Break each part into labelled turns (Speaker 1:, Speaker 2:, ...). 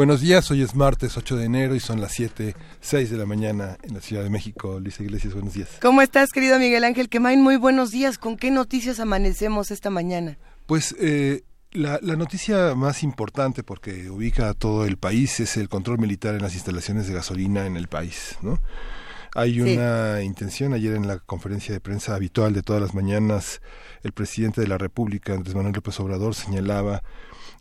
Speaker 1: Buenos días, hoy es martes 8 de enero y son las 7, 6 de la mañana en la Ciudad de México. Luisa Iglesias, buenos días.
Speaker 2: ¿Cómo estás, querido Miguel Ángel Quemain? Muy buenos días. ¿Con qué noticias amanecemos esta mañana?
Speaker 1: Pues eh, la, noticia más importante, porque ubica a todo el país, es el control militar en las instalaciones de gasolina en el país, ¿no? Hay una intención, ayer en la conferencia de prensa habitual de todas las mañanas, el presidente de la República, Andrés Manuel López Obrador, señalaba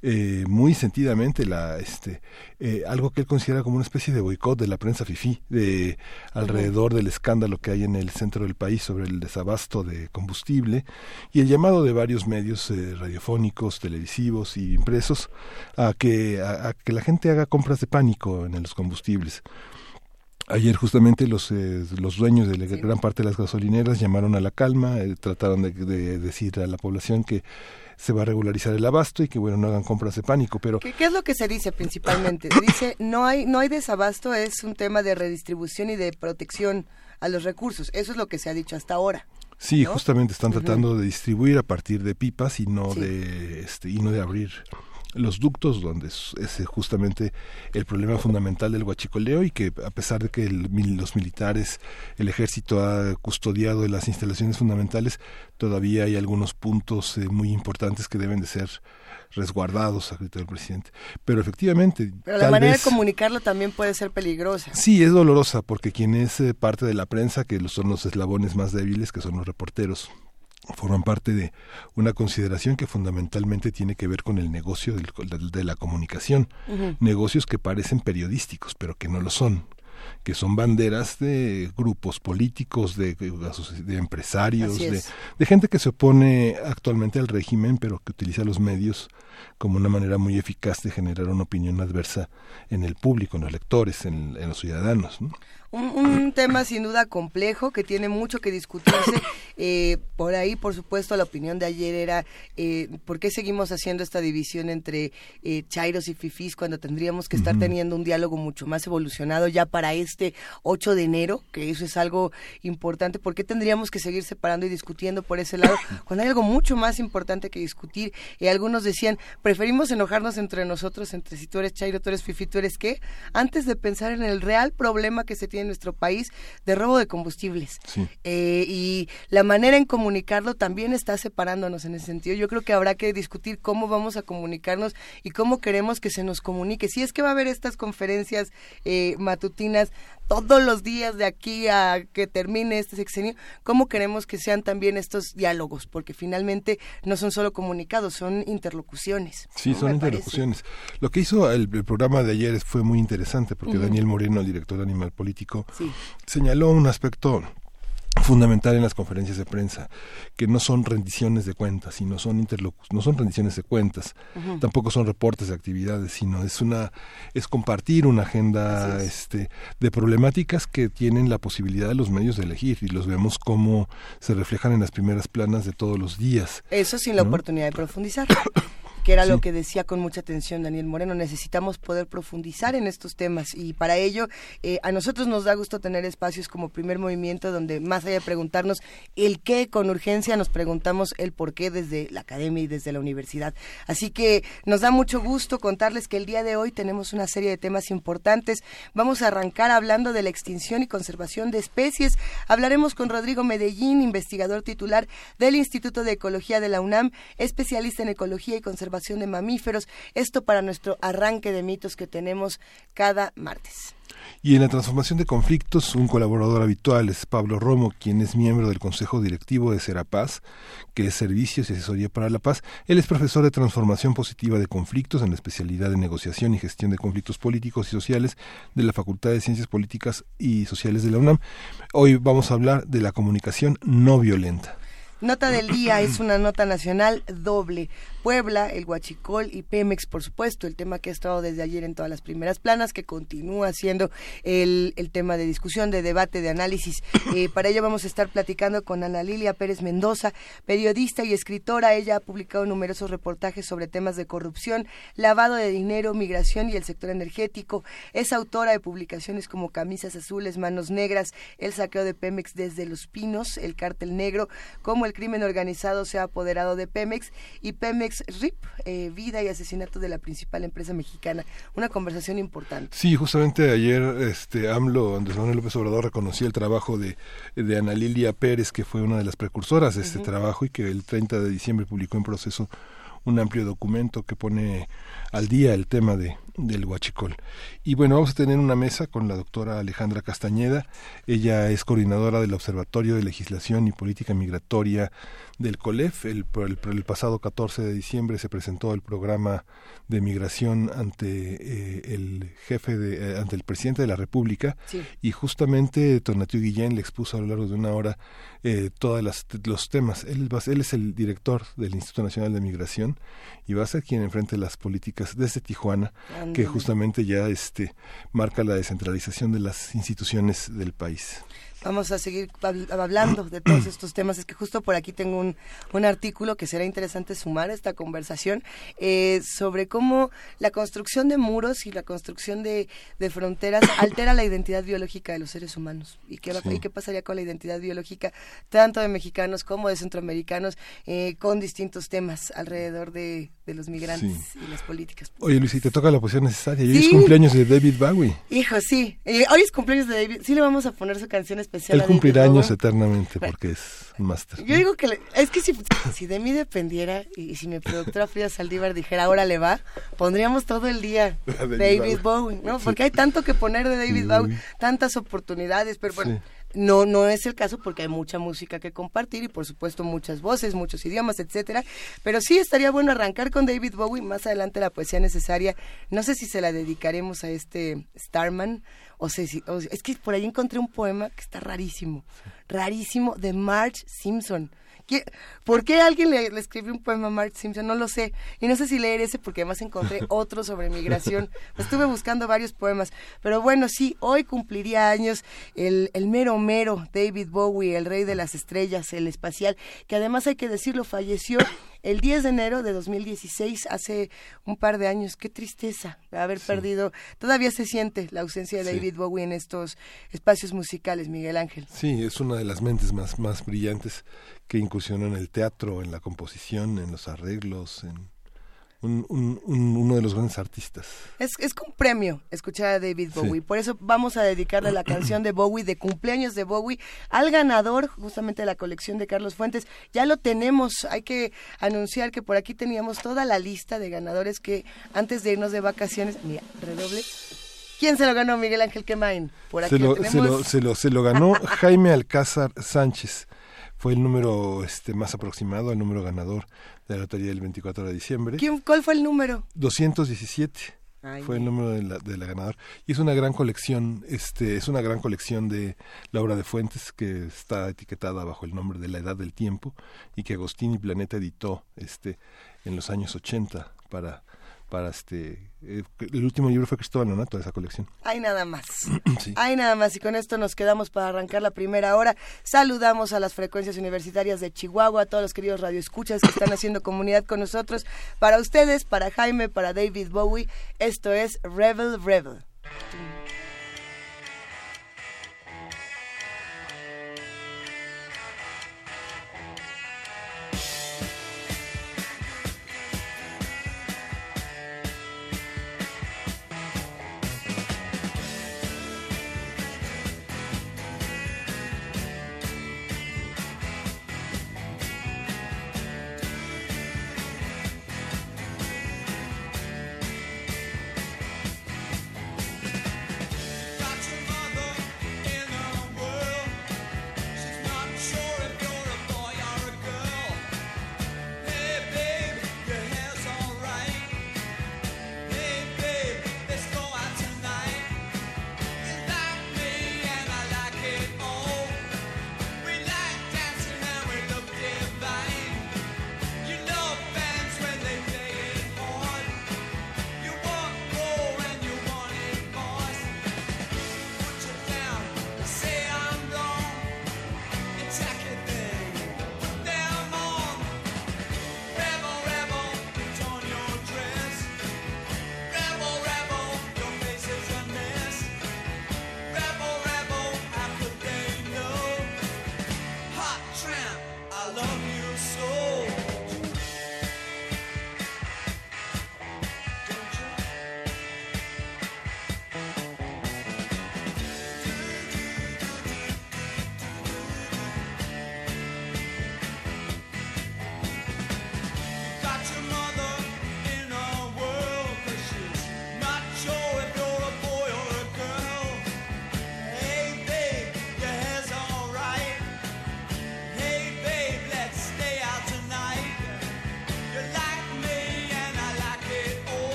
Speaker 1: eh, muy sentidamente la este eh, algo que él considera como una especie de boicot de la prensa fifí de alrededor del escándalo que hay en el centro del país sobre el desabasto de combustible y el llamado de varios medios eh, radiofónicos, televisivos y impresos a que a, que la gente haga compras de pánico en los combustibles. Ayer justamente los, los dueños de la gran parte de las gasolineras llamaron a la calma, trataron de, decir a la población que se va a regularizar el abasto y que bueno no hagan compras de pánico pero
Speaker 2: ¿Qué, es lo que se dice principalmente dice no hay no hay desabasto es un tema de redistribución y de protección a los recursos. Eso es lo que se ha dicho hasta ahora
Speaker 1: sí justamente están tratando de distribuir a partir de pipas y no de este y no de abrir los ductos, donde es, justamente el problema fundamental del huachicoleo y que a pesar de que los militares, el ejército ha custodiado las instalaciones fundamentales, todavía hay algunos puntos eh, muy importantes que deben de ser resguardados, ha el presidente. Pero efectivamente...
Speaker 2: Pero la manera de comunicarlo también puede ser peligrosa.
Speaker 1: Sí, es dolorosa, porque quien es eh, parte de la prensa, que son los eslabones más débiles, que son los reporteros, forman parte de una consideración que fundamentalmente tiene que ver con el negocio de la comunicación. Negocios que parecen periodísticos, pero que no lo son que son banderas de grupos políticos, de, de empresarios, de, de, gente que se opone actualmente al régimen, pero que utiliza los medios como una manera muy eficaz de generar una opinión adversa en el público, en los lectores, en, en los ciudadanos. ¿no?
Speaker 2: Un, tema sin duda complejo que tiene mucho que discutirse. Eh, por ahí, por supuesto, la opinión de ayer era eh, por qué seguimos haciendo esta división entre eh, Chairos y Fifis cuando tendríamos que estar teniendo un diálogo mucho más evolucionado ya para este 8 de enero, que eso es algo importante. ¿Por qué tendríamos que seguir separando y discutiendo por ese lado cuando hay algo mucho más importante que discutir? Y algunos decían, preferimos enojarnos entre nosotros, entre si tú eres Chairo, tú eres Fifi, tú eres qué, antes de pensar en el real problema que se tiene en nuestro país de robo de combustibles. Eh, y la manera en comunicarlo también está separándonos en ese sentido. Yo creo que habrá que discutir cómo vamos a comunicarnos y cómo queremos que se nos comunique. Si es que va a haber estas conferencias eh, matutinas todos los días de aquí a que termine este sexenio, cómo queremos que sean también estos diálogos, porque finalmente no son solo comunicados, son interlocuciones.
Speaker 1: Sí, son interlocuciones. Lo que hizo el, programa de ayer fue muy interesante, porque Daniel Moreno, el director de Animal Político, señaló un aspecto fundamental en las conferencias de prensa, que no son rendiciones de cuentas, sino son no son rendiciones de cuentas, tampoco son reportes de actividades, sino es una es compartir una agenda este de problemáticas que tienen la posibilidad de los medios de elegir y los vemos como se reflejan en las primeras planas de todos los días.
Speaker 2: Eso sin la oportunidad de profundizar. que era lo que decía con mucha atención Daniel Moreno. Necesitamos poder profundizar en estos temas y para ello eh, a nosotros nos da gusto tener espacios como primer movimiento donde más allá de preguntarnos el qué con urgencia, nos preguntamos el por qué desde la academia y desde la universidad. Así que nos da mucho gusto contarles que el día de hoy tenemos una serie de temas importantes. Vamos a arrancar hablando de la extinción y conservación de especies. Hablaremos con Rodrigo Medellín, investigador titular del Instituto de Ecología de la UNAM, especialista en ecología y conservación de mamíferos. Esto para nuestro arranque de mitos que tenemos cada martes.
Speaker 1: Y en la transformación de conflictos, un colaborador habitual es Pablo Romo, quien es miembro del Consejo Directivo de Serapaz, que es Servicios y Asesoría para la Paz. Él es profesor de Transformación Positiva de Conflictos en la especialidad de Negociación y Gestión de Conflictos Políticos y Sociales de la Facultad de Ciencias Políticas y Sociales de la UNAM. Hoy vamos a hablar de la comunicación no violenta.
Speaker 2: Nota del día es una nota nacional doble Puebla, el Huachicol y Pemex, por supuesto, el tema que ha estado desde ayer en todas las primeras planas, que continúa siendo el, tema de discusión, de debate, de análisis. Eh, para ello vamos a estar platicando con Ana Lilia Pérez Mendoza, periodista y escritora. Ella ha publicado numerosos reportajes sobre temas de corrupción, lavado de dinero, migración y el sector energético. Es autora de publicaciones como Camisas Azules, Manos Negras, El saqueo de Pemex desde Los Pinos, El cártel negro, cómo el crimen organizado se ha apoderado de Pemex y Pemex RIP, eh, vida y asesinato de la principal empresa mexicana. Una conversación importante.
Speaker 1: Sí, justamente ayer este AMLO, Andrés Manuel López Obrador, reconoció el trabajo de, de Ana Lilia Pérez, que fue una de las precursoras de este trabajo y que el 30 de diciembre publicó en proceso un amplio documento que pone al día el tema de, del huachicol. Y bueno, vamos a tener una mesa con la doctora Alejandra Castañeda. Ella es coordinadora del Observatorio de Legislación y Política Migratoria del COLEF. El, el, pasado 14 de diciembre se presentó el programa de migración ante eh, el jefe, de, eh, ante el presidente de la República. Y justamente Tornatiu Guillén le expuso a lo largo de una hora eh, todos los temas. Él, él es el director del Instituto Nacional de Migración y va a ser quien enfrente las políticas desde Tijuana, que justamente ya este, marca la descentralización de las instituciones del país
Speaker 2: vamos a seguir hablando de todos estos temas. Es que justo por aquí tengo un, un artículo que será interesante sumar a esta conversación eh, sobre cómo la construcción de muros y la construcción de, de fronteras altera la identidad biológica de los seres humanos. ¿Y qué, y qué pasaría con la identidad biológica tanto de mexicanos como de centroamericanos eh, con distintos temas alrededor de, de los migrantes y las políticas?
Speaker 1: Oye, Luis, y te toca la posición necesaria. Hoy es cumpleaños de David Bowie.
Speaker 2: Hijo, sí. Eh, hoy es cumpleaños de David. Sí le vamos a poner su canción especial.
Speaker 1: Él cumplirá años eternamente porque es un máster.
Speaker 2: Yo digo que es que si, si de mí dependiera y, si mi productora Frida Saldívar dijera ahora le va, pondríamos todo el día David, Bowie, ¿no? Porque hay tanto que poner de David Bowie, tantas oportunidades, pero bueno. No, no es el caso porque hay mucha música que compartir y por supuesto muchas voces, muchos idiomas, etcétera. Pero sí estaría bueno arrancar con David Bowie, más adelante la poesía necesaria. No sé si se la dedicaremos a este Starman o sea, es que por ahí encontré un poema que está rarísimo, rarísimo, de Marge Simpson. ¿Por qué alguien le, escribió un poema a Marge Simpson? No lo sé. Y no sé si leer ese porque además encontré otro sobre migración. Estuve buscando varios poemas. Pero bueno, sí, hoy cumpliría años el, el mero mero David Bowie, el rey de las estrellas, el espacial, que además hay que decirlo, falleció el 10 de enero de 2016, hace un par de años. Qué tristeza haber perdido. Todavía se siente la ausencia de David Bowie en estos espacios musicales, Miguel Ángel.
Speaker 1: Sí, es una de las mentes más, más brillantes que incursionó en el teatro, en la composición, en los arreglos, en un, uno de los grandes artistas.
Speaker 2: Es, es un premio escuchar a David Bowie, por eso vamos a dedicarle la canción de Bowie, de cumpleaños de Bowie, al ganador justamente de la colección de Carlos Fuentes. Ya lo tenemos, hay que anunciar que por aquí teníamos toda la lista de ganadores que antes de irnos de vacaciones, mira, redoble. ¿Quién se lo ganó, Miguel Ángel Quemain?
Speaker 1: Por aquí se lo, se lo, se lo, se lo ganó Jaime Alcázar Sánchez fue el número este más aproximado, el número ganador de la lotería del 24 de diciembre.
Speaker 2: ¿Quién, ¿Cuál fue el número?
Speaker 1: 217. fue el número de la, de la ganadora y es una gran colección este es una gran colección de la obra de Fuentes que está etiquetada bajo el nombre de la Edad del Tiempo y que Agostín y Planeta editó este en los años 80 para para este eh, el último libro fue Cristóbal Nonato de esa colección.
Speaker 2: Hay nada más. Hay nada más y con esto nos quedamos para arrancar la primera hora. Saludamos a las frecuencias universitarias de Chihuahua, a todos los queridos radioescuchas que están haciendo comunidad con nosotros. Para ustedes, para Jaime, para David Bowie, esto es Rebel Rebel.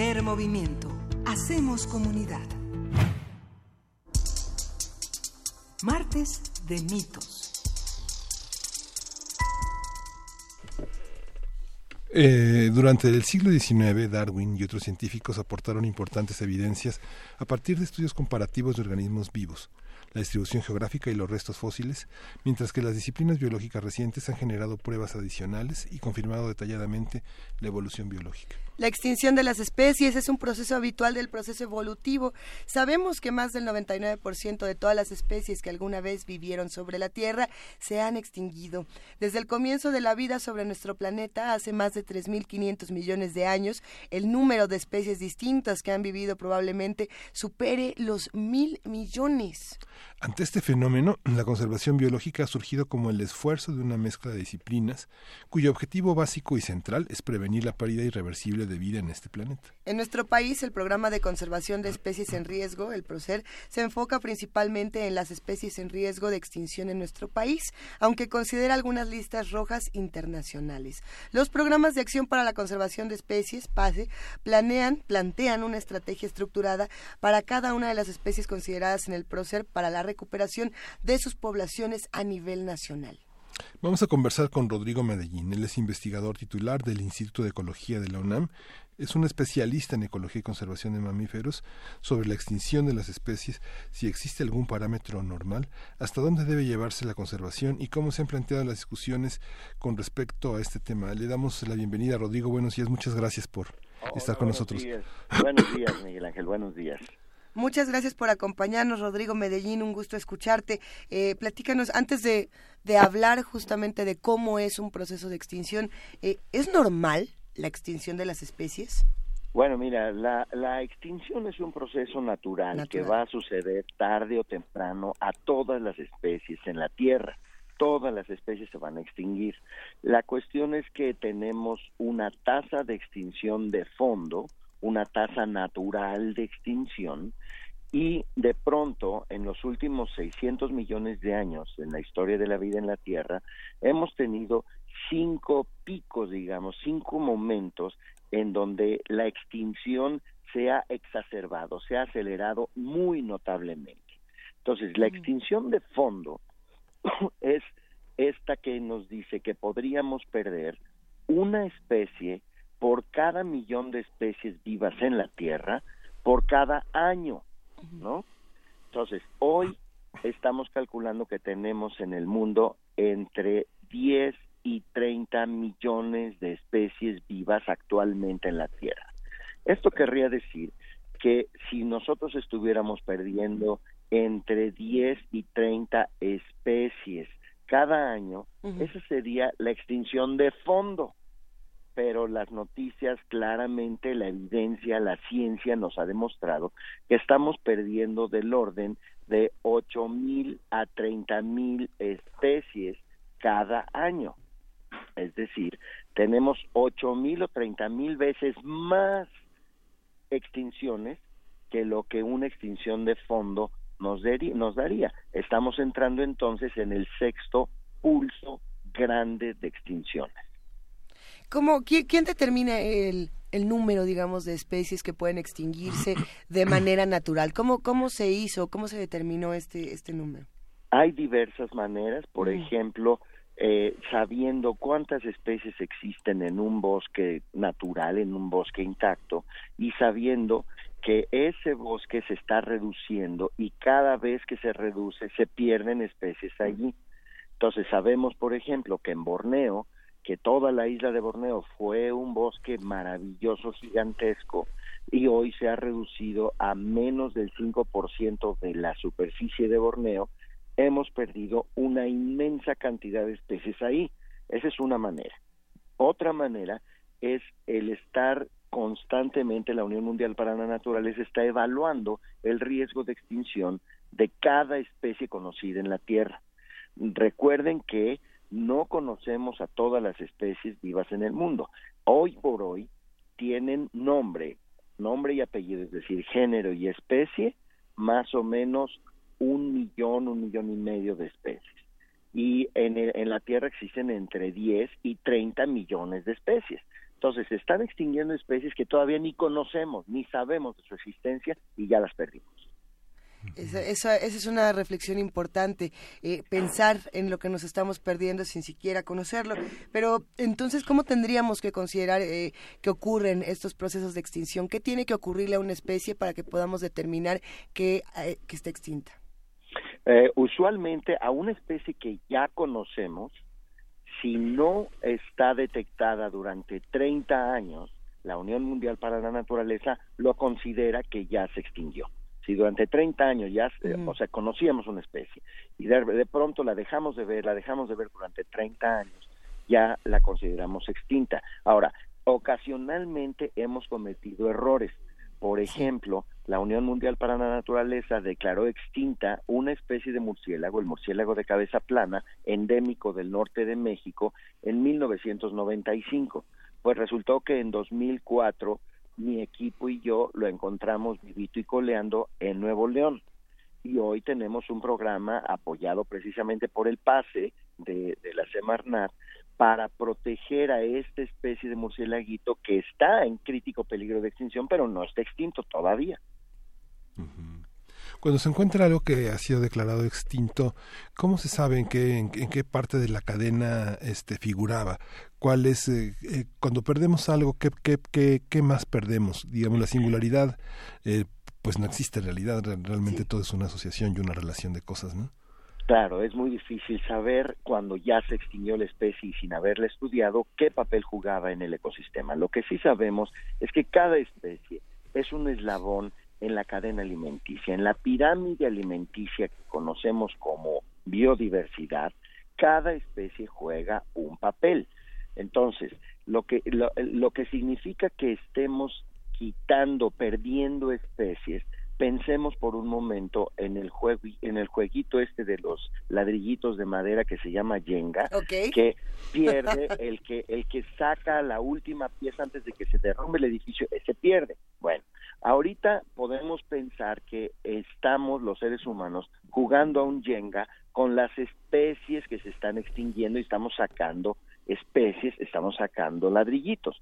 Speaker 3: Primer movimiento. Hacemos comunidad. Martes de mitos.
Speaker 1: Eh, durante el siglo XIX, Darwin y otros científicos aportaron importantes evidencias a partir de estudios comparativos de organismos vivos la distribución geográfica y los restos fósiles, mientras que las disciplinas biológicas recientes han generado pruebas adicionales y confirmado detalladamente la evolución biológica.
Speaker 2: La extinción de las especies es un proceso habitual del proceso evolutivo. Sabemos que más del 99% de todas las especies que alguna vez vivieron sobre la Tierra se han extinguido. Desde el comienzo de la vida sobre nuestro planeta, hace más de 3.500 millones de años, el número de especies distintas que han vivido probablemente supere los mil millones.
Speaker 1: Ante este fenómeno, la conservación biológica ha surgido como el esfuerzo de una mezcla de disciplinas cuyo objetivo básico y central es prevenir la pérdida irreversible de vida en este planeta.
Speaker 2: En nuestro país, el programa de conservación de especies en riesgo, el PROCER, se enfoca principalmente en las especies en riesgo de extinción en nuestro país, aunque considera algunas listas rojas internacionales. Los programas de acción para la conservación de especies, PASE, planean, plantean una estrategia estructurada para cada una de las especies consideradas en el PROCER para la recuperación de sus poblaciones a nivel nacional.
Speaker 1: Vamos a conversar con Rodrigo Medellín. Él es investigador titular del Instituto de Ecología de la UNAM. Es un especialista en ecología y conservación de mamíferos sobre la extinción de las especies, si existe algún parámetro normal, hasta dónde debe llevarse la conservación y cómo se han planteado las discusiones con respecto a este tema. Le damos la bienvenida a Rodrigo. Buenos días. Muchas gracias por estar con nosotros.
Speaker 4: Buenos días, Miguel Ángel. Buenos días.
Speaker 2: Muchas gracias por acompañarnos, Rodrigo Medellín. Un gusto escucharte. Eh, platícanos, antes de, hablar justamente de cómo es un proceso de extinción, eh, ¿es normal la extinción de las especies?
Speaker 4: Bueno, mira, la, la extinción es un proceso natural, que va a suceder tarde o temprano a todas las especies en la Tierra. Todas las especies se van a extinguir. La cuestión es que tenemos una tasa de extinción de fondo, una tasa natural de extinción y de pronto en los últimos 600 millones de años en la historia de la vida en la Tierra hemos tenido cinco picos, digamos, cinco momentos en donde la extinción se ha exacerbado, se ha acelerado muy notablemente. Entonces, la extinción de fondo es esta que nos dice que podríamos perder una especie por cada millón de especies vivas en la Tierra por cada año, ¿no? Entonces, hoy estamos calculando que tenemos en el mundo entre 10 y 30 millones de especies vivas actualmente en la Tierra. Esto querría decir que si nosotros estuviéramos perdiendo entre 10 y 30 especies cada año, esa sería la extinción de fondo pero las noticias claramente, la evidencia, la ciencia nos ha demostrado que estamos perdiendo del orden de ocho mil a treinta mil especies cada año. Es decir, tenemos ocho mil o treinta mil veces más extinciones que lo que una extinción de fondo nos daría. Estamos entrando entonces en el sexto pulso grande de extinciones.
Speaker 2: ¿Cómo, quién, determina el, el número, digamos, de especies que pueden extinguirse de manera natural? ¿Cómo, cómo se hizo, cómo se determinó este, este número?
Speaker 4: Hay diversas maneras, por mm. ejemplo, eh, sabiendo cuántas especies existen en un bosque natural, en un bosque intacto, y sabiendo que ese bosque se está reduciendo y cada vez que se reduce se pierden especies allí. Entonces sabemos, por ejemplo, que en Borneo que toda la isla de Borneo fue un bosque maravilloso, gigantesco, y hoy se ha reducido a menos del 5% de la superficie de Borneo, hemos perdido una inmensa cantidad de especies ahí. Esa es una manera. Otra manera es el estar constantemente, la Unión Mundial para la Naturaleza está evaluando el riesgo de extinción de cada especie conocida en la Tierra. Recuerden que no conocemos a todas las especies vivas en el mundo. Hoy por hoy tienen nombre, nombre y apellido, es decir, género y especie, más o menos un millón, un millón y medio de especies. Y en, en la Tierra existen entre 10 y 30 millones de especies. Entonces, se están extinguiendo especies que todavía ni conocemos, ni sabemos de su existencia y ya las perdimos.
Speaker 2: Esa, esa, es una reflexión importante, eh, pensar en lo que nos estamos perdiendo sin siquiera conocerlo. Pero entonces, ¿cómo tendríamos que considerar eh, que ocurren estos procesos de extinción? ¿Qué tiene que ocurrirle a una especie para que podamos determinar que, eh, que está extinta?
Speaker 4: usualmente a una especie que ya conocemos, si no está detectada durante 30 años, la Unión Mundial para la Naturaleza lo considera que ya se extinguió si durante 30 años ya, o sea, conocíamos una especie y de, pronto la dejamos de ver, la dejamos de ver durante 30 años, ya la consideramos extinta. Ahora, ocasionalmente hemos cometido errores. Por ejemplo, la Unión Mundial para la Naturaleza declaró extinta una especie de murciélago, el murciélago de cabeza plana, endémico del norte de México, en 1995. Pues resultó que en 2004 mi equipo y yo lo encontramos vivito y coleando en Nuevo León. Y hoy tenemos un programa apoyado precisamente por el PASE de, la Semarnat para proteger a esta especie de murciélaguito que está en crítico peligro de extinción, pero no está extinto todavía.
Speaker 1: Cuando se encuentra algo que ha sido declarado extinto, ¿cómo se sabe en qué, en, qué parte de la cadena este, figuraba? ¿Cuál es, eh, eh, cuando perdemos algo, ¿qué, qué, qué, qué más perdemos? Digamos, la singularidad, eh, pues no existe en realidad, realmente todo es una asociación y una relación de cosas, ¿no?
Speaker 4: Claro, es muy difícil saber cuando ya se extinguió la especie y sin haberla estudiado qué papel jugaba en el ecosistema. Lo que sí sabemos es que cada especie es un eslabón en la cadena alimenticia. En la pirámide alimenticia que conocemos como biodiversidad, cada especie juega un papel. Entonces, lo que, lo, lo que significa que estemos quitando, perdiendo especies, pensemos por un momento en el juego en el jueguito este de los ladrillitos de madera que se llama Jenga que pierde el que el que saca la última pieza antes de que se derrumbe el edificio ese pierde. Bueno ahorita podemos pensar que estamos los seres humanos jugando a un Jenga con las especies que se están extinguiendo y estamos sacando especies estamos sacando ladrillitos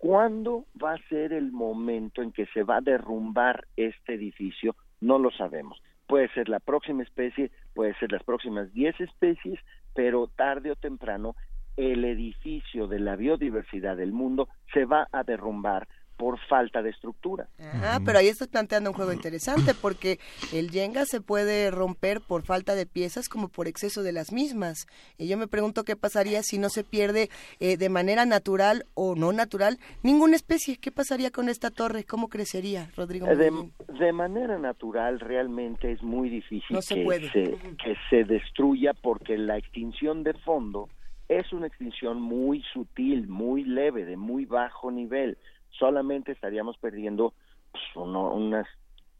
Speaker 4: ¿Cuándo va a ser el momento en que se va a derrumbar este edificio? No lo sabemos. Puede ser la próxima especie, puede ser las próximas 10 especies, pero tarde o temprano el edificio de la biodiversidad del mundo se va a derrumbar por falta de estructura.
Speaker 2: Ajá, pero ahí estás planteando un juego interesante porque el Jenga se puede romper por falta de piezas como por exceso de las mismas. Y yo me pregunto qué pasaría si no se pierde eh, de manera natural o no natural ninguna especie. ¿Qué pasaría con esta torre? ¿Cómo crecería, Rodrigo?
Speaker 4: De, manera natural realmente es muy difícil que, Se, que se destruya porque la extinción de fondo es una extinción muy sutil, muy leve, de muy bajo nivel solamente estaríamos perdiendo pues, unas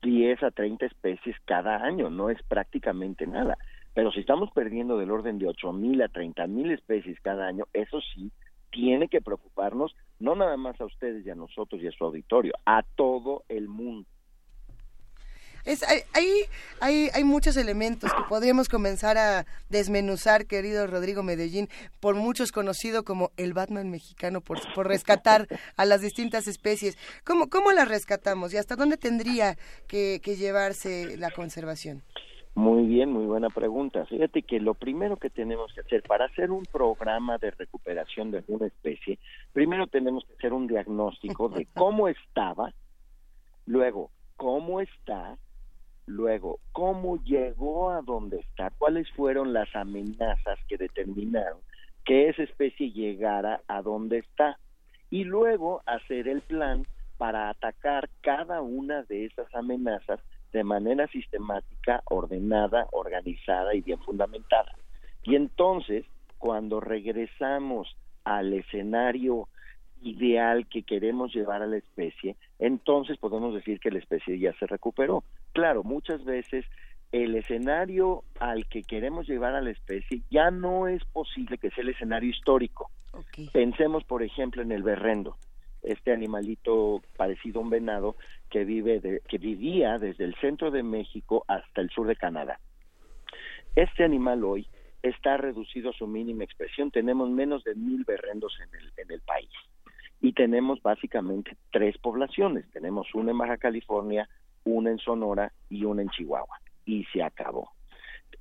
Speaker 4: 10 a 30 especies cada año, no es prácticamente nada. Pero si estamos perdiendo del orden de 8 mil a 30 mil especies cada año, eso sí tiene que preocuparnos, no nada más a ustedes y a nosotros y a su auditorio, a todo el mundo.
Speaker 2: Es, hay, hay, hay muchos elementos que podríamos comenzar a desmenuzar, querido Rodrigo Medellín, por muchos conocido como el Batman mexicano, por, por rescatar a las distintas especies. ¿Cómo, ¿Cómo las rescatamos y hasta dónde tendría que, que llevarse la conservación?
Speaker 4: Muy bien, muy buena pregunta. Fíjate que lo primero que tenemos que hacer para hacer un programa de recuperación de una especie, primero tenemos que hacer un diagnóstico de cómo estaba, luego cómo está Luego, ¿cómo llegó a donde está? ¿Cuáles fueron las amenazas que determinaron que esa especie llegara a donde está? Y luego hacer el plan para atacar cada una de esas amenazas de manera sistemática, ordenada, organizada y bien fundamentada. Y entonces, cuando regresamos al escenario ideal que queremos llevar a la especie, entonces podemos decir que la especie ya se recuperó. Claro, muchas veces el escenario al que queremos llevar a la especie ya no es posible que sea el escenario histórico. Pensemos, por ejemplo, en el berrendo, este animalito parecido a un venado que vive que vivía desde el centro de México hasta el sur de Canadá. Este animal hoy está reducido a su mínima expresión. Tenemos menos de mil berrendos en el, en el país y tenemos básicamente tres poblaciones. Tenemos una en Baja California, una en Sonora y una en Chihuahua. Y se acabó.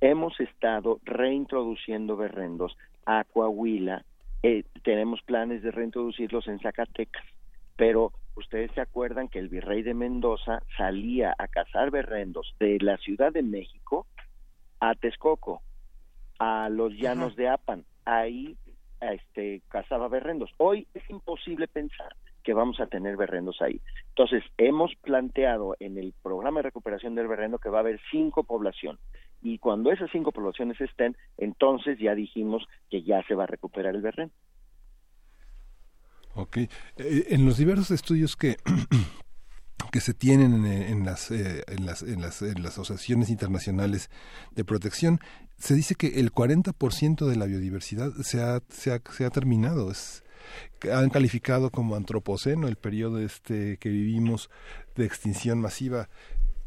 Speaker 4: Hemos estado reintroduciendo berrendos a Coahuila, eh, tenemos planes de reintroducirlos en Zacatecas, pero ustedes se acuerdan que el virrey de Mendoza salía a cazar berrendos de la Ciudad de México a Texcoco, a los llanos de Apan, ahí este, cazaba berrendos. Hoy es imposible pensar que vamos a tener berrendos ahí. Entonces, hemos planteado en el programa de recuperación del berrendo que va a haber cinco poblaciones. Y cuando esas cinco poblaciones estén, entonces ya dijimos que ya se va a recuperar el berrendo.
Speaker 1: Ok. Eh, en los diversos estudios que que se tienen en, las, eh, en, las, en, las, en las asociaciones internacionales de protección, se dice que el 40% de la biodiversidad se ha, se ha, se ha terminado. Es, han calificado como antropoceno el periodo este que vivimos de extinción masiva.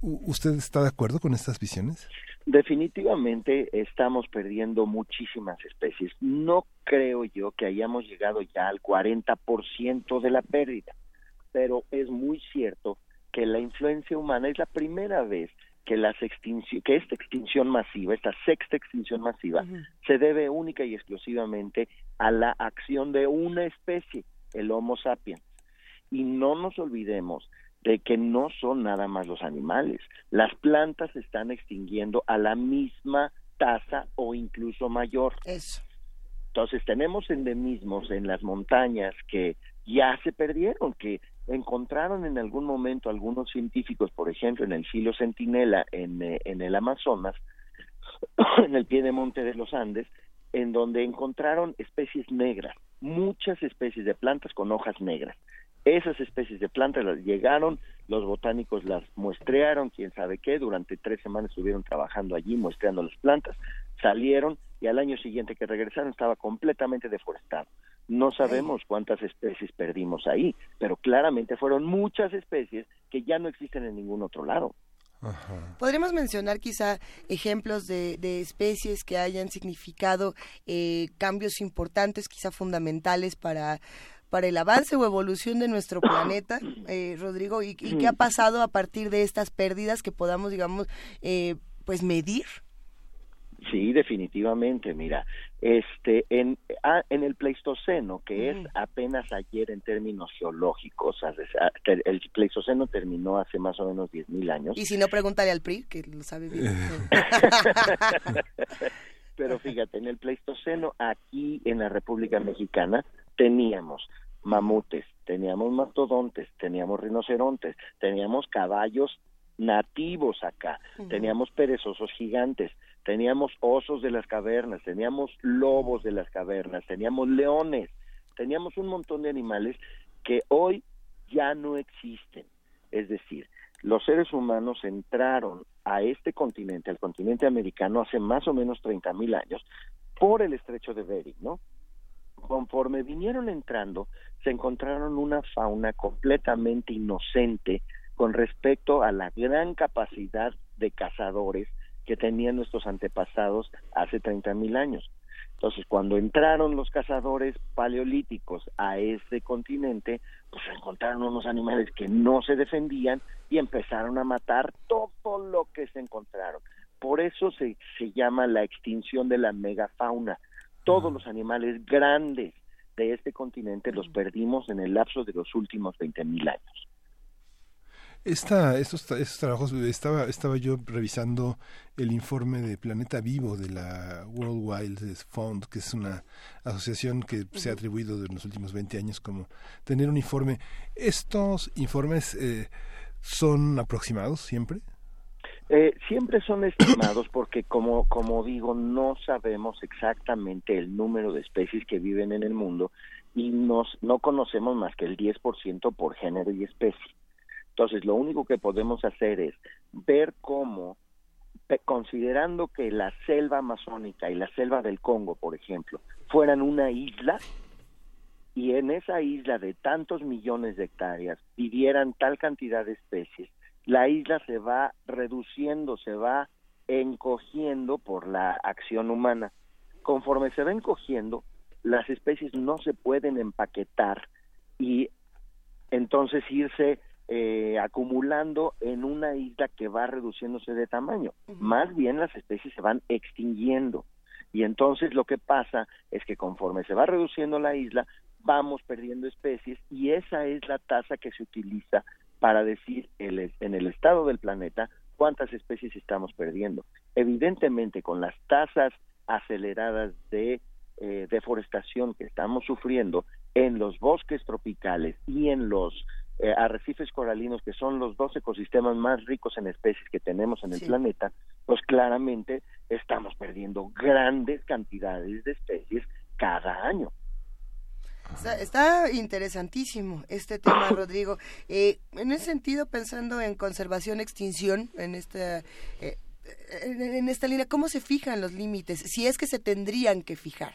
Speaker 1: ¿Usted está de acuerdo con estas visiones?
Speaker 4: Definitivamente estamos perdiendo muchísimas especies. No creo yo que hayamos llegado ya al 40% de la pérdida, pero es muy cierto que la influencia humana es la primera vez que las que esta extinción masiva, esta sexta extinción masiva, se debe única y exclusivamente a la acción de una especie, el Homo sapiens. Y no nos olvidemos de que no son nada más los animales. Las plantas se están extinguiendo a la misma tasa o incluso mayor.
Speaker 2: Eso.
Speaker 4: Entonces tenemos endemismos en las montañas que ya se perdieron, que encontraron en algún momento algunos científicos, por ejemplo, en el filo centinela en, eh, en el Amazonas, en el pie de monte de los Andes, en donde encontraron especies negras, muchas especies de plantas con hojas negras. Esas especies de plantas las llegaron, los botánicos las muestrearon, quién sabe qué, durante tres semanas estuvieron trabajando allí muestreando las plantas, salieron y al año siguiente que regresaron estaba completamente deforestado. No sabemos cuántas especies perdimos ahí, pero claramente fueron muchas especies que ya no existen en ningún otro lado.
Speaker 2: Podríamos mencionar quizá ejemplos de, especies que hayan significado eh, cambios importantes, quizá fundamentales para, para el avance o evolución de nuestro planeta, eh, Rodrigo, y, qué ha pasado a partir de estas pérdidas que podamos, digamos, eh, pues medir.
Speaker 4: Sí, definitivamente. Mira, este, en, ah, en el Pleistoceno, que es apenas ayer en términos geológicos, el Pleistoceno terminó hace más o menos 10.000 años.
Speaker 2: Y si no, pregúntale al PRI, que lo sabe bien.
Speaker 4: Pero fíjate, en el Pleistoceno, aquí en la República Mexicana, teníamos mamutes, teníamos mastodontes, teníamos rinocerontes, teníamos caballos nativos acá, teníamos perezosos gigantes, teníamos osos de las cavernas, teníamos lobos de las cavernas, teníamos leones, teníamos un montón de animales que hoy ya no existen. Es decir, los seres humanos entraron a este continente, al continente americano, hace más o menos 30 mil años, por el estrecho de Bering, ¿no? Conforme vinieron entrando, se encontraron una fauna completamente inocente con respecto a la gran capacidad de cazadores que tenían nuestros antepasados hace 30 mil años. Entonces, cuando entraron los cazadores paleolíticos a este continente, pues encontraron unos animales que no se defendían y empezaron a matar todo lo que se encontraron. Por eso se, se llama la extinción de la megafauna. Todos los animales grandes de este continente los perdimos en el lapso de los últimos 20 mil años.
Speaker 1: Esta, estos, estos, trabajos, estaba, estaba yo revisando el informe de Planeta Vivo de la World Wild Fund, que es una asociación que se ha atribuido en los últimos 20 años como tener un informe. ¿Estos informes eh, son aproximados siempre?
Speaker 4: Eh, siempre son estimados porque, como, como digo, no sabemos exactamente el número de especies que viven en el mundo y nos, no conocemos más que el 10% por género y especie. Entonces, lo único que podemos hacer es ver cómo, considerando que la selva amazónica y la selva del Congo, por ejemplo, fueran una isla, y en esa isla de tantos millones de hectáreas vivieran tal cantidad de especies, la isla se va reduciendo, se va encogiendo por la acción humana. Conforme se va encogiendo, las especies no se pueden empaquetar y entonces irse eh, acumulando en una isla que va reduciéndose de tamaño. Más bien las especies se van extinguiendo. Y entonces lo que pasa es que conforme se va reduciendo la isla, vamos perdiendo especies y esa es la tasa que se utiliza para decir el, en el estado del planeta cuántas especies estamos perdiendo. Evidentemente, con las tasas aceleradas de eh, deforestación que estamos sufriendo en los bosques tropicales y en los eh, arrecifes coralinos, que son los dos ecosistemas más ricos en especies que tenemos en el planeta, pues claramente estamos perdiendo grandes cantidades de especies cada año.
Speaker 2: Está, interesantísimo este tema, Rodrigo. Eh, en ese sentido, pensando en conservación, extinción, en esta, eh, en esta línea, ¿cómo se fijan los límites? Si es que se tendrían que fijar.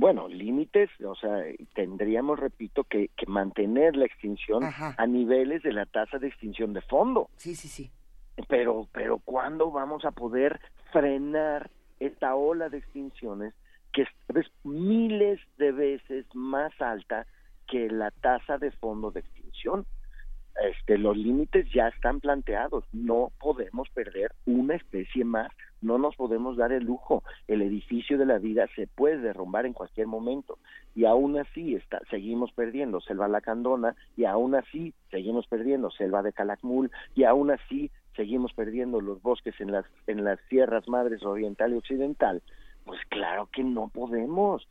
Speaker 4: Bueno, límites, o sea, tendríamos, repito, que, mantener la extinción a niveles de la tasa de extinción de fondo.
Speaker 2: Sí, sí, sí.
Speaker 4: Pero, pero ¿cuándo vamos a poder frenar esta ola de extinciones que es miles de veces más alta que la tasa de fondo de extinción? Este, los límites ya están planteados, no podemos perder una especie más, no nos podemos dar el lujo, el edificio de la vida se puede derrumbar en cualquier momento. Y aún así está, seguimos perdiendo selva lacandona y aún así seguimos perdiendo selva de calakmul y aún así seguimos perdiendo los bosques en las en las sierras madres oriental y occidental, pues claro que no podemos,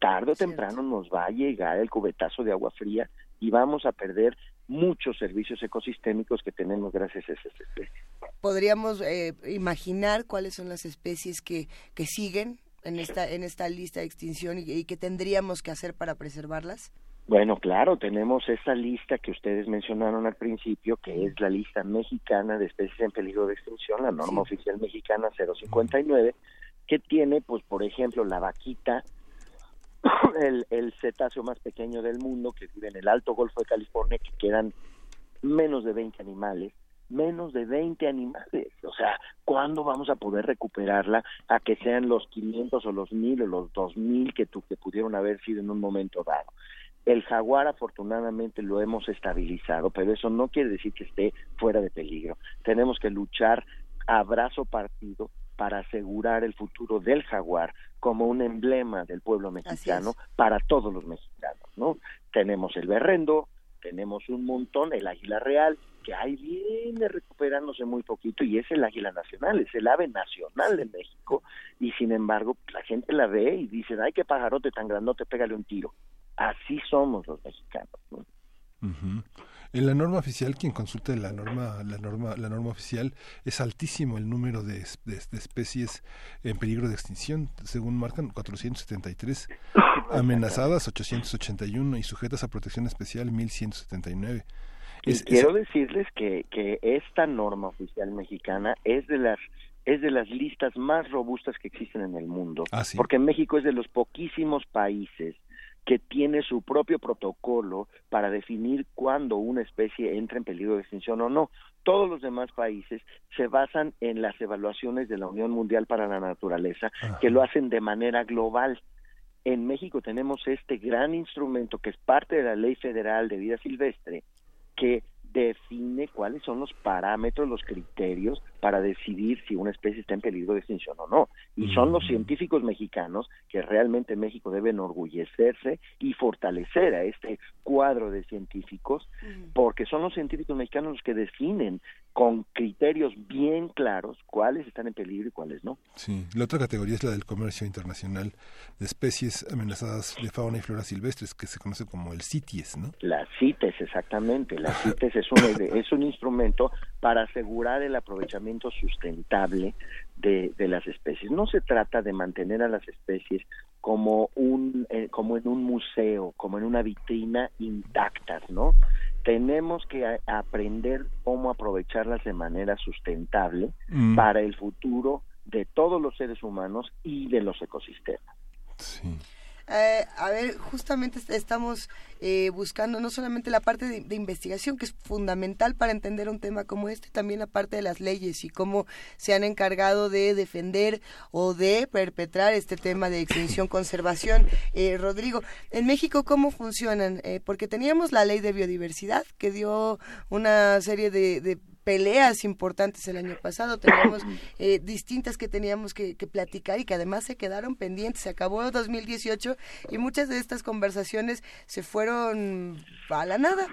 Speaker 4: tarde o temprano nos va a llegar el cubetazo de agua fría y vamos a perder muchos servicios ecosistémicos que tenemos gracias a esas especies.
Speaker 2: ¿Podríamos eh, imaginar cuáles son las especies que, que siguen en esta, en esta lista de extinción y, y qué tendríamos que hacer para preservarlas?
Speaker 4: Bueno, claro, tenemos esa lista que ustedes mencionaron al principio, que es la lista mexicana de especies en peligro de extinción, la norma oficial mexicana 059, que tiene, pues, por ejemplo, la vaquita, el, el cetáceo más pequeño del mundo que vive en el Alto Golfo de California, que quedan menos de 20 animales, menos de 20 animales. O sea, ¿cuándo vamos a poder recuperarla a que sean los 500 o los 1000 o los 2000 que, que pudieron haber sido en un momento dado? El jaguar afortunadamente lo hemos estabilizado, pero eso no quiere decir que esté fuera de peligro. Tenemos que luchar a brazo partido para asegurar el futuro del jaguar como un emblema del pueblo mexicano para todos los mexicanos, ¿no? Tenemos el berrendo, tenemos un montón, el águila real, que ahí viene recuperándose muy poquito y es el águila nacional, es el ave nacional de México y sin embargo la gente la ve y dice, ay, qué pajarote tan grandote, pégale un tiro. Así somos los mexicanos. ¿no?
Speaker 1: En la norma oficial, quien consulte la norma, la norma, la norma oficial, es altísimo el número de, especies en peligro de extinción, según marcan 473, amenazadas 881 y sujetas a protección especial 1179.
Speaker 4: y quiero decirles que, que esta norma oficial mexicana es de las es de las listas más robustas que existen en el mundo,
Speaker 1: ah,
Speaker 4: porque México es de los poquísimos países que tiene su propio protocolo para definir cuándo una especie entra en peligro de extinción o no. Todos los demás países se basan en las evaluaciones de la Unión Mundial para la Naturaleza, que lo hacen de manera global. En México tenemos este gran instrumento que es parte de la Ley Federal de Vida Silvestre, que define cuáles son los parámetros, los criterios para decidir si una especie está en peligro de extinción o no. Y son los científicos mexicanos que realmente México debe enorgullecerse y fortalecer a este cuadro de científicos, porque son los científicos mexicanos los que definen con criterios bien claros cuáles están en peligro y cuáles no.
Speaker 1: Sí, la otra categoría es la del comercio internacional de especies amenazadas de fauna y flora silvestres, que se conoce como el CITES, ¿no?
Speaker 4: La CITES, exactamente. La CITES es un, es un instrumento para asegurar el aprovechamiento sustentable de, de, las especies. No se trata de mantener a las especies como un eh, como en un museo, como en una vitrina intactas, ¿no? Tenemos que aprender cómo aprovecharlas de manera sustentable mm. para el futuro de todos los seres humanos y de los ecosistemas.
Speaker 1: Sí.
Speaker 2: Eh, a ver, justamente estamos eh, buscando no solamente la parte de, investigación, que es fundamental para entender un tema como este, también la parte de las leyes y cómo se han encargado de defender o de perpetrar este tema de extinción-conservación. Eh, Rodrigo, en México, ¿cómo funcionan? Eh, porque teníamos la ley de biodiversidad que dio una serie de, de peleas importantes el año pasado, teníamos eh, distintas que teníamos que, platicar y que además se quedaron pendientes. Se acabó 2018 y muchas de estas conversaciones se fueron a la nada.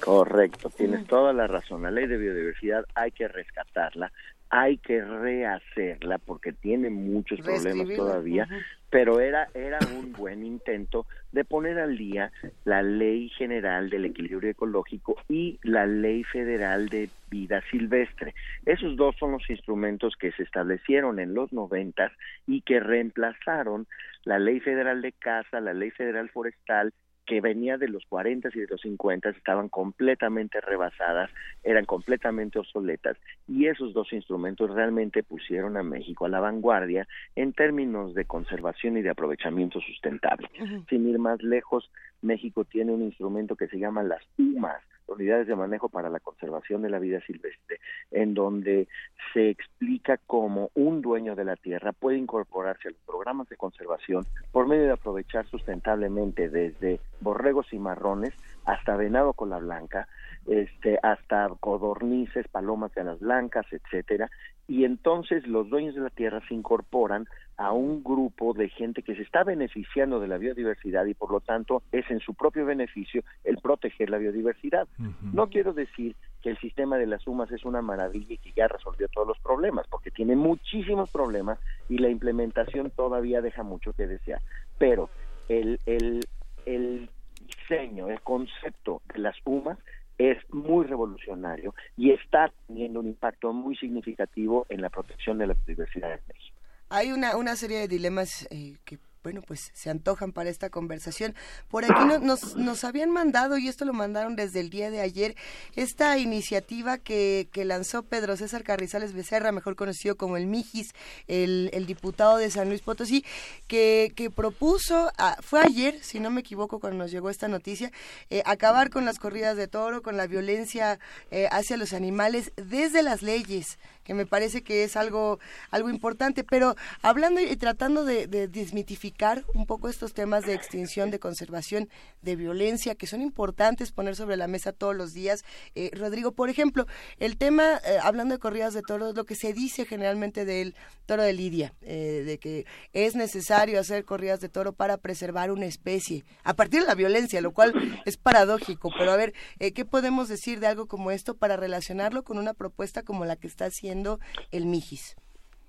Speaker 4: Correcto, tienes toda la razón. La ley de biodiversidad hay que rescatarla, hay que rehacerla porque tiene muchos problemas todavía, pero era era un buen intento de poner al día la Ley General del Equilibrio Ecológico y la Ley Federal de Vida Silvestre. Esos dos son los instrumentos que se establecieron en los noventas y que reemplazaron la Ley Federal de Caza, la Ley Federal Forestal que venía de los 40 y de los 50 estaban completamente rebasadas, eran completamente obsoletas y esos dos instrumentos realmente pusieron a México a la vanguardia en términos de conservación y de aprovechamiento sustentable. Sin ir más lejos, México tiene un instrumento que se llama las UMAS, unidades de manejo para la conservación de la vida silvestre, en donde se explica cómo un dueño de la tierra puede incorporarse a los programas de conservación por medio de aprovechar sustentablemente desde borregos y marrones hasta venado con la blanca, este, hasta codornices, palomas de las blancas, etcétera, y entonces los dueños de la tierra se incorporan a un grupo de gente que se está beneficiando de la biodiversidad y por lo tanto es en su propio beneficio el proteger la biodiversidad. No quiero decir que el sistema de las sumas es una maravilla y que ya resolvió todos los problemas, porque tiene muchísimos problemas y la implementación todavía deja mucho que desear. Pero el, el, el diseño, el concepto de las UMAS es muy revolucionario y está teniendo un impacto muy significativo en la protección de la biodiversidad en México.
Speaker 2: Hay una, una serie de dilemas eh, que bueno, pues se antojan para esta conversación. Por aquí nos, nos habían mandado, y esto lo mandaron desde el día de ayer, esta iniciativa que, que lanzó Pedro César Carrizales Becerra, mejor conocido como el Mijis, el, el diputado de San Luis Potosí, que, que propuso, fue ayer, si no me equivoco, cuando nos llegó esta noticia, eh, acabar con las corridas de toro, con la violencia eh, hacia los animales desde las leyes que me parece que es algo, algo importante. Pero hablando y tratando de, desmitificar un poco estos temas de extinción, de conservación, de violencia, que son importantes poner sobre la mesa todos los días. Eh, Rodrigo, por ejemplo, el tema, eh, hablando de corridas de toros, lo que se dice generalmente del toro de Lidia, eh, de que es necesario hacer corridas de toro para preservar una especie, a partir de la violencia, lo cual es paradójico. Pero a ver, ¿qué podemos decir de algo como esto para relacionarlo con una propuesta como la que está haciendo el Mijis?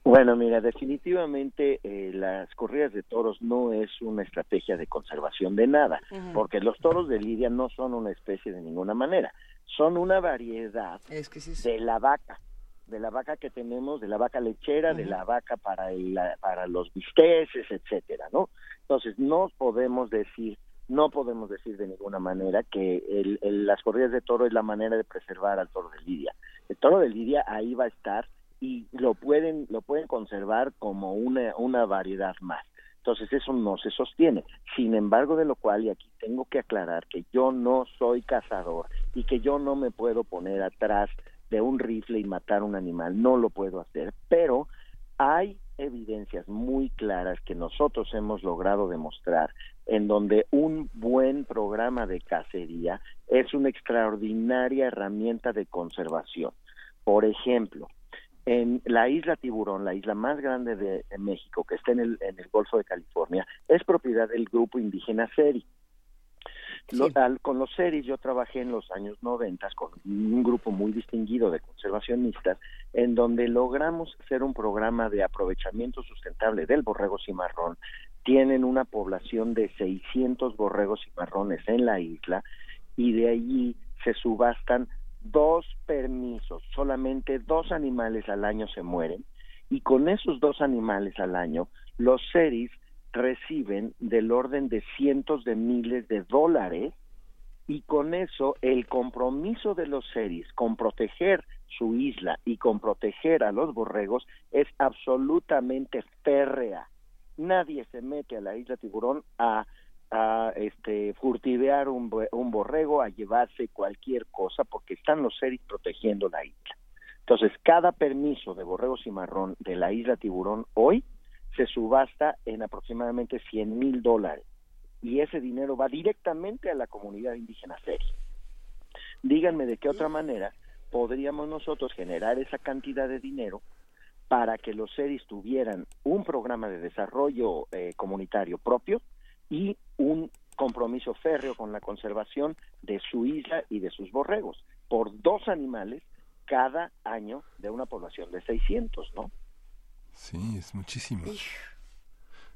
Speaker 4: Bueno, mira, definitivamente eh, las corridas de toros no es una estrategia de conservación de nada, porque los toros de Lidia no son una especie de ninguna manera, son una variedad de la vaca, de la vaca que tenemos, de la vaca lechera, de la vaca para, el, para los bisteces, etcétera, ¿no? Entonces, no podemos decir no podemos decir de ninguna manera que el, las corridas de toro es la manera de preservar al toro de Lidia. El toro de Lidia ahí va a estar y lo pueden lo pueden conservar como una una variedad más. Entonces eso no se sostiene. Sin embargo, de lo cual, y aquí tengo que aclarar que yo no soy cazador y que yo no me puedo poner atrás de un rifle y matar un animal, no lo puedo hacer, pero hay evidencias muy claras que nosotros hemos logrado demostrar en donde un buen programa de cacería es una extraordinaria herramienta de conservación. Por ejemplo, en la isla Tiburón, la isla más grande de, México, que está en el, en el Golfo de California, es propiedad del grupo indígena Seri con los series yo trabajé en los años 90 con un grupo muy distinguido de conservacionistas en donde logramos hacer un programa de aprovechamiento sustentable del borrego cimarrón. Tienen una población de 600 borregos cimarrones en la isla y de allí se subastan dos permisos, solamente dos animales al año se mueren y con esos dos animales al año los series reciben del orden de cientos de miles de dólares y con eso el compromiso de los series con proteger su isla y con proteger a los borregos es absolutamente férrea. Nadie se mete a la isla Tiburón a, a este, furtivear un, un borrego, a llevarse cualquier cosa, porque están los seres protegiendo la isla. Entonces, cada permiso de borrego cimarrón de la isla Tiburón hoy se subasta en aproximadamente 100 mil dólares y ese dinero va directamente a la comunidad indígena seria. Díganme de qué otra manera podríamos nosotros generar esa cantidad de dinero para que los seres tuvieran un programa de desarrollo eh, comunitario propio y un compromiso férreo con la conservación de su isla y de sus borregos por dos animales cada año de una población de 600, ¿no?
Speaker 1: Sí, es muchísimo.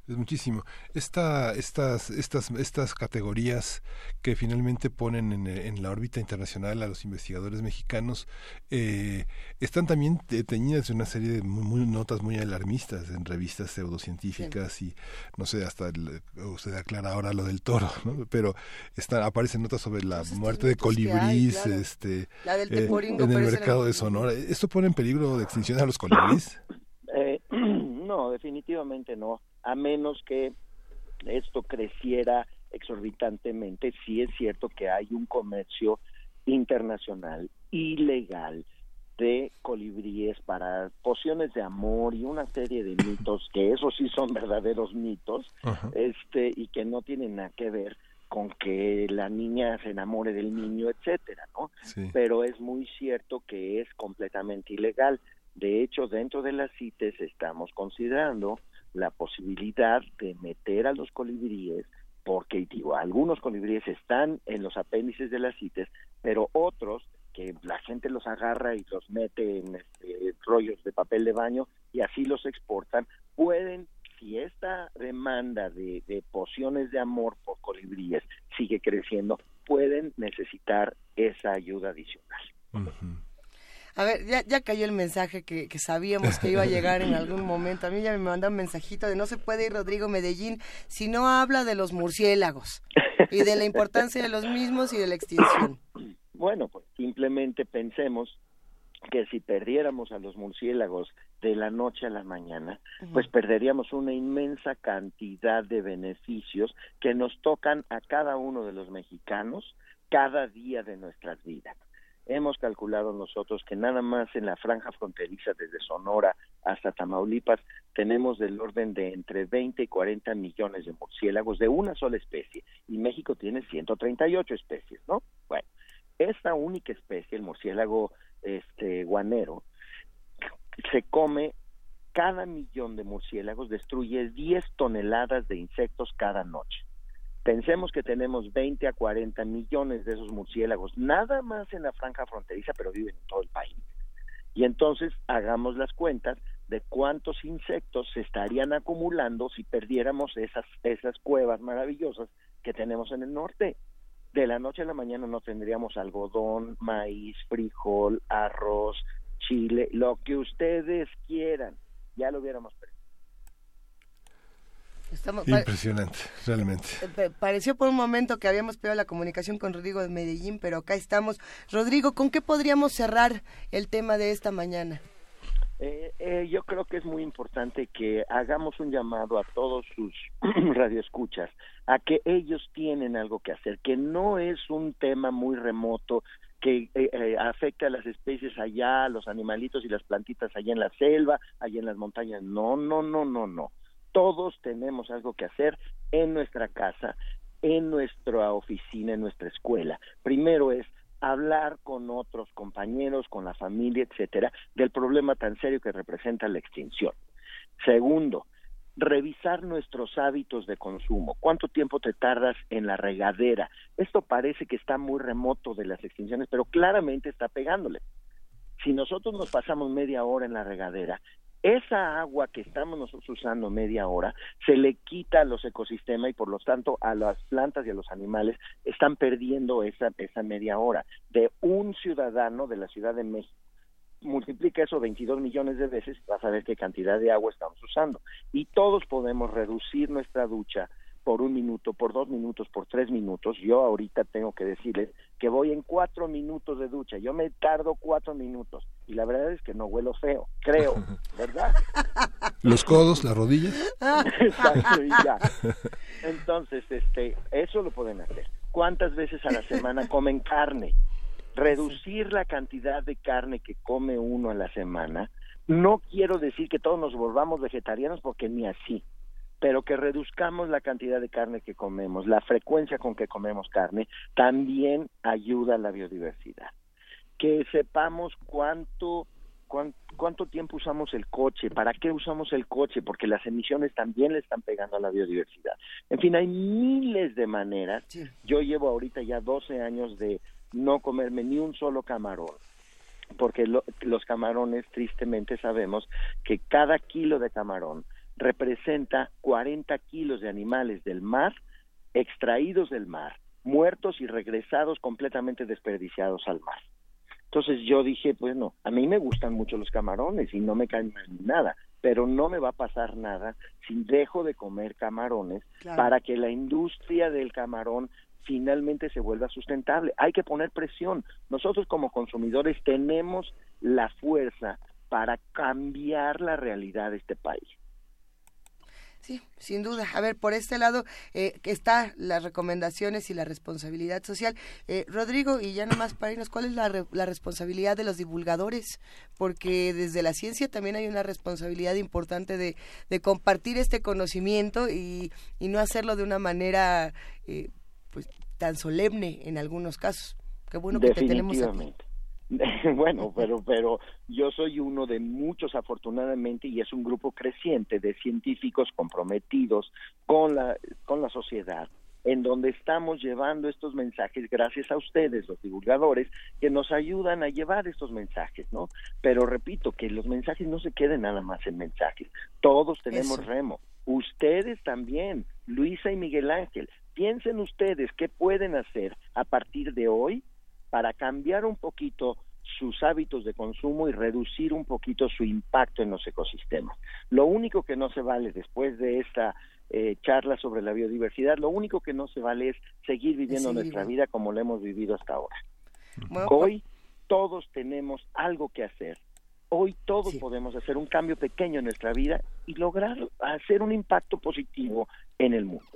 Speaker 1: Es muchísimo. Esta, estas, estas, estas categorías que finalmente ponen en, en, la órbita internacional a los investigadores mexicanos eh, están también teñidas de una serie de muy, notas muy alarmistas en revistas pseudocientíficas y no sé, hasta usted aclara ahora lo del toro, ¿no? pero está, aparecen notas sobre la pues muerte de colibrís este,
Speaker 2: eh,
Speaker 1: en el mercado de Sonora. ¿Esto pone en peligro de extinción a los colibrís?
Speaker 4: No, definitivamente no a menos que esto creciera exorbitantemente, sí es cierto que hay un comercio internacional ilegal de colibríes para pociones de amor y una serie de mitos que esos sí son verdaderos mitos este y que no tienen nada que ver con que la niña se enamore del niño etcétera no pero es muy cierto que es completamente ilegal de hecho dentro de las CITES estamos considerando la posibilidad de meter a los colibríes, porque digo, algunos colibríes están en los apéndices de las CITES, pero otros que la gente los agarra y los mete en este, rollos de papel de baño y así los exportan, pueden, si esta demanda de, pociones de amor por colibríes sigue creciendo, pueden necesitar esa ayuda adicional.
Speaker 2: A ver, ya, ya cayó el mensaje que, que, sabíamos que iba a llegar en algún momento. A mí ya me mandó un mensajito de no se puede ir Rodrigo Medellín si no habla de los murciélagos y de la importancia de los mismos y de la extinción.
Speaker 4: Bueno, pues simplemente pensemos que si perdiéramos a los murciélagos de la noche a la mañana, pues perderíamos una inmensa cantidad de beneficios que nos tocan a cada uno de los mexicanos cada día de nuestras vidas. Hemos calculado nosotros que nada más en la franja fronteriza desde Sonora hasta Tamaulipas tenemos del orden de entre 20 y 40 millones de murciélagos de una sola especie y México tiene 138 especies, ¿no? Bueno, esta única especie, el murciélago este guanero, se come cada millón de murciélagos destruye 10 toneladas de insectos cada noche. Pensemos que tenemos 20 a 40 millones de esos murciélagos, nada más en la franja fronteriza, pero viven en todo el país. Y entonces hagamos las cuentas de cuántos insectos se estarían acumulando si perdiéramos esas, esas cuevas maravillosas que tenemos en el norte. De la noche a la mañana no tendríamos algodón, maíz, frijol, arroz, chile, lo que ustedes quieran. Ya lo hubiéramos perdido.
Speaker 1: Impresionante, realmente.
Speaker 2: Eh, pareció por un momento que habíamos perdido la comunicación con Rodrigo de Medellín, pero acá estamos. Rodrigo, ¿con qué podríamos cerrar el tema de esta mañana?
Speaker 4: Eh, eh, yo creo que es muy importante que hagamos un llamado a todos sus radioescuchas a que ellos tienen algo que hacer, que no es un tema muy remoto que afecta a las especies allá, a los animalitos y las plantitas allá en la selva, allá en las montañas. No, no, no, no, no todos tenemos algo que hacer en nuestra casa, en nuestra oficina, en nuestra escuela. Primero es hablar con otros compañeros, con la familia, etcétera, del problema tan serio que representa la extinción. Segundo, revisar nuestros hábitos de consumo. ¿Cuánto tiempo te tardas en la regadera? Esto parece que está muy remoto de las extinciones, pero claramente está pegándole. Si nosotros nos pasamos media hora en la regadera, esa agua que estamos nosotros usando media hora se le quita a los ecosistemas y por lo tanto a las plantas y a los animales están perdiendo esa, esa media hora. De un ciudadano de la Ciudad de México multiplica eso 22 millones de veces, vas a ver qué cantidad de agua estamos usando. Y todos podemos reducir nuestra ducha por un minuto, por dos minutos, por tres minutos. Yo ahorita tengo que decirles que voy en cuatro minutos de ducha. Yo me tardo cuatro minutos y la verdad es que no huelo feo, creo, ¿verdad?
Speaker 1: Los codos, las rodillas.
Speaker 4: Exacto, y ya. Entonces, este, eso lo pueden hacer. ¿Cuántas veces a la semana comen carne? Reducir la cantidad de carne que come uno a la semana. No quiero decir que todos nos volvamos vegetarianos porque ni así pero que reduzcamos la cantidad de carne que comemos, la frecuencia con que comemos carne, también ayuda a la biodiversidad. Que sepamos cuánto, cuánto, tiempo usamos el coche, para qué usamos el coche, porque las emisiones también le están pegando a la biodiversidad. En fin, hay miles de maneras. Yo llevo ahorita ya 12 años de no comerme ni un solo camarón porque los camarones tristemente sabemos que cada kilo de camarón representa 40 kilos de animales del mar extraídos del mar, muertos y regresados completamente desperdiciados al mar. Entonces yo dije, pues no, a mí me gustan mucho los camarones y no me caen nada, pero no me va a pasar nada si dejo de comer camarones para que la industria del camarón finalmente se vuelva sustentable. Hay que poner presión. Nosotros como consumidores tenemos la fuerza para cambiar la realidad de este país.
Speaker 2: Sí, sin duda. A ver, por este lado eh, está las recomendaciones y la responsabilidad social. Eh, Rodrigo, y ya nomás para irnos, ¿cuál es la, la, responsabilidad de los divulgadores? Porque desde la ciencia también hay una responsabilidad importante de, de compartir este conocimiento y, y, no hacerlo de una manera eh, pues tan solemne en algunos casos. Qué bueno que te tenemos aquí.
Speaker 4: bueno, pero pero yo soy uno de muchos afortunadamente y es un grupo creciente de científicos comprometidos con la con la sociedad en donde estamos llevando estos mensajes gracias a ustedes, los divulgadores, que nos ayudan a llevar estos mensajes, ¿no? Pero repito, que los mensajes no se queden nada más en mensajes. Todos tenemos remo. Ustedes también, Luisa y Miguel Ángel. Piensen ustedes qué pueden hacer a partir de hoy para cambiar un poquito sus hábitos de consumo y reducir un poquito su impacto en los ecosistemas. Lo único que no se vale después de esta eh, charla sobre la biodiversidad, lo único que no se vale es seguir viviendo nuestra vida como lo hemos vivido hasta ahora. Hoy todos tenemos algo que hacer. Hoy todos podemos hacer un cambio pequeño en nuestra vida y lograr hacer un impacto positivo en el mundo.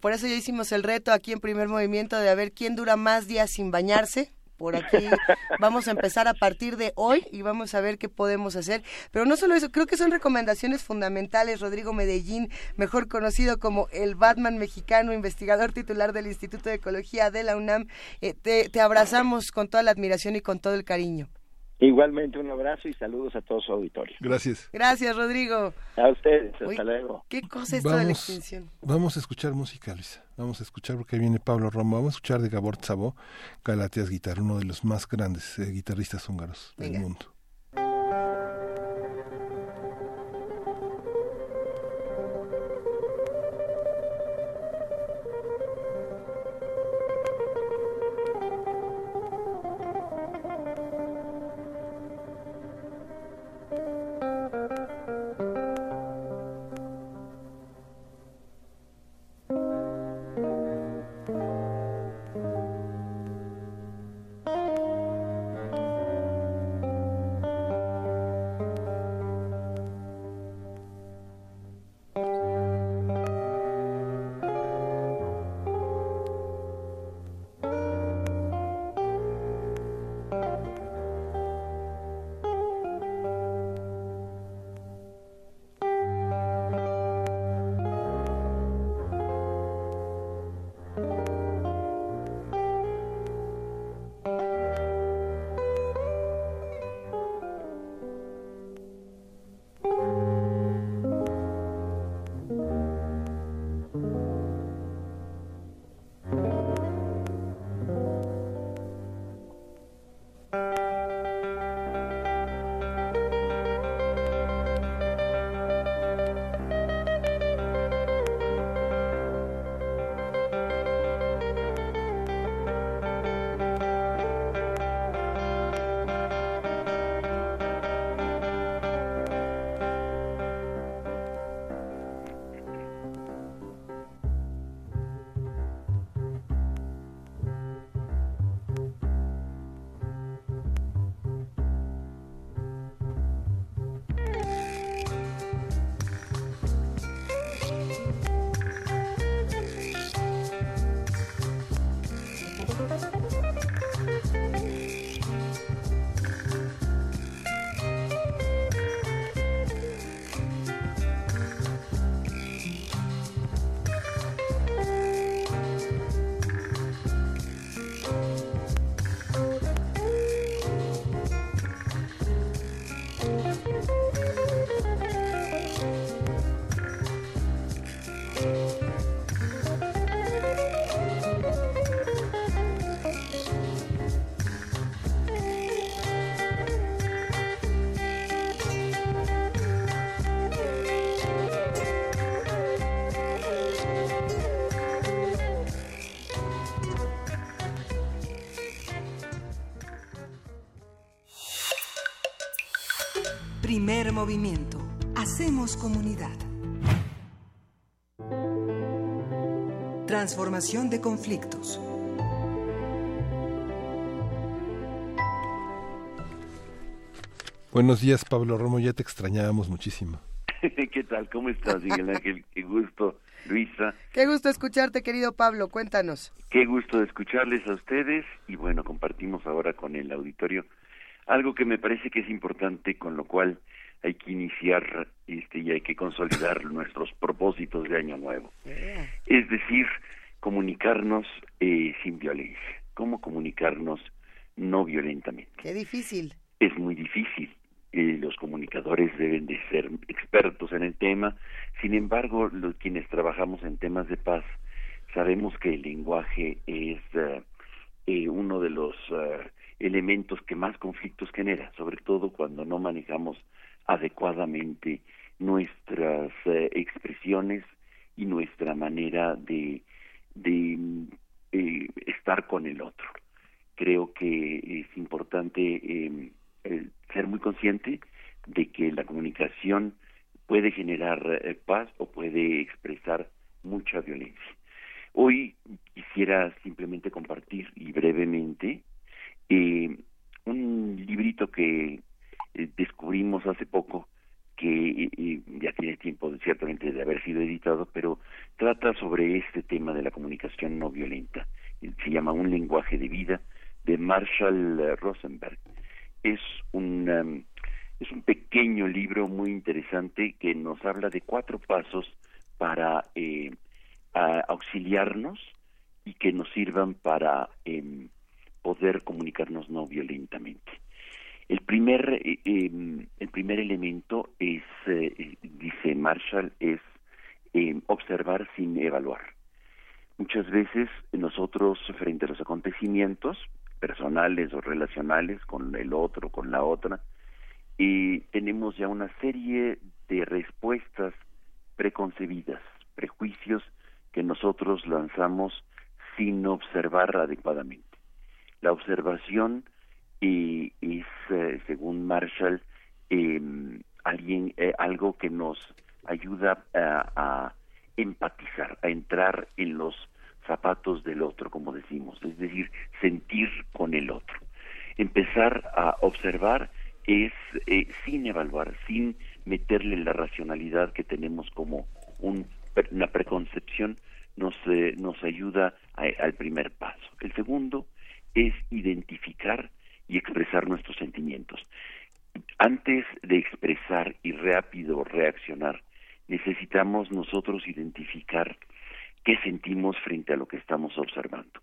Speaker 2: Por, eso ya hicimos el reto aquí en primer movimiento de a ver quién dura más días sin bañarse por aquí vamos a empezar a partir de hoy y vamos a ver qué podemos hacer. Pero no solo eso, creo que son recomendaciones fundamentales. Rodrigo Medellín, mejor conocido como el Batman mexicano, investigador titular del Instituto de Ecología de la UNAM, eh, te abrazamos con toda la admiración y con todo el cariño.
Speaker 4: Igualmente un abrazo y saludos a todos su auditorio.
Speaker 1: Gracias.
Speaker 2: Gracias, Rodrigo.
Speaker 4: A ustedes, hasta luego.
Speaker 2: ¿Qué cosa es esto de la extinción?
Speaker 1: Vamos a escuchar música, Luisa. Vamos a escuchar porque viene Pablo Romo. Vamos a escuchar de Gabor Szabo, Galateas Guitar, uno de los más grandes eh, guitarristas húngaros del mundo.
Speaker 3: Transformación de conflictos.
Speaker 1: Buenos días, Pablo Romo, ya te extrañábamos muchísimo.
Speaker 5: ¿Qué tal? ¿Cómo estás, Miguel Ángel? Qué gusto, Luisa.
Speaker 2: Qué gusto escucharte, querido Pablo. Cuéntanos.
Speaker 5: Qué gusto de escucharles a ustedes y bueno, compartimos ahora con el auditorio algo que me parece que es importante, con lo cual hay que iniciar este, y hay que consolidar nuestros propósitos de año nuevo. Es decir, comunicarnos eh, sin violencia. ¿Cómo comunicarnos no violentamente?
Speaker 2: Qué difícil.
Speaker 5: Es muy difícil los comunicadores deben de ser expertos en el tema. Sin embargo, los, quienes trabajamos en temas de paz sabemos que el lenguaje es eh, eh, uno de los eh, elementos que más conflictos genera, sobre todo cuando no manejamos adecuadamente nuestras expresiones y nuestra manera de, de estar con el otro. Creo que es importante ser muy consciente de que la comunicación puede generar eh, paz o puede expresar mucha violencia. Hoy quisiera simplemente compartir y brevemente eh, un librito que eh, descubrimos hace poco que ya tiene tiempo ciertamente de haber sido editado, pero trata sobre este tema de la comunicación no violenta. Se llama Un lenguaje de vida de Marshall Rosenberg es un, um, es un pequeño libro muy interesante que nos habla de cuatro pasos para eh, auxiliarnos y que nos sirvan para em, poder comunicarnos no violentamente. El primer, eh, em, el primer elemento es, eh, dice Marshall, es em, observar sin evaluar. Muchas veces nosotros, frente a los acontecimientos, personales o relacionales con el otro, con la otra, y tenemos ya una serie de respuestas preconcebidas, prejuicios que nosotros lanzamos sin observar adecuadamente. La observación es, eh, según Marshall, em, alguien, eh, algo que nos ayuda a empatizar, a entrar en los zapatos del otro, como decimos, es decir, sentir con el otro. Empezar a observar es eh, sin evaluar, sin meterle la racionalidad que tenemos como una preconcepción, nos, eh, nos ayuda al primer paso. El segundo es identificar y expresar nuestros sentimientos. Antes de expresar y rápido reaccionar, necesitamos nosotros identificar qué sentimos frente a lo que estamos observando,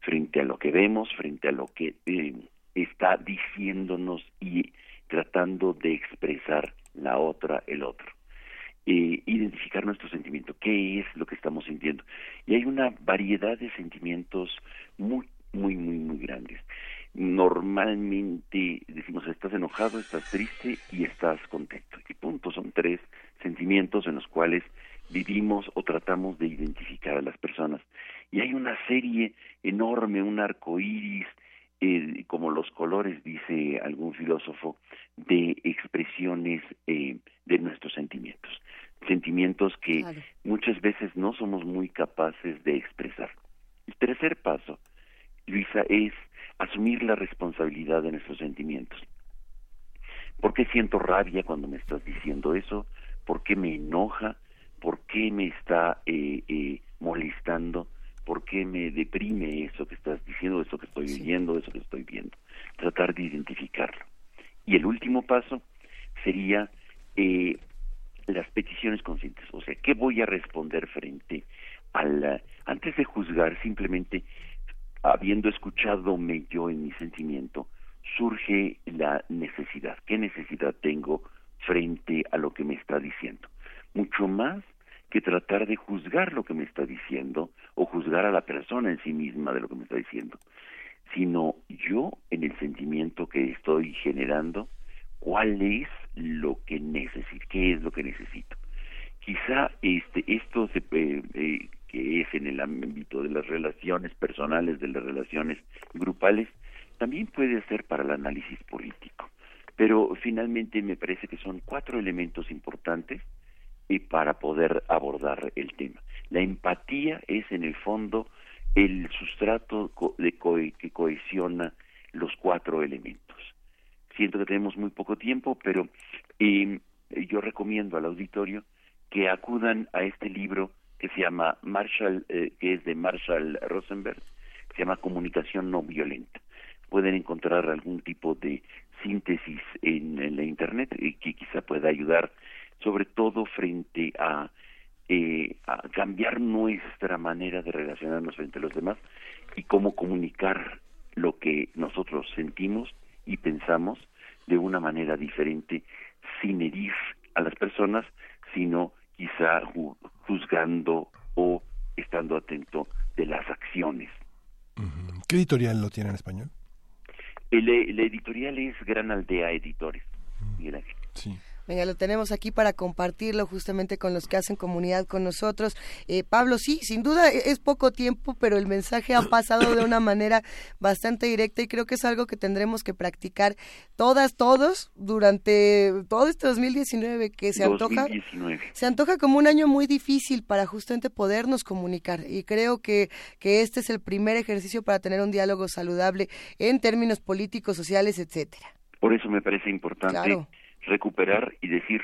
Speaker 5: frente a lo que vemos, frente a lo que eh, está diciéndonos y tratando de expresar la otra, el otro. Eh, identificar nuestro sentimiento, qué es lo que estamos sintiendo. Y hay una variedad de sentimientos muy, muy, muy, muy grandes. Normalmente decimos, estás enojado, estás triste y estás contento. Y punto, son tres sentimientos en los cuales vivimos o tratamos de identificar a las personas. Y hay una serie enorme, un arco iris, eh, como los colores, dice algún filósofo, de expresiones eh, de nuestros sentimientos. Sentimientos que muchas veces no somos muy capaces de expresar. El tercer paso, Luisa, es asumir la responsabilidad de nuestros sentimientos. ¿Por qué siento rabia cuando me estás diciendo eso? ¿Por qué me enoja? por qué me está eh, eh, molestando, por qué me deprime eso que estás diciendo, eso que estoy oyendo, eso que estoy viendo. Tratar de identificarlo. Y el último paso sería eh, las peticiones conscientes, o sea, ¿qué voy a responder frente al... Antes de juzgar, simplemente habiendo escuchado yo en mi sentimiento, surge la necesidad. ¿Qué necesidad tengo frente a lo que me está diciendo? mucho más que tratar de juzgar lo que me está diciendo o juzgar a la persona en sí misma de lo que me está diciendo, sino yo en el sentimiento que estoy generando, cuál es lo que necesito, qué es lo que necesito. Quizá este esto se, eh, eh, que es en el ámbito de las relaciones personales, de las relaciones grupales, también puede ser para el análisis político. Pero finalmente me parece que son cuatro elementos importantes y para poder abordar el tema. La empatía es en el fondo el sustrato de que cohesiona los cuatro elementos. Siento que tenemos muy poco tiempo, pero em, yo recomiendo al auditorio que acudan a este libro que se llama Marshall, eh, que es de Marshall Rosenberg, se llama Comunicación no violenta. Pueden encontrar algún tipo de síntesis en, la internet y que quizá pueda ayudar, sobre todo frente a, eh, a cambiar nuestra manera de relacionarnos frente a los demás y cómo comunicar lo que nosotros sentimos y pensamos de una manera diferente sin herir a las personas, sino quizá juzgando o estando atento de las acciones.
Speaker 1: ¿Qué editorial lo tiene en español?
Speaker 5: El, editorial es Gran Aldea Editores.
Speaker 2: Sí. Venga, lo tenemos aquí para compartirlo justamente con los que hacen comunidad con nosotros. Eh, Pablo, sí, sin duda e-, es poco tiempo, pero el mensaje ha pasado de una manera bastante directa y creo que es algo que tendremos que practicar todas, todos, durante todo este 2019 que se antoja. Se antoja como un año muy difícil para justamente podernos comunicar y creo que, que este es el primer ejercicio para tener un diálogo saludable en términos políticos, sociales, etcétera.
Speaker 5: Por eso me parece importante recuperar y decir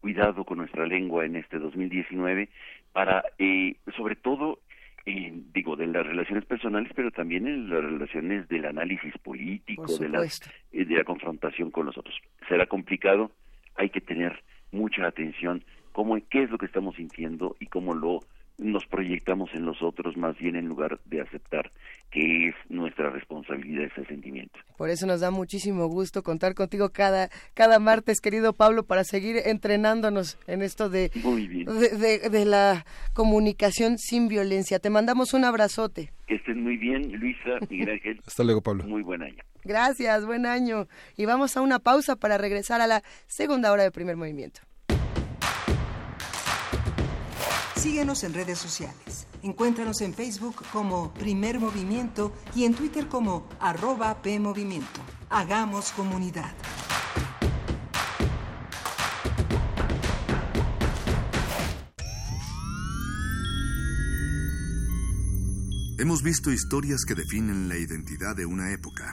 Speaker 5: cuidado con nuestra lengua en este 2019 para, eh, sobre todo, eh, digo, de las relaciones personales, pero también en las relaciones del análisis político, de la, eh, de la confrontación con los otros. Será complicado, hay que tener mucha atención cómo, qué es lo que estamos sintiendo y cómo lo nos proyectamos en los otros más bien en lugar de aceptar que es nuestra responsabilidad ese sentimiento.
Speaker 2: Por eso nos da muchísimo gusto contar contigo cada, cada martes, querido Pablo, para seguir entrenándonos en esto de, de, de, la comunicación sin violencia. Te mandamos un abrazote.
Speaker 5: Que estén muy bien, Luisa, Miguel Ángel.
Speaker 1: Hasta luego, Pablo.
Speaker 5: Muy buen año.
Speaker 2: Gracias, buen año. Y vamos a una pausa para regresar a la segunda hora del primer movimiento.
Speaker 3: Síguenos en redes sociales. Encuéntranos en Facebook como Primer Movimiento y en Twitter como arroba PMovimiento. Hagamos comunidad.
Speaker 6: Hemos visto historias que definen la identidad de una época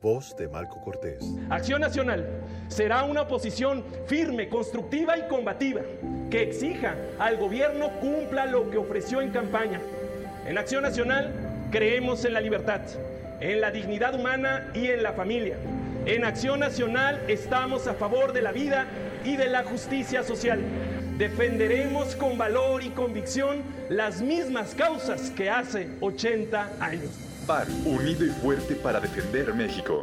Speaker 7: Voz de Marco Cortés.
Speaker 8: Acción Nacional será una oposición firme, constructiva y combativa que exija al gobierno cumpla lo que ofreció en campaña. En Acción Nacional creemos en la libertad, en la dignidad humana y en la familia. En Acción Nacional estamos a favor de la vida y de la justicia social. Defenderemos con valor y convicción las mismas causas que hace 80 años
Speaker 7: unido y fuerte para defender México.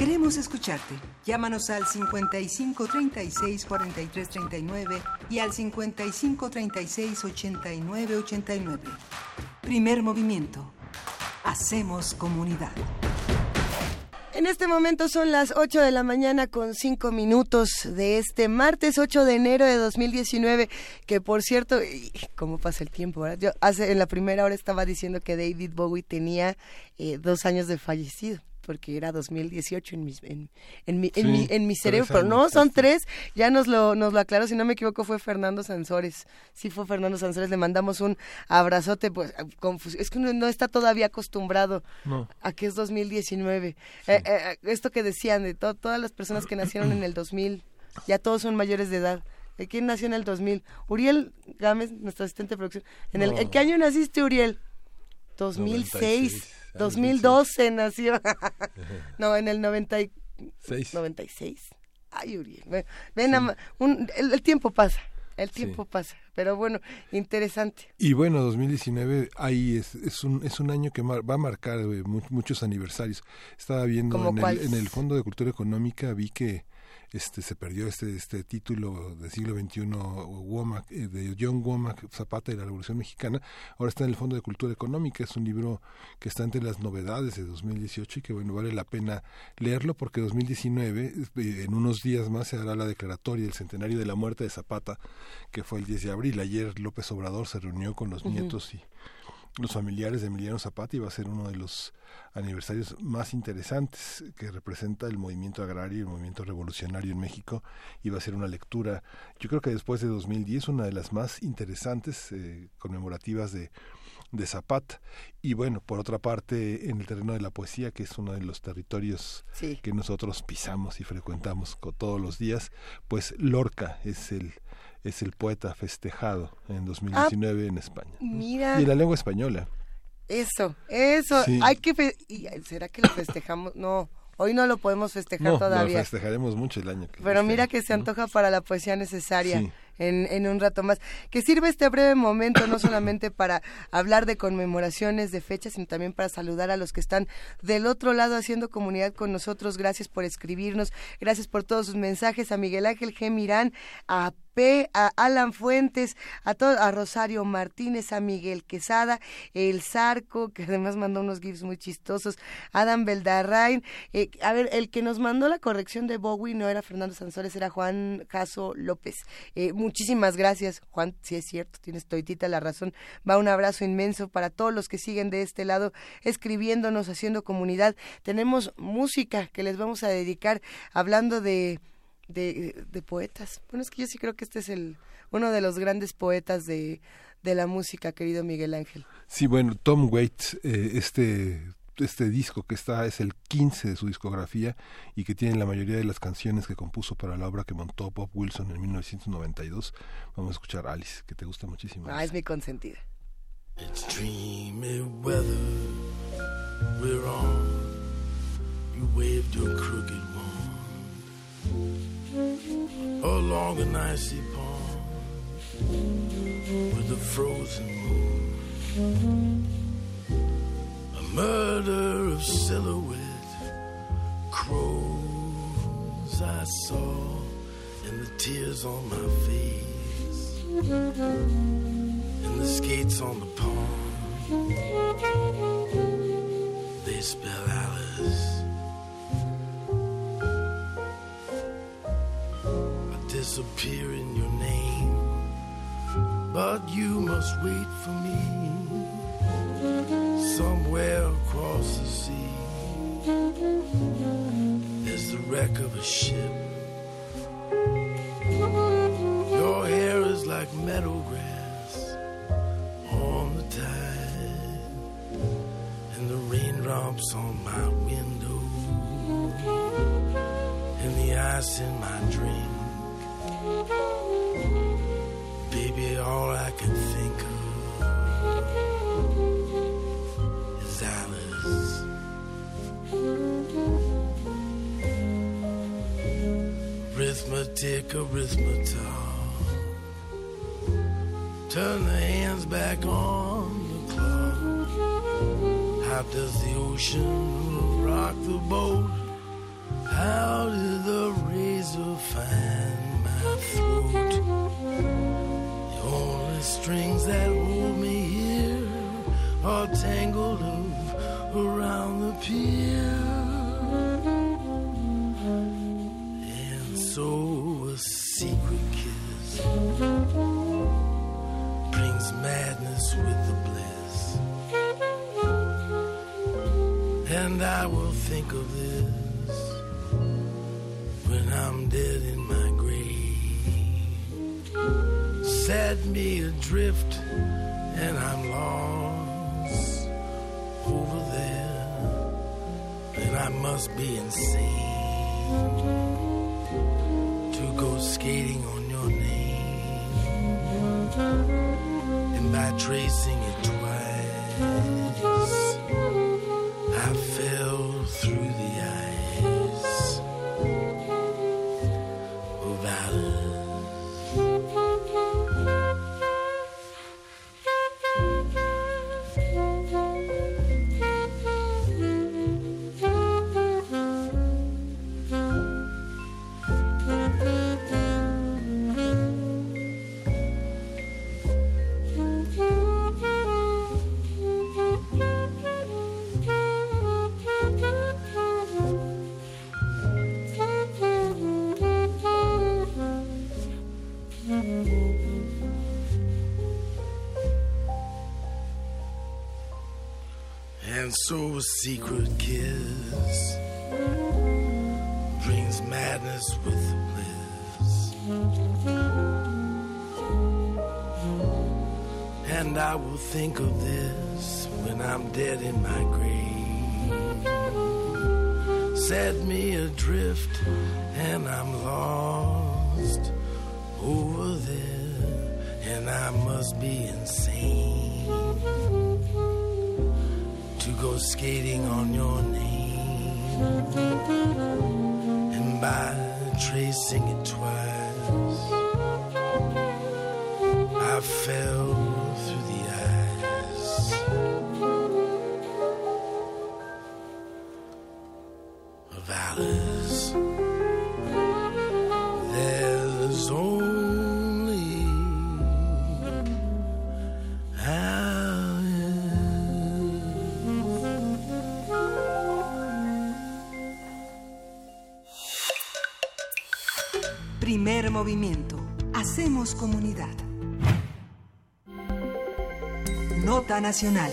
Speaker 3: Queremos escucharte. Llámanos al 55 36 43 39 y al 55 36 89 89. Primer movimiento. Hacemos comunidad.
Speaker 2: En este momento son las 8 de la mañana con 5 minutos de este martes 8 de enero de 2019, que por cierto, ¿cómo pasa el tiempo? ¿verdad? Yo hace en la primera hora estaba diciendo que David Bowie tenía eh, dos años de fallecido porque era 2018 en, mis, en, en, mi, en, mi, en mi cerebro, pero no, son tres, ya nos lo, nos lo aclaró, si no me equivoco fue Fernando Sansores, sí fue Fernando Sansores, le mandamos un abrazote, pues es que uno no está todavía acostumbrado a que es 2019. Eh, eh, esto que decían de todas las personas que nacieron en el 2000, ya todos son mayores de edad. ¿Quién nació en el 2000? Uriel Gámez, nuestro asistente de producción. ¿En, el, ¿en qué año naciste, Uriel? 2006. 2012 nació. no, en el 96. 96. Ay, Uriel. Ven, el, tiempo pasa. El tiempo pasa, pero bueno, interesante.
Speaker 1: Y bueno, 2019 ahí es, es, un, es un año que va a marcar eh, muchos aniversarios. Estaba viendo en el, en el, Fondo de Cultura Económica, vi que este se perdió este este título del siglo XXI Womack, eh, de John Womack Zapata de la Revolución Mexicana ahora está en el Fondo de Cultura Económica. Es un libro que está entre las novedades de 2018 y que bueno vale la pena leerlo porque 2019 eh, en unos días más se hará la declaratoria del centenario de la muerte de Zapata que fue el 10 de abril. Ayer López Obrador se reunió con los nietos y los familiares de Emiliano Zapata y va a ser uno de los aniversarios más interesantes que representa el movimiento agrario y el movimiento revolucionario en México y va a ser una lectura, yo creo que después de 2010, una de las más interesantes eh, conmemorativas de, de Zapata. Y bueno, por otra parte, en el terreno de la poesía, que es uno de los territorios que nosotros pisamos y frecuentamos todos los días, pues Lorca es el es el poeta festejado en 2019 en España.
Speaker 2: Mira.
Speaker 1: Y en la lengua española.
Speaker 2: Eso, eso. Hay que ¿Será que lo festejamos? No. Hoy no lo podemos festejar todavía.
Speaker 1: Lo festejaremos mucho el año que
Speaker 2: Pero mira que se antoja para la poesía necesaria en, en un rato más. Que sirve este breve momento no solamente para hablar de conmemoraciones, de fechas, sino también para saludar a los que están del otro lado haciendo comunidad con nosotros. Gracias por escribirnos, gracias por todos sus mensajes. A Miguel Ángel G. Mirán, a P, a Alan Fuentes, a, todo, a Rosario Martínez, a Miguel Quesada, el Zarco, que además mandó unos gifs muy chistosos, Adam Beldarrain. Eh, a ver, el que nos mandó la corrección de Bowie no era Fernando Sansores, era Juan Caso López. Eh, muchísimas gracias, Juan, si es cierto, tienes toitita la razón. Va un abrazo inmenso para todos los que siguen de este lado, escribiéndonos, haciendo comunidad. Tenemos música que les vamos a dedicar hablando de de, poetas. Bueno, es que yo sí creo que este es el uno de los grandes poetas de, de la música, querido Miguel Ángel.
Speaker 1: Sí, bueno, Tom Waits, eh, este este disco que está es el 15 de su discografía y que tiene la mayoría de las canciones que compuso para la obra que montó Bob Wilson en 1992. Vamos a escuchar Alice, que te gusta muchísimo.
Speaker 2: Ah, es mi consentida.
Speaker 9: Along an icy pond with a frozen moon. A murder of silhouette crows I saw and the tears on my face and the skates on the pond. They spell Alice. Disappear in your name but you must wait for me somewhere across the sea. There's the wreck of a ship. Your hair is like meadow grass on the tide, and the raindrops on my window, and the ice in my drink. Baby, all I can think of is Alice. Arithmetic, arithmetic. Turn the hands back on the clock. How does the ocean rock the boat? How did the razor find The only strings that hold me here are tangled up around the pier. And so a secret kiss brings madness with the bliss. And I will think of this when I'm dead in my grave. Set me adrift, and I'm lost over there. And I must be insane to go skating on your name. And by tracing it twice, secret kiss brings madness with bliss. And I will think of this when I'm dead in my grave. Set me adrift, and I'm lost over there, and I must be insane skating on your name. And by tracing it
Speaker 3: movimiento. Hacemos comunidad. Nota nacional.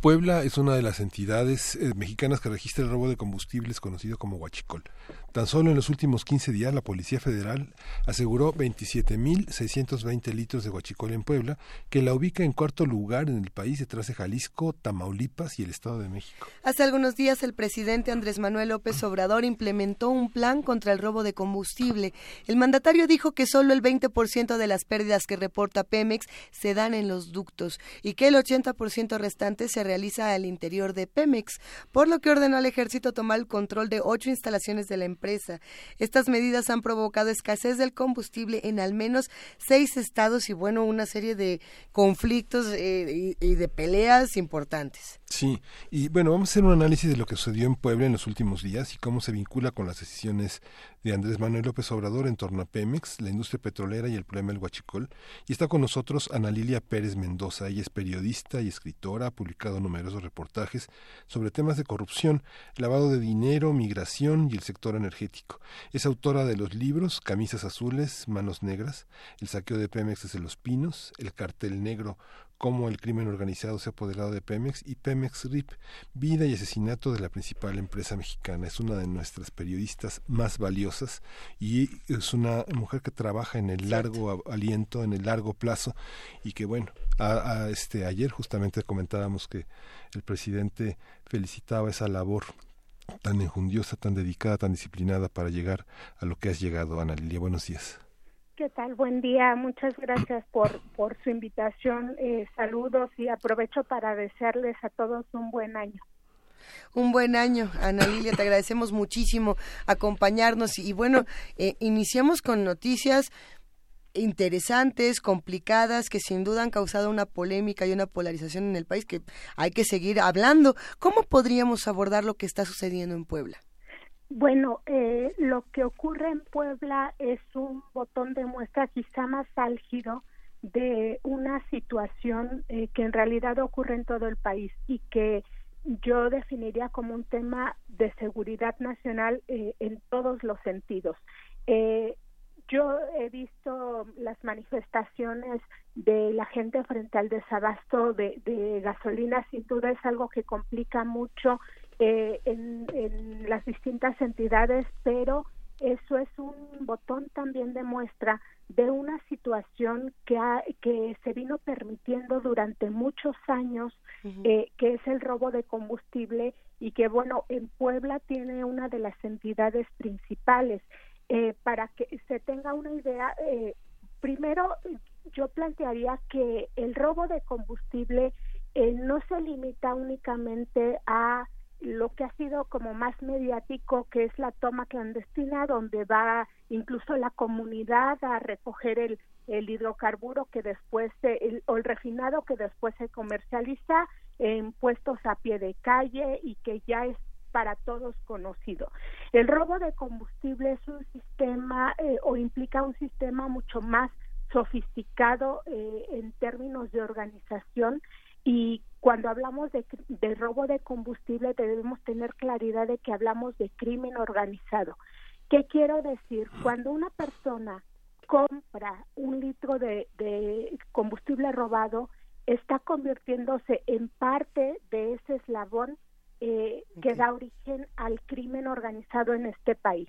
Speaker 1: Puebla es una de las entidades eh, mexicanas que registra el robo de combustibles conocido como huachicol. Tan solo en los últimos 15 días la Policía Federal aseguró 27.620 litros de huachicol en Puebla, que la ubica en cuarto lugar en el país detrás de Jalisco, Tamaulipas y el Estado de México.
Speaker 2: Hace algunos días el presidente Andrés Manuel López Obrador implementó un plan contra el robo de combustible. El mandatario dijo que solo el 20% de las pérdidas que reporta Pemex se dan en los ductos y que el 80% restante se realiza al interior de Pemex, por lo que ordenó al ejército tomar el control de ocho instalaciones de la empresa. Estas medidas han provocado escasez del combustible en al menos seis estados y bueno, una serie de conflictos eh, y, y de peleas importantes.
Speaker 1: Sí, y bueno, vamos a hacer un análisis de lo que sucedió en Puebla en los últimos días y cómo se vincula con las decisiones de Andrés Manuel López Obrador en torno a Pemex, la industria petrolera y el problema del huachicol. Y está con nosotros Ana Lilia Pérez Mendoza. Ella es periodista y escritora, ha publicado numerosos reportajes sobre temas de corrupción, lavado de dinero, migración y el sector energético. Es autora de los libros Camisas Azules, Manos Negras, El saqueo de Pemex desde los Pinos, El cartel negro cómo el crimen organizado se ha apoderado de Pemex y Pemex RIP, vida y asesinato de la principal empresa mexicana. Es una de nuestras periodistas más valiosas y es una mujer que trabaja en el largo aliento, en el largo plazo y que bueno, a, este ayer justamente comentábamos que el presidente felicitaba esa labor tan enjundiosa, tan dedicada, tan disciplinada para llegar a lo que has llegado, Ana Lilia. Buenos días.
Speaker 10: ¿Qué tal? Buen día. Muchas gracias por, por su invitación. Eh, saludos y aprovecho para desearles a todos un buen año.
Speaker 2: Un buen año, Ana Lilia, te agradecemos muchísimo acompañarnos y, bueno, eh, iniciamos con noticias interesantes, complicadas, que sin duda han causado una polémica y una polarización en el país que hay que seguir hablando. ¿Cómo podríamos abordar lo que está sucediendo en Puebla?
Speaker 10: Bueno, eh, lo que ocurre en Puebla es un botón de muestra quizá más álgido de una situación eh, que en realidad ocurre en todo el país y que yo definiría como un tema de seguridad nacional eh, en todos los sentidos. yo he visto las manifestaciones de la gente frente al desabasto de, de gasolina, sin duda es algo que complica mucho eh, en, las distintas entidades, pero eso es un botón también de muestra de una situación que, que se vino permitiendo durante muchos años, eh, que es el robo de combustible y que, bueno, en Puebla tiene una de las entidades principales. Eh, para que se tenga una idea, primero yo plantearía que el robo de combustible no se limita únicamente a lo que ha sido como más mediático, que es la toma clandestina, donde va incluso la comunidad a recoger el, el hidrocarburo que después, el, o el refinado que después se comercializa en puestos a pie de calle y que ya es para todos conocido. El robo de combustible es un sistema eh, o implica un sistema mucho más sofisticado eh, en términos de organización y cuando hablamos de, robo de combustible debemos tener claridad de que hablamos de crimen organizado. ¿Qué quiero decir? Cuando una persona compra un litro de, combustible robado, está convirtiéndose en parte de ese eslabón eh, que da origen al crimen organizado en este país.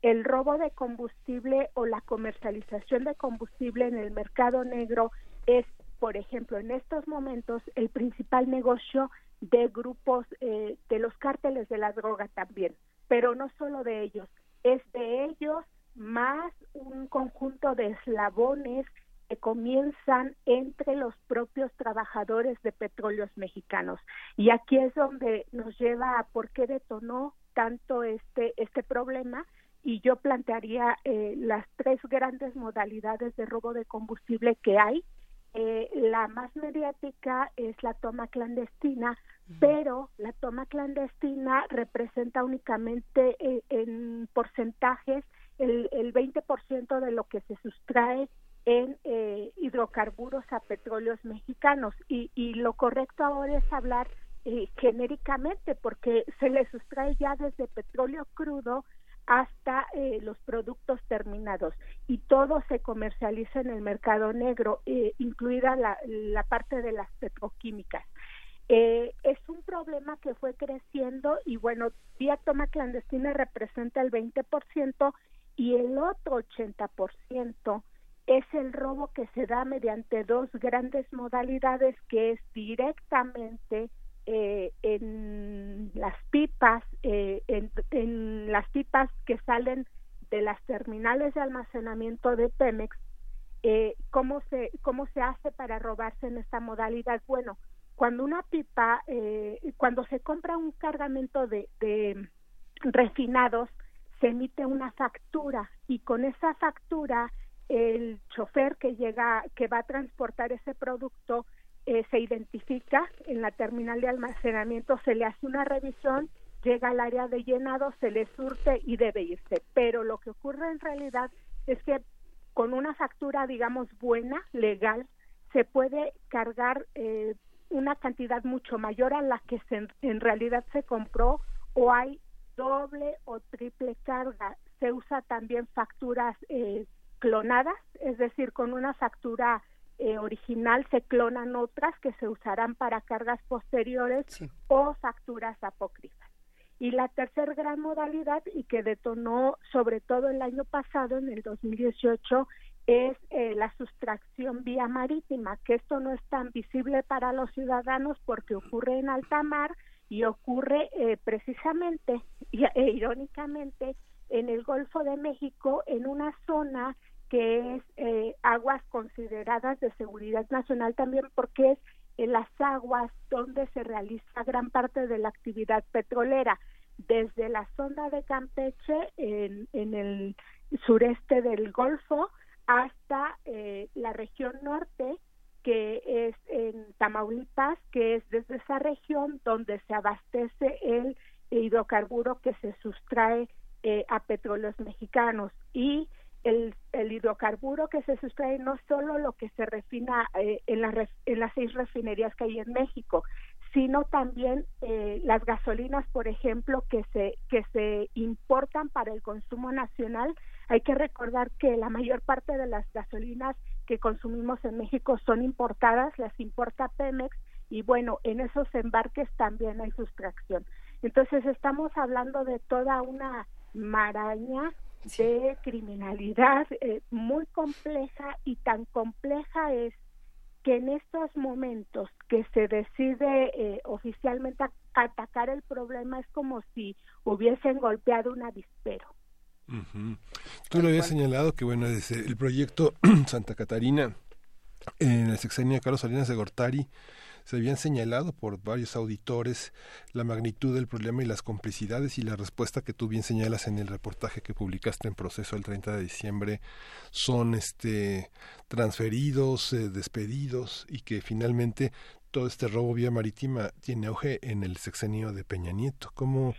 Speaker 10: El robo de combustible o la comercialización de combustible en el mercado negro es por ejemplo, en estos momentos el principal negocio de grupos eh, de los cárteles de la droga también, pero no solo de ellos, es de ellos más un conjunto de eslabones que comienzan entre los propios trabajadores de petróleos mexicanos. Y aquí es donde nos lleva a por qué detonó tanto este, este problema y yo plantearía eh, las tres grandes modalidades de robo de combustible que hay eh, la más mediática es la toma clandestina, pero la toma clandestina representa únicamente eh, en porcentajes el, el 20% de lo que se sustrae en eh, hidrocarburos a petróleos mexicanos. Y, y lo correcto ahora es hablar genéricamente porque se le sustrae ya desde petróleo crudo hasta eh, los productos terminados y todo se comercializa en el mercado negro, eh, incluida la, parte de las petroquímicas. Eh, es un problema que fue creciendo y bueno, vía toma clandestina representa el 20% y el otro 80% es el robo que se da mediante dos grandes modalidades que es directamente eh, en las pipas, eh, en, las pipas que salen de las terminales de almacenamiento de Pemex, eh, ¿cómo, se, ¿cómo se hace para robarse en esta modalidad? Bueno, cuando una pipa, eh, cuando se compra un cargamento de, de refinados, se emite una factura y con esa factura el chofer que llega, que va a transportar ese producto, eh, se identifica en la terminal de almacenamiento, se le hace una revisión, llega al área de llenado, se le surte y debe irse. Pero lo que ocurre en realidad es que con una factura, digamos, buena, legal, se puede cargar eh, una cantidad mucho mayor a la que se, en realidad se compró o hay doble o triple carga. Se usa también facturas eh, clonadas, es decir, con una factura eh, original se clonan otras que se usarán para cargas posteriores o facturas apócrifas. Y la tercera gran modalidad y que detonó sobre todo el año pasado, en el 2018, es eh, la sustracción vía marítima, que esto no es tan visible para los ciudadanos porque ocurre en alta mar y ocurre eh, precisamente e irónicamente en el Golfo de México, en una zona que es eh, aguas consideradas de seguridad nacional también porque es en las aguas donde se realiza gran parte de la actividad petrolera, desde la zona de Campeche en, en el sureste del Golfo hasta eh, la región norte, que es en Tamaulipas, que es desde esa región donde se abastece el hidrocarburo que se sustrae eh, a petróleos mexicanos. Y el, el, hidrocarburo que se sustrae no solo lo que se refina eh, en, la, en las seis refinerías que hay en México, sino también eh, las gasolinas, por ejemplo, que se, que se importan para el consumo nacional. Hay que recordar que la mayor parte de las gasolinas que consumimos en México son importadas, las importa Pemex, y bueno, en esos embarques también hay sustracción. Entonces estamos hablando de toda una maraña de criminalidad eh, muy compleja y tan compleja es que en estos momentos que se decide eh, oficialmente atacar el problema es como si hubiesen golpeado un avispero.
Speaker 1: Tú lo habías señalado que bueno, desde el proyecto Santa Catarina en el sexenio de Carlos Salinas de Gortari se habían señalado por varios auditores la magnitud del problema y las complicidades y la respuesta que tú bien señalas en el reportaje que publicaste en proceso el 30 de diciembre son este transferidos, eh, despedidos y que finalmente todo este robo vía marítima tiene auge en el sexenio de Peña Nieto. ¿Cómo,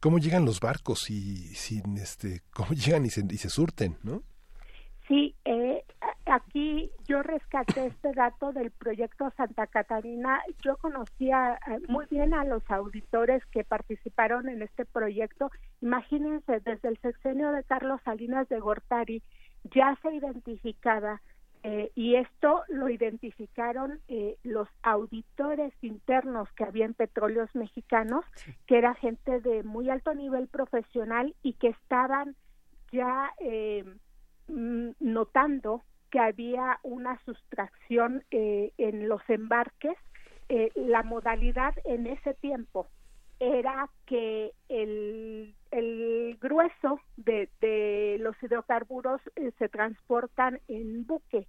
Speaker 1: cómo llegan los barcos y sin este cómo llegan y se, y se surten, ¿no?
Speaker 10: Sí, eh, aquí yo rescaté este dato del proyecto Santa Catarina. Yo conocía eh, muy bien a los auditores que participaron en este proyecto. Imagínense, desde el sexenio de Carlos Salinas de Gortari ya se identificaba eh, y esto lo identificaron eh, los auditores internos que había en petróleos mexicanos, que era gente de muy alto nivel profesional y que estaban ya mm, notando que había una sustracción eh, en los embarques. Eh, la modalidad en ese tiempo era que el, el grueso de, los hidrocarburos eh, se transportan en buque.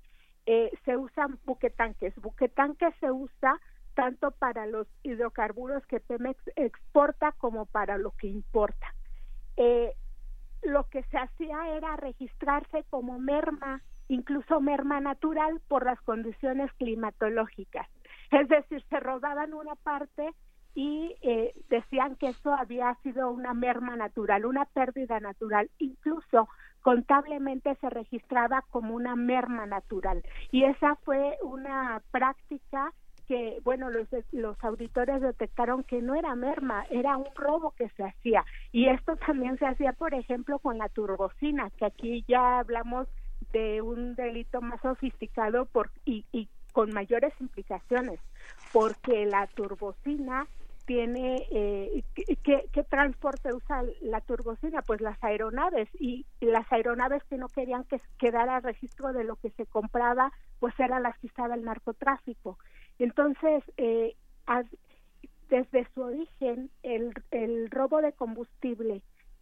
Speaker 10: se usan buquetanques. Buquetanques se usa tanto para los hidrocarburos que Pemex exporta como para lo que importa. Lo que se hacía era registrarse como merma incluso merma natural por las condiciones climatológicas. Es decir, se rodaban una parte y eh, decían que eso había sido una merma natural, una pérdida natural. Incluso contablemente se registraba como una merma natural. Y esa fue una práctica que, bueno, los, los auditores detectaron que no era merma, era un robo que se hacía. Y esto también se hacía, por ejemplo, con la turbocina, que aquí ya hablamos de un delito más sofisticado por, y, y con mayores implicaciones, porque la turbocina tiene eh, ¿qué, ¿qué, transporte usa la turbocina pues las aeronaves y las aeronaves que no querían que quedara registro de lo que se compraba pues eran las que usaba el narcotráfico entonces eh, desde su origen el, robo de combustible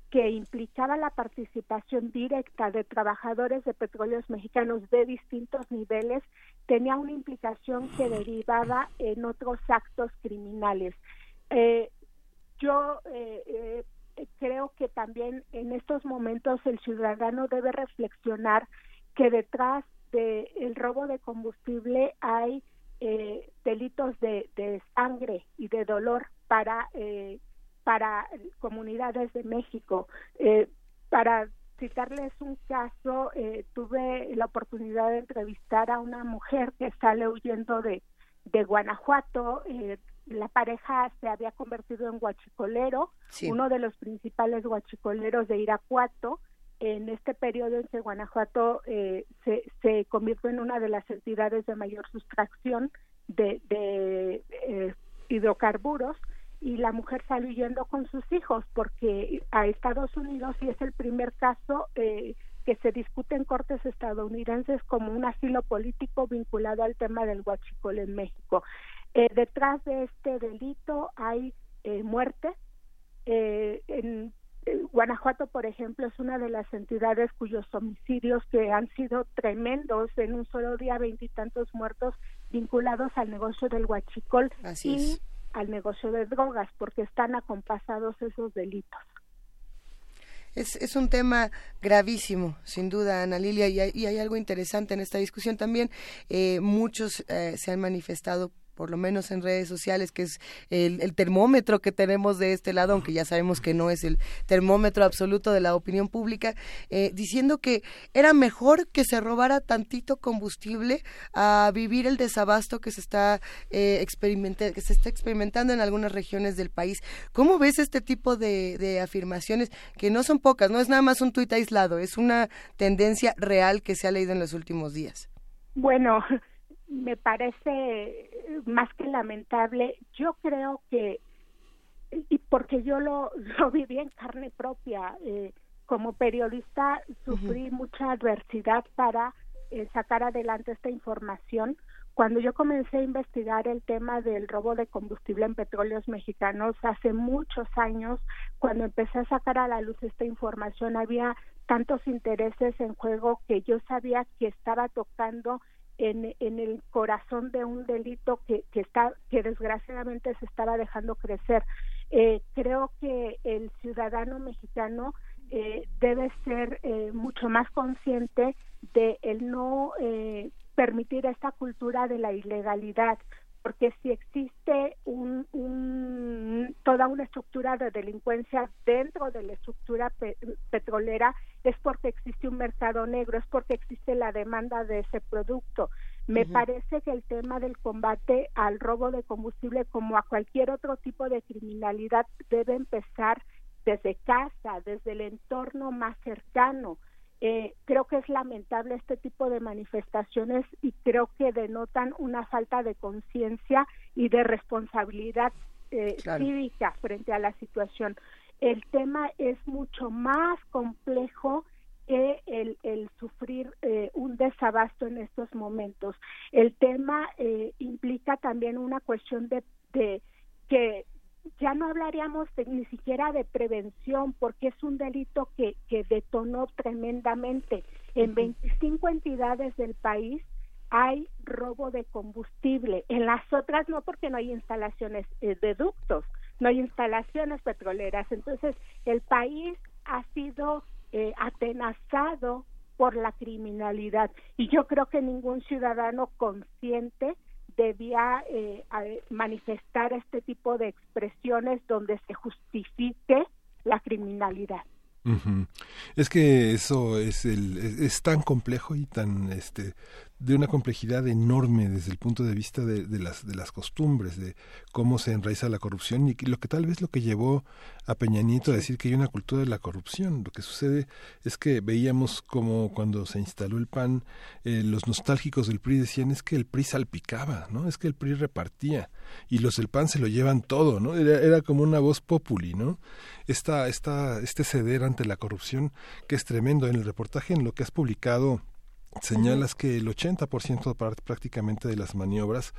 Speaker 10: que implicaba la participación directa de trabajadores de petróleos mexicanos de distintos niveles, tenía una implicación que derivaba en otros actos criminales. Eh, yo eh, eh, creo que también en estos momentos el ciudadano debe reflexionar que detrás del robo de combustible hay eh, delitos de, sangre y de dolor para para comunidades de México. para citarles un caso, tuve la oportunidad de entrevistar a una mujer que sale huyendo de, de Guanajuato, eh, la pareja se había convertido en guachicolero, uno de los principales guachicoleros de Irapuato. En este periodo en que Guanajuato eh, se, se convirtió en una de las entidades de mayor sustracción de, de eh, hidrocarburos y la mujer salió huyendo con sus hijos porque a Estados Unidos y es el primer caso eh, que se discute en cortes estadounidenses como un asilo político vinculado al tema del huachicol en México. Eh, detrás de este delito hay eh, muerte. Eh, en Guanajuato, por ejemplo, es una de las entidades cuyos homicidios que han sido tremendos en un solo día, veintitantos muertos vinculados al negocio del huachicol y al negocio de drogas, porque están acompasados esos delitos.
Speaker 2: Es, es un tema gravísimo, sin duda, Ana Lilia, y hay, algo interesante en esta discusión también. Eh, muchos eh, se han manifestado por lo menos en redes sociales, que es el, termómetro que tenemos de este lado, aunque ya sabemos que no es el termómetro absoluto de la opinión pública, eh, diciendo que era mejor que se robara tantito combustible a vivir el desabasto que se está eh, que se está experimentando en algunas regiones del país. ¿Cómo ves este tipo de, de afirmaciones que no son pocas, no es nada más un tuit aislado, es una tendencia real que se ha leído en los últimos días?
Speaker 10: Bueno, me parece más que lamentable. Yo creo que, y porque yo lo, lo viví en carne propia, eh, como periodista sufrí mucha adversidad para eh, sacar adelante esta información. Cuando yo comencé a investigar el tema del robo de combustible en petróleos mexicanos hace muchos años, cuando empecé a sacar a la luz esta información, había tantos intereses en juego que yo sabía que estaba tocando en, el corazón de un delito que, que, está, que desgraciadamente se estaba dejando crecer. Eh, creo que el ciudadano mexicano eh, debe ser eh, mucho más consciente de el no eh, permitir esta cultura de la ilegalidad, porque si existe un, toda una estructura de delincuencia dentro de la estructura petrolera, es porque existe un mercado negro, es porque existe la demanda de ese producto. Me parece que el tema del combate al robo de combustible, como a cualquier otro tipo de criminalidad, debe empezar desde casa, desde el entorno más cercano. Eh, creo que es lamentable este tipo de manifestaciones y creo que denotan una falta de conciencia y de responsabilidad eh, cívica frente a la situación. El tema es mucho más complejo que el, el sufrir eh, un desabasto en estos momentos. El tema implica también una cuestión de, de que ya no hablaríamos ni siquiera de prevención porque es un delito que, que detonó tremendamente. En 25 entidades del país hay robo de combustible, en las otras no porque no hay instalaciones eh, de ductos, no hay instalaciones petroleras. Entonces el país ha sido eh, atenazado por la criminalidad y yo creo que ningún ciudadano consciente debía eh, manifestar este tipo de expresiones donde se justifique la criminalidad.
Speaker 1: Es que eso es, el, es, tan complejo y tan este de una complejidad enorme desde el punto de vista de, de, las de las costumbres de cómo se enraiza la corrupción y lo que tal vez lo que llevó a Peña Nieto a decir que hay una cultura de la corrupción. Lo que sucede es que veíamos como cuando se instaló el PAN eh, los nostálgicos del PRI decían es que el PRI salpicaba no es que el PRI repartía y los del PAN se lo llevan todo no era, era como una voz populi no esta, esta, este ceder ante la corrupción que es tremendo en el reportaje en lo que has publicado señalas que el 80% prácticamente de las maniobras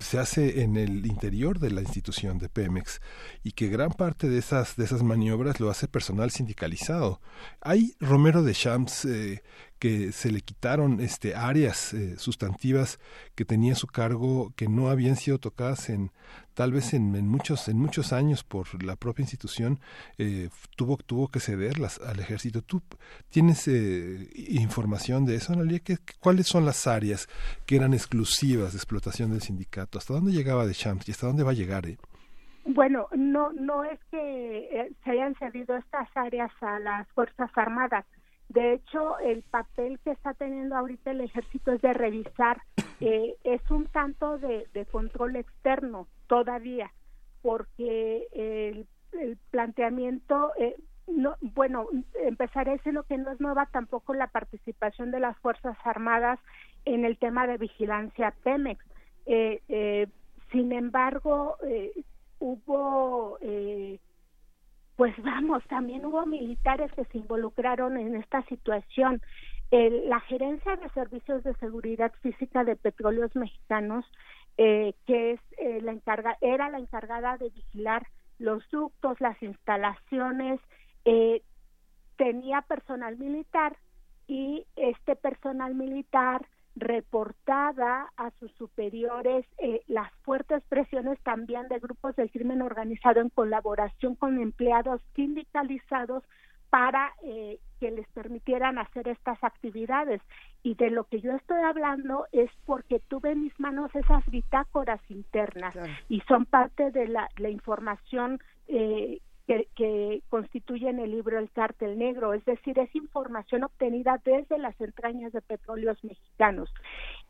Speaker 1: se hace en el interior de la institución de Pemex y que gran parte de esas de esas maniobras lo hace personal sindicalizado. Hay Romero de Champs eh, que se le quitaron este áreas eh, sustantivas que tenía su cargo que no habían sido tocadas en tal vez en, muchos en muchos años por la propia institución eh, tuvo tuvo que cederlas al ejército tú tienes eh, información de eso Analia cuáles son las áreas que eran exclusivas de explotación del sindicato hasta dónde llegaba de Champs y hasta dónde va a llegar eh?
Speaker 10: Bueno, no, no es que se hayan cedido estas áreas a las Fuerzas Armadas. De hecho, el papel que está teniendo ahorita el ejército es de revisar, eh, es un tanto de, control externo todavía, porque el, planteamiento, eh, no, bueno, empezaré diciendo que no es nueva tampoco la participación de las Fuerzas Armadas en el tema de vigilancia Pemex. Eh, sin embargo, hubo pues vamos, también hubo militares que se involucraron en esta situación. la gerencia de servicios de seguridad física de petróleos mexicanos, eh, que es eh, la encarga, era la encargada de vigilar los ductos, las instalaciones, eh, tenía personal militar y este personal militar reportada a sus superiores eh, las fuertes presiones también de grupos del crimen organizado en colaboración con empleados sindicalizados para eh, que les permitieran hacer estas actividades. Y de lo que yo estoy hablando es porque tuve en mis manos esas bitácoras internas y son parte de la, la información eh, que, constituyen el libro El Cártel Negro, es decir, es información obtenida desde las entrañas de petróleos mexicanos.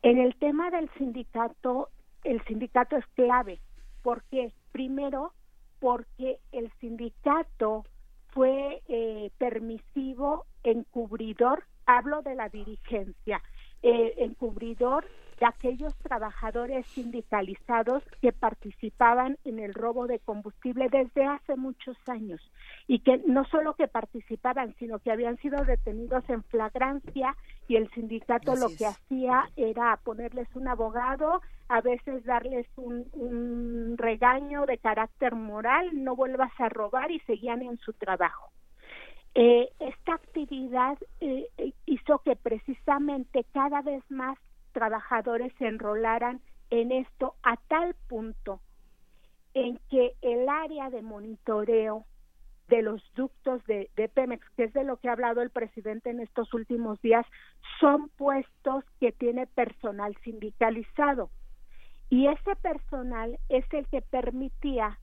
Speaker 10: En el tema del sindicato, el sindicato es clave. ¿Por qué? Primero, porque el sindicato fue eh, permisivo, encubridor, hablo de la dirigencia, eh, encubridor de aquellos trabajadores sindicalizados que participaban en el robo de combustible desde hace muchos años y que no solo que participaban, sino que habían sido detenidos en flagrancia y el sindicato lo que hacía era ponerles un abogado, a veces darles un, regaño de carácter moral, no vuelvas a robar y seguían en su trabajo. Eh, esta actividad eh, hizo que precisamente cada vez más trabajadores se enrolaran en esto a tal punto en que el área de monitoreo de los ductos de, Pemex, que es de lo que ha hablado el presidente en estos últimos días, son puestos que tiene personal sindicalizado. Y ese personal es el que permitía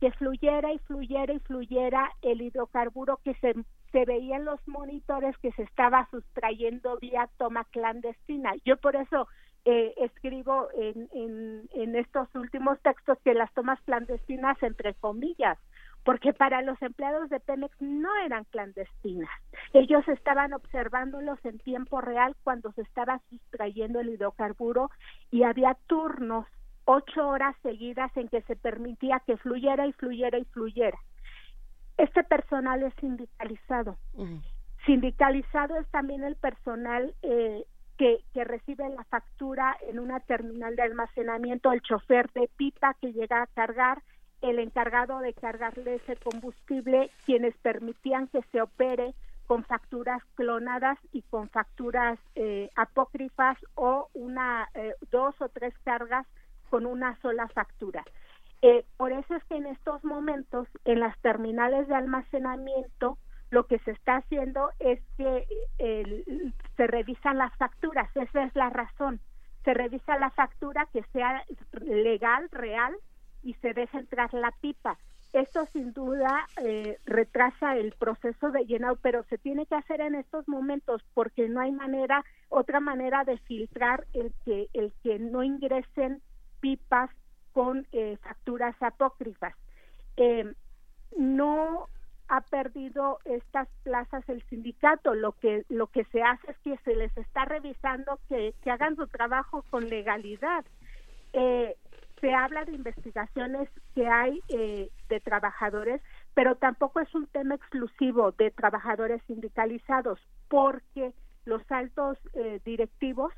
Speaker 10: que fluyera y fluyera y fluyera el hidrocarburo que se se veían los monitores que se estaba sustrayendo vía toma clandestina. Yo por eso eh, escribo en, en, en estos últimos textos que las tomas clandestinas entre comillas, porque para los empleados de Pemex no eran clandestinas. Ellos estaban observándolos en tiempo real cuando se estaba sustrayendo el hidrocarburo y había turnos, ocho horas seguidas en que se permitía que fluyera y fluyera y fluyera. Este personal es sindicalizado. Sindicalizado es también el personal eh, que, que, recibe la factura en una terminal de almacenamiento, el chofer de pipa que llega a cargar, el encargado de cargarle ese combustible, quienes permitían que se opere con facturas clonadas y con facturas eh, apócrifas o una eh, dos o tres cargas con una sola factura. Eh, por eso es que en estos momentos en las terminales de almacenamiento lo que se está haciendo es que se revisan las facturas, esa es la razón. Se revisa la factura que sea legal, real y se deja entrar la pipa. Esto sin duda eh, retrasa el proceso de llenado, pero se tiene que hacer en estos momentos porque no hay manera, otra manera de filtrar el que el que no ingresen pipas con eh, facturas apócrifas. Eh, no ha perdido estas plazas el sindicato, lo que lo que se hace es que se les está revisando que, que hagan su trabajo con legalidad. Eh, se habla de investigaciones que hay de trabajadores, pero tampoco es un tema exclusivo de trabajadores sindicalizados, porque los altos directivos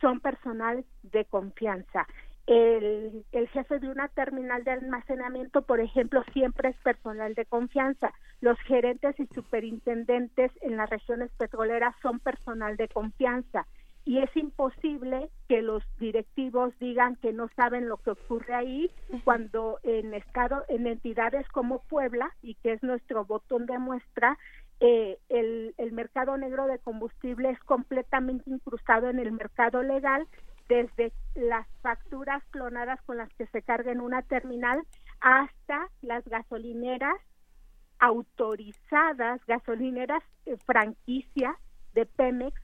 Speaker 10: son personal de confianza el, el, jefe de una terminal de almacenamiento, por ejemplo, siempre es personal de confianza. Los gerentes y superintendentes en las regiones petroleras son personal de confianza y es imposible que los directivos digan que no saben lo que ocurre ahí cuando en estado en entidades como Puebla y que es nuestro botón de muestra eh, el, el mercado negro de combustible es completamente incrustado en el mercado legal desde las facturas clonadas con las que se carga en una terminal hasta las gasolineras autorizadas, gasolineras eh, franquicia de Pemex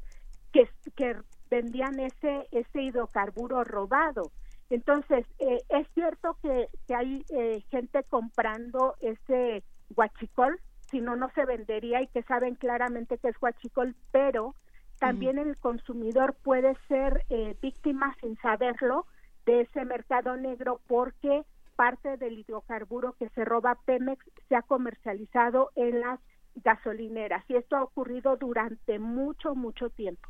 Speaker 10: que, que vendían ese, ese hidrocarburo robado. Entonces, eh, es cierto que, que hay eh, gente comprando ese guachicol, si no, no se vendería y que saben claramente que es guachicol, pero también el consumidor puede ser eh, víctima sin saberlo de ese mercado negro porque parte del hidrocarburo que se roba Pemex se ha comercializado en las gasolineras y esto ha ocurrido durante mucho, mucho tiempo.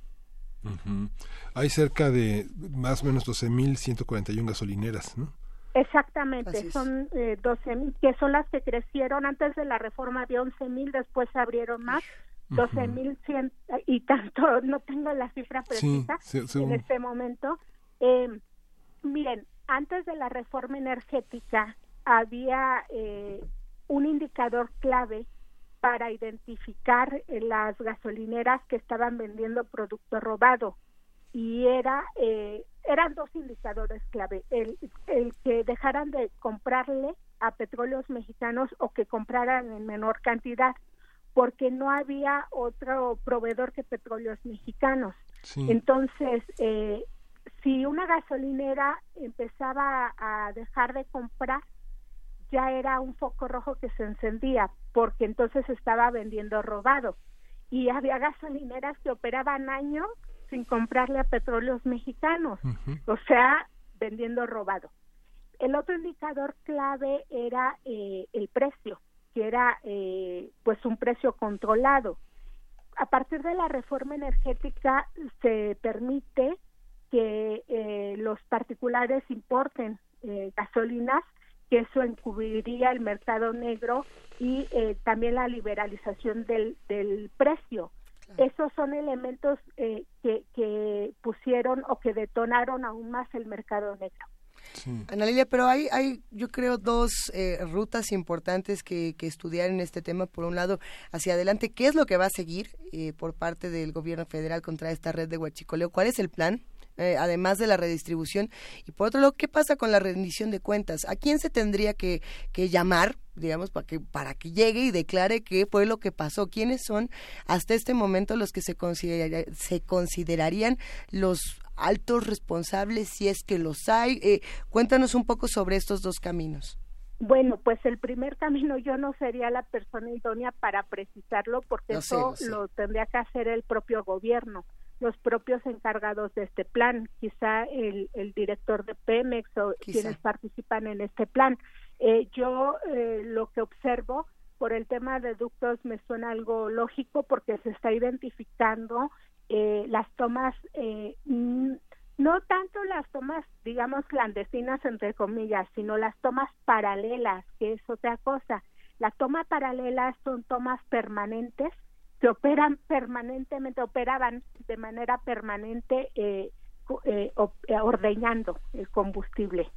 Speaker 1: Hay cerca de más o menos 12.141 gasolineras, ¿no?
Speaker 10: Exactamente, son eh, 12.000, que son las que crecieron. Antes de la reforma de 11.000, después se abrieron más, 12.100 y tanto, no tengo la cifra precisa en este momento. Eh, miren, antes de la reforma energética había eh, un indicador clave para identificar eh, las gasolineras que estaban vendiendo producto robado y era eh, eran dos indicadores clave el, el que dejaran de comprarle a petróleos mexicanos o que compraran en menor cantidad porque no había otro proveedor que petróleos mexicanos. Entonces eh, si una gasolinera empezaba a dejar de comprar ya era un foco rojo que se encendía porque entonces estaba vendiendo robado. Y había gasolineras que operaban años sin comprarle a petróleos mexicanos, o sea, vendiendo robado. El otro indicador clave era eh, el precio, que era eh, pues un precio controlado. A partir de la reforma energética se permite que eh, los particulares importen gasolinas que eso encubriría el mercado negro y eh, también la liberalización del, del precio. Esos son elementos eh, que, que pusieron o que detonaron aún más el mercado negro.
Speaker 2: Ana Lilia, pero hay, hay, yo creo, dos eh, rutas importantes que, que, estudiar en este tema. Por un lado, hacia adelante, ¿qué es lo que va a seguir por parte del gobierno federal contra esta red de huachicoleo? ¿Cuál es el plan? Eh, además de la redistribución. Y por otro lado, ¿qué pasa con la rendición de cuentas? ¿A quién se tendría que, que llamar, digamos, para que, para que llegue y declare qué fue lo que pasó? ¿Quiénes son hasta este momento los que se, se considerarían los altos responsables, si es que los hay? Eh, cuéntanos un poco sobre estos dos caminos.
Speaker 10: Bueno, pues el primer camino yo no sería la persona idónea para precisarlo porque eso lo tendría que hacer el propio gobierno los propios encargados de este plan, quizá el, el director de Pemex o quienes participan en este plan. Eh, yo eh, lo que observo por el tema de ductos me suena algo lógico porque se está identificando eh, las tomas, no tanto las tomas, digamos, clandestinas, entre comillas, sino las tomas paralelas, que es otra cosa. Las tomas paralelas son tomas permanentes que operan permanentemente, operaban de manera permanente eh, eh, eh, ordeñando el combustible.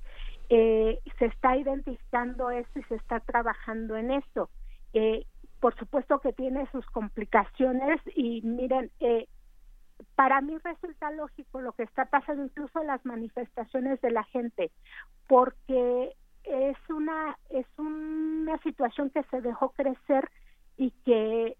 Speaker 10: se está identificando esto y se está trabajando en eso. por supuesto que tiene sus complicaciones y miren, para mí resulta lógico lo que está pasando, incluso las manifestaciones de la gente, porque es una es una situación que se dejó crecer y que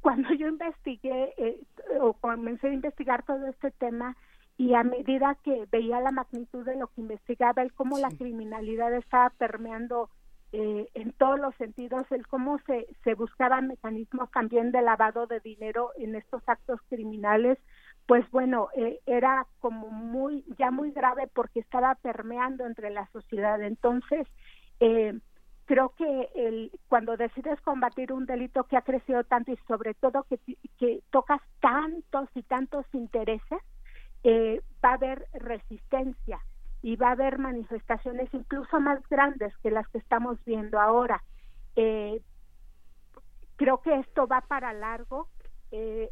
Speaker 10: cuando yo investigué eh, o comencé a investigar todo este tema y a medida que veía la magnitud de lo que investigaba, el cómo la criminalidad estaba permeando eh, en todos los sentidos, el cómo se, buscaban mecanismos también de lavado de dinero en estos actos criminales, pues bueno, eh, era como muy, ya muy grave porque estaba permeando entre la sociedad. Entonces, eh, creo que el, cuando decides combatir un delito que ha crecido tanto y sobre todo que, que tocas tantos y tantos intereses, eh, va a haber resistencia. Y va a haber manifestaciones incluso más grandes que las que estamos viendo ahora. Eh, creo que esto va para largo eh,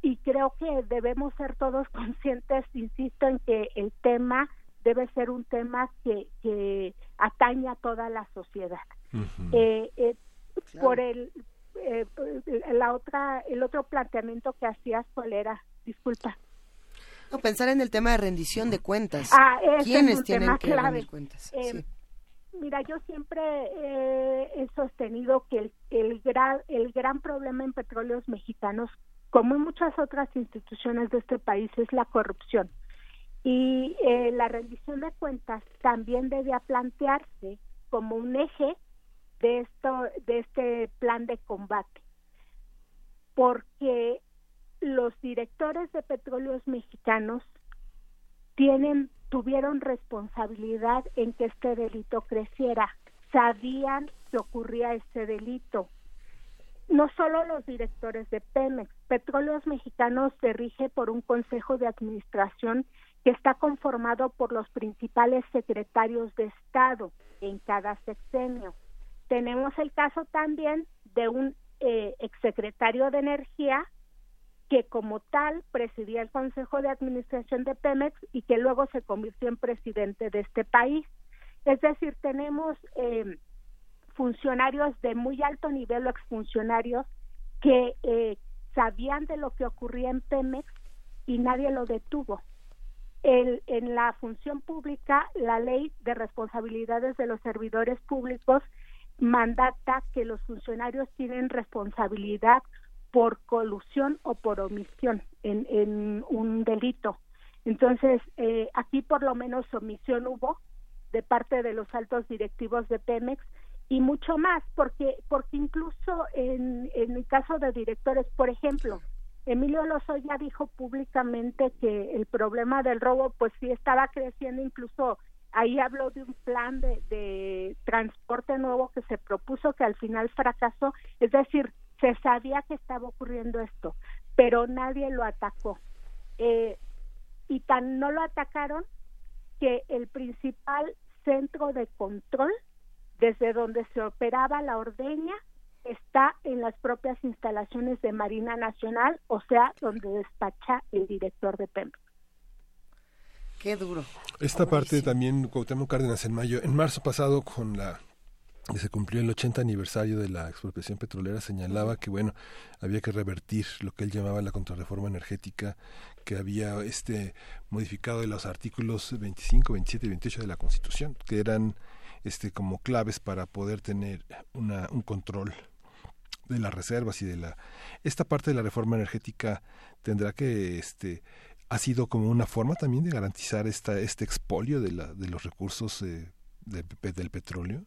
Speaker 10: y creo que debemos ser todos conscientes, insisto, en que el tema debe ser un tema que, que atañe a toda la sociedad. Eh, eh, por el la otra el otro planteamiento que hacías cuál era disculpa
Speaker 2: no, pensar en el tema de rendición de cuentas
Speaker 10: ah,
Speaker 2: quiénes tienen que rendir cuentas sí
Speaker 10: Mira, yo siempre he sostenido que el, el, gran, el gran problema en petróleos mexicanos, como en muchas otras instituciones de este país, es la corrupción. Y eh, la rendición de cuentas también debe plantearse como un eje de, esto, de este plan de combate. Porque los directores de petróleos mexicanos tienen tuvieron responsabilidad en que este delito creciera, sabían que ocurría este delito. No solo los directores de Pemex, Petróleos Mexicanos se rige por un consejo de administración que está conformado por los principales secretarios de Estado en cada sexenio. Tenemos el caso también de un eh, exsecretario de Energía que como tal presidía el Consejo de Administración de Pemex y que luego se convirtió en presidente de este país. Es decir, tenemos eh, funcionarios de muy alto nivel o exfuncionarios que eh, sabían de lo que ocurría en Pemex y nadie lo detuvo. En la función pública, la ley de responsabilidades de los servidores públicos mandata que los funcionarios tienen responsabilidad por colusión o por omisión en, un delito. Entonces, eh, aquí por lo menos omisión hubo de parte de los altos directivos de Pemex y mucho más, porque, porque incluso en, en el caso de directores, por ejemplo, Emilio Lozoya dijo públicamente que el problema del robo pues sí estaba creciendo, incluso ahí habló de un plan de, de transporte nuevo que se propuso que al final fracasó, es decir, se sabía que estaba ocurriendo esto, pero nadie lo atacó. Eh, y tan no lo atacaron que el principal centro de control desde donde se operaba la ordeña está en las propias instalaciones de Marina Nacional, o sea, donde despacha el director de PEMP.
Speaker 2: Qué duro.
Speaker 1: Esta parte también, Cuauhtémoc Cárdenas, en mayo, en marzo pasado, con la que se cumplió el 80 aniversario de la expropiación petrolera, señalaba que bueno, había que revertir lo que él llamaba la contrarreforma energética, que había este modificado de los artículos 25, 27 y 28 de la Constitución, que eran este como claves para poder tener una, un control de las reservas y de la esta parte de la reforma energética tendrá que este ha sido como una forma también de garantizar esta este expolio de la de los recursos eh, del petróleo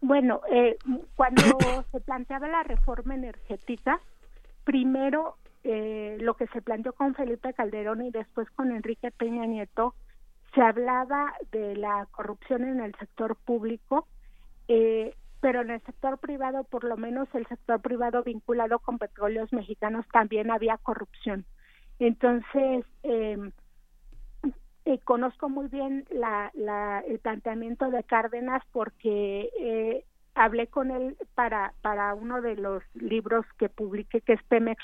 Speaker 10: bueno, eh, cuando se planteaba la reforma energética, primero eh, lo que se planteó con Felipe Calderón y después con Enrique Peña Nieto, se hablaba de la corrupción en el sector público, eh, pero en el sector privado, por lo menos el sector privado vinculado con petróleos mexicanos, también había corrupción. Entonces, eh, eh, conozco muy bien la, la, el planteamiento de Cárdenas porque eh, hablé con él para, para uno de los libros que publiqué, que es Pemex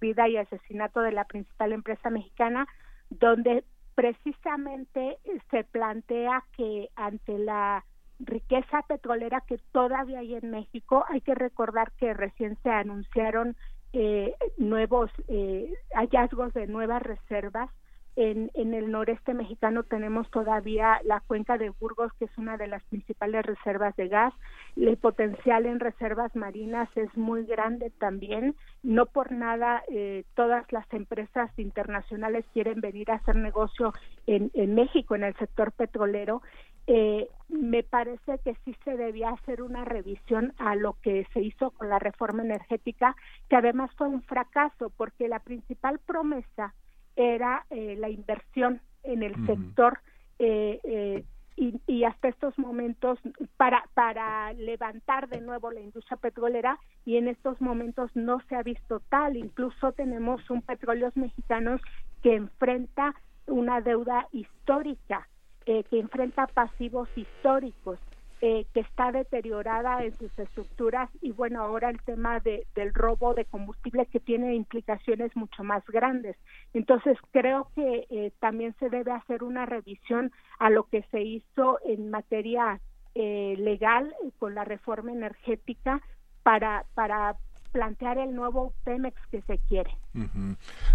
Speaker 10: Vida y Asesinato de la Principal Empresa Mexicana, donde precisamente se plantea que ante la riqueza petrolera que todavía hay en México, hay que recordar que recién se anunciaron eh, nuevos eh, hallazgos de nuevas reservas en, en, el noreste mexicano tenemos todavía la cuenca de Burgos, que es una de las principales reservas de gas. El potencial en reservas marinas es muy grande también. No por nada eh, todas las empresas internacionales quieren venir a hacer negocio en, en México, en el sector petrolero. Eh, me parece que sí se debía hacer una revisión a lo que se hizo con la reforma energética, que además fue un fracaso, porque la principal promesa era eh, la inversión en el sector eh, eh, y, y, hasta estos momentos para para levantar de nuevo la industria petrolera y en estos momentos no se ha visto tal. Incluso tenemos un petróleos mexicanos que enfrenta una deuda histórica eh, que enfrenta pasivos históricos, eh, que está deteriorada en sus estructuras y bueno, ahora el tema de, del robo de combustible que tiene implicaciones mucho más grandes. Entonces creo que eh, también se debe hacer una revisión a lo que se hizo en materia eh, legal con la reforma energética para, para plantear el nuevo Pemex que se quiere.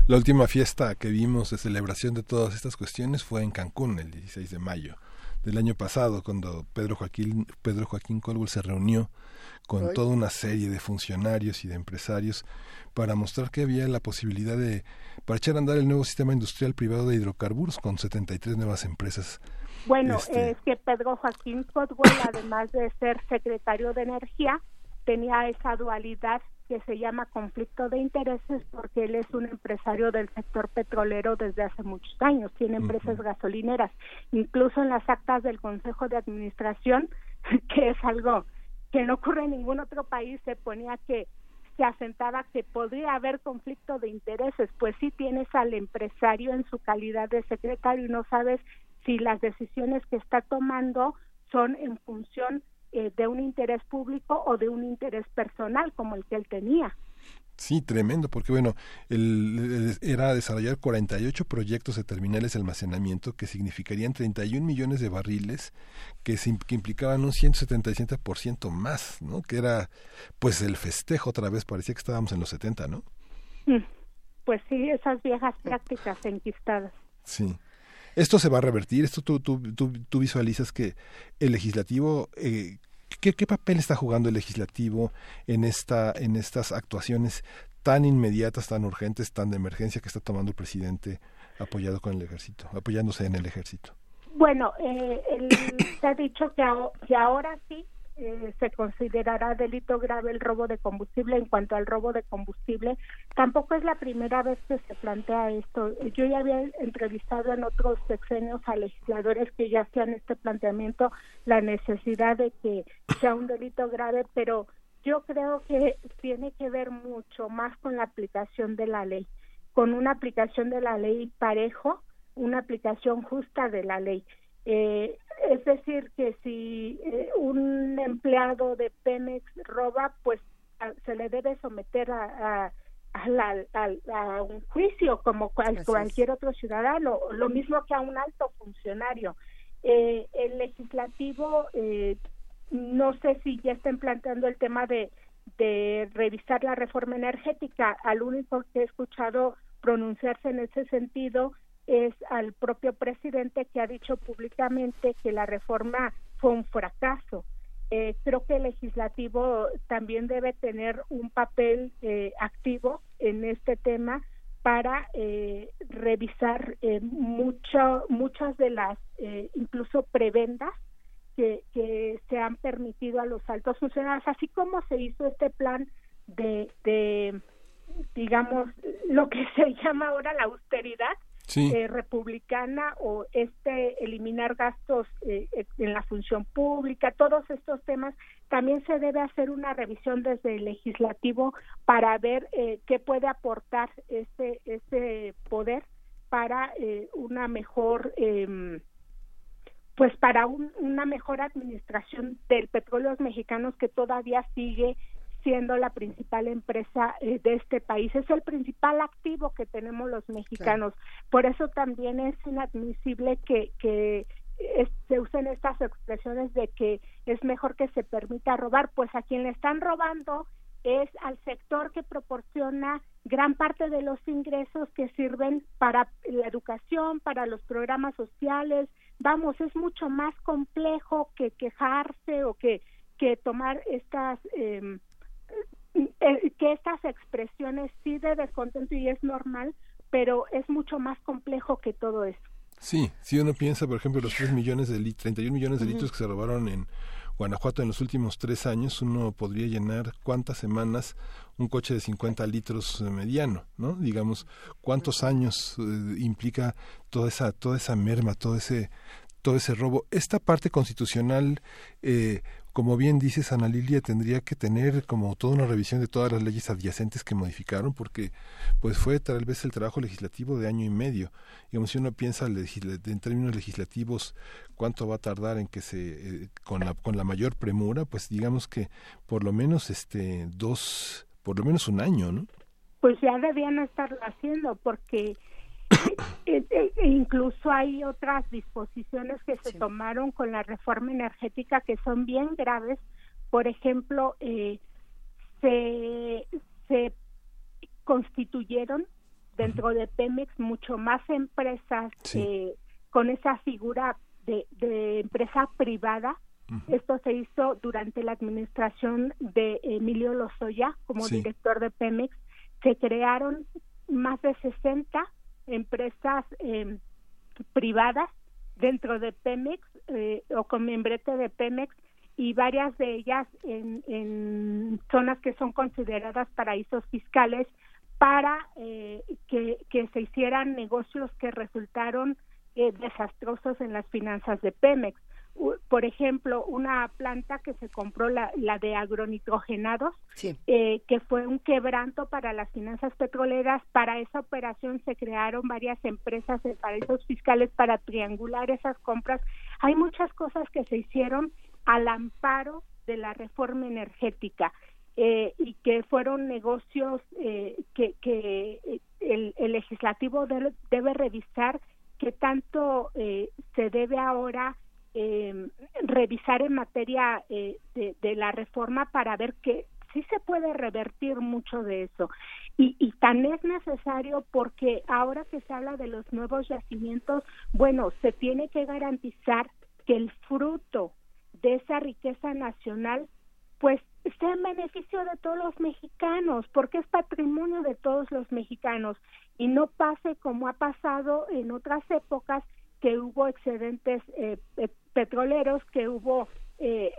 Speaker 1: La última fiesta que vimos de celebración de todas estas cuestiones fue en Cancún el 16 de mayo del año pasado, cuando Pedro Joaquín, Pedro Joaquín Colbul se reunió con toda una serie de funcionarios y de empresarios para mostrar que había la posibilidad de, para echar a andar el nuevo sistema industrial privado de hidrocarburos con 73 nuevas empresas.
Speaker 10: Bueno, este es que Pedro Joaquín Colbul, además de ser secretario de Energía, tenía esa dualidad que se llama conflicto de intereses porque él es un empresario del sector petrolero desde hace muchos años, tiene empresas gasolineras, incluso en las actas del Consejo de Administración, que es algo que no ocurre en ningún otro país, se ponía que se asentaba que podría haber conflicto de intereses, pues sí tienes al empresario en su calidad de secretario y no sabes si las decisiones que está tomando son en función eh, de un interés público o de un interés personal como el que él tenía.
Speaker 1: Sí, tremendo, porque bueno, el, era desarrollar 48 proyectos de terminales de almacenamiento que significarían 31 millones de barriles, que, que implicaban un 177% más, ¿no? Que era, pues, el festejo otra vez, parecía que estábamos en los 70, ¿no?
Speaker 10: Mm, pues sí, esas viejas prácticas enquistadas.
Speaker 1: Sí. Esto se va a revertir, esto tú, tú, tú, visualizas que el legislativo, eh, ¿qué, ¿qué, papel está jugando el legislativo en, esta, en estas actuaciones tan inmediatas, tan urgentes, tan de emergencia que está tomando el presidente apoyado con el ejército, apoyándose en el ejército?
Speaker 10: Bueno, eh, se ha dicho que ahora sí eh, se considerará delito grave el robo de combustible. En cuanto al robo de combustible, tampoco es la primera vez que se plantea esto. Yo ya había entrevistado en otros sexenios a legisladores que ya hacían este planteamiento, la necesidad de que sea un delito grave, pero yo creo que tiene que ver mucho más con la aplicación de la ley, con una aplicación de la ley parejo, una aplicación justa de la ley. Eh, es decir, que si eh, un empleado de Pemex roba, pues se le debe someter a, a, un juicio como cualquier otro ciudadano, lo mismo que a un alto funcionario. Eh, el legislativo, eh, no sé si ya estén planteando el tema de, de revisar la reforma energética. Al único que he escuchado pronunciarse en ese sentido es al propio presidente que ha dicho públicamente que la reforma fue un fracaso. Eh, creo que el legislativo también debe tener un papel eh, activo en este tema para eh, revisar mucho, muchas de las incluso prebendas que, que, se han permitido a los altos funcionarios, así como se hizo este plan de, de digamos, lo que se llama ahora la austeridad, eh, republicana o este eliminar gastos eh, eh, en la función pública, todos estos temas, también se debe hacer una revisión desde el legislativo para ver qué puede aportar ese, ese poder para una mejor em, pues para una mejor administración del petróleo. Mexicanos que todavía sigue siendo la principal empresa eh, de este país. Es el principal activo que tenemos los mexicanos. Por eso también es inadmisible que, que se usen estas expresiones de que es mejor que se permita robar, pues a quien le están robando es al sector que proporciona gran parte de los ingresos que sirven para la educación, para los programas sociales. Vamos, es mucho más complejo que quejarse o que, que tomar estas eh, eh, que estas expresiones sí de descontento y es normal, pero es mucho más complejo que todo eso.
Speaker 1: Sí, si uno piensa, por ejemplo, los 3 millones de 31 millones de litros que se robaron en Guanajuato en los últimos tres años, uno podría llenar cuántas semanas un coche de 50 litros mediano, ¿no? Digamos, cuántos años eh, implica toda esa, toda esa merma, todo ese, todo ese robo. Esta parte constitucional, eh, como bien dices, Ana Lilia, tendría que tener como toda una revisión de todas las leyes adyacentes que modificaron, porque pues fue tal vez el trabajo legislativo de año y medio. Digamos, si uno piensa en términos legislativos cuánto va a tardar en que se, eh, con, la, con la mayor premura, pues digamos que por lo menos este dos, por lo menos un año, ¿no?
Speaker 10: Pues ya debían estarlo haciendo, porque e, e, e incluso hay otras disposiciones que se tomaron con la reforma energética que son bien graves. Por ejemplo, eh, se, se constituyeron dentro de Pemex mucho más empresas eh, con esa figura de, de empresa privada. Esto se hizo durante la administración de Emilio Lozoya como director de Pemex. Se crearon más de 60 empresas eh, privadas dentro de Pemex eh, o con membrete de Pemex y varias de ellas en, en zonas que son consideradas paraísos fiscales para eh, que, que, se hicieran negocios que resultaron eh, desastrosos en las finanzas de Pemex por ejemplo, una planta que se compró, la, la de agronitrogenados, eh, que fue un quebranto para las finanzas petroleras. Para esa operación se crearon varias empresas de paraísos fiscales para triangular esas compras. Hay muchas cosas que se hicieron al amparo de la reforma energética. Eh, y que fueron negocios eh, que, que el, el legislativo debe, debe revisar qué tanto se debe ahora eh, revisar en materia eh, de, la reforma para ver que sí se puede revertir mucho de eso. Y, y tan es necesario porque ahora que se habla de los nuevos yacimientos, bueno, se tiene que garantizar que el fruto de esa riqueza nacional pues sea en beneficio de todos los mexicanos, porque es patrimonio de todos los mexicanos y no pase como ha pasado en otras épocas que hubo excedentes eh, petroleros, que hubo eh,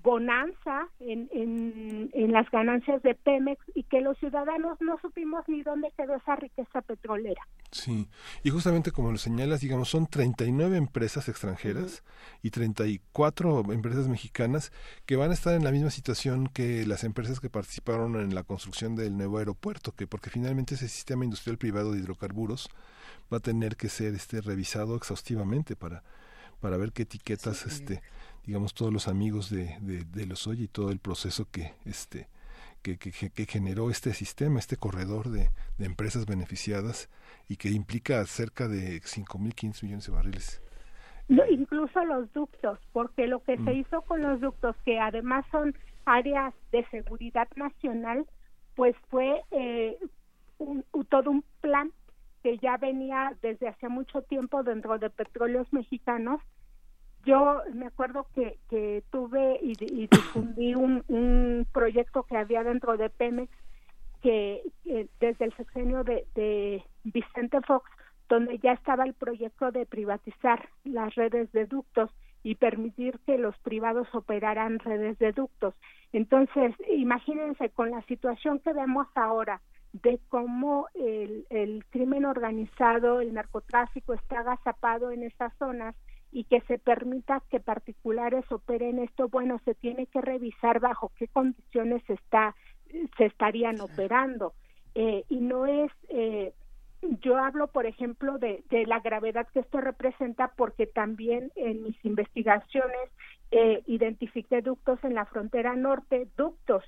Speaker 10: bonanza en, en, las ganancias de Pemex y que los ciudadanos no supimos ni dónde quedó esa riqueza petrolera.
Speaker 1: Sí, y justamente como lo señalas, digamos, son 39 empresas extranjeras y 34 empresas mexicanas que van a estar en la misma situación que las empresas que participaron en la construcción del nuevo aeropuerto, que porque finalmente ese sistema industrial privado de hidrocarburos va a tener que ser este revisado exhaustivamente para para ver qué etiquetas, este, digamos, todos los amigos de, de, los Oye y todo el proceso que, este, que, que, que, generó este sistema, este corredor de, de empresas beneficiadas y que implica cerca de 5.500 millones de barriles.
Speaker 10: incluso los ductos, porque lo que se mm. hizo con los ductos, que además son áreas de seguridad nacional, pues fue eh, un, todo un plan que ya venía desde hace mucho tiempo dentro de petróleos mexicanos. Yo me acuerdo que, que tuve y, difundí un, proyecto que había dentro de Pemex que, desde el sexenio de, de Vicente Fox, donde ya estaba el proyecto de privatizar las redes de ductos y permitir que los privados operaran redes de ductos. Entonces, imagínense con la situación que vemos ahora, de cómo el, el crimen organizado, el narcotráfico está agazapado en estas zonas y que se permita que particulares operen esto, bueno, se tiene que revisar bajo qué condiciones está, se estarían operando. Eh, y no es, eh, yo hablo, por ejemplo, de, de, la gravedad que esto representa porque también en mis investigaciones eh, identifiqué ductos en la frontera norte, ductos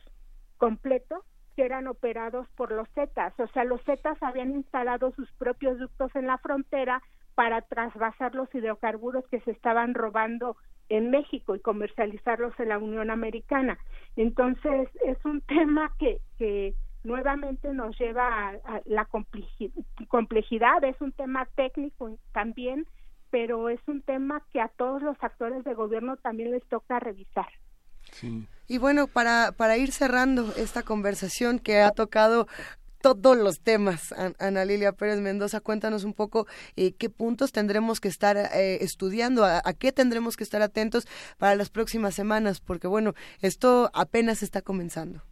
Speaker 10: completos que eran operados por los Zetas. O sea, los Zetas habían instalado sus propios ductos en la frontera para trasvasar los hidrocarburos que se estaban robando en México y comercializarlos en la Unión Americana. Entonces, es un tema que, que nuevamente nos lleva a, la complejidad, es un tema técnico también, pero es un tema que a todos los actores de gobierno también les toca revisar.
Speaker 2: Y bueno, para, para ir cerrando esta conversación que ha tocado todos los temas, Ana Lilia Pérez Mendoza, cuéntanos un poco eh, qué puntos tendremos que estar eh, estudiando, a, qué tendremos que estar atentos para las próximas semanas, porque bueno, esto apenas está comenzando.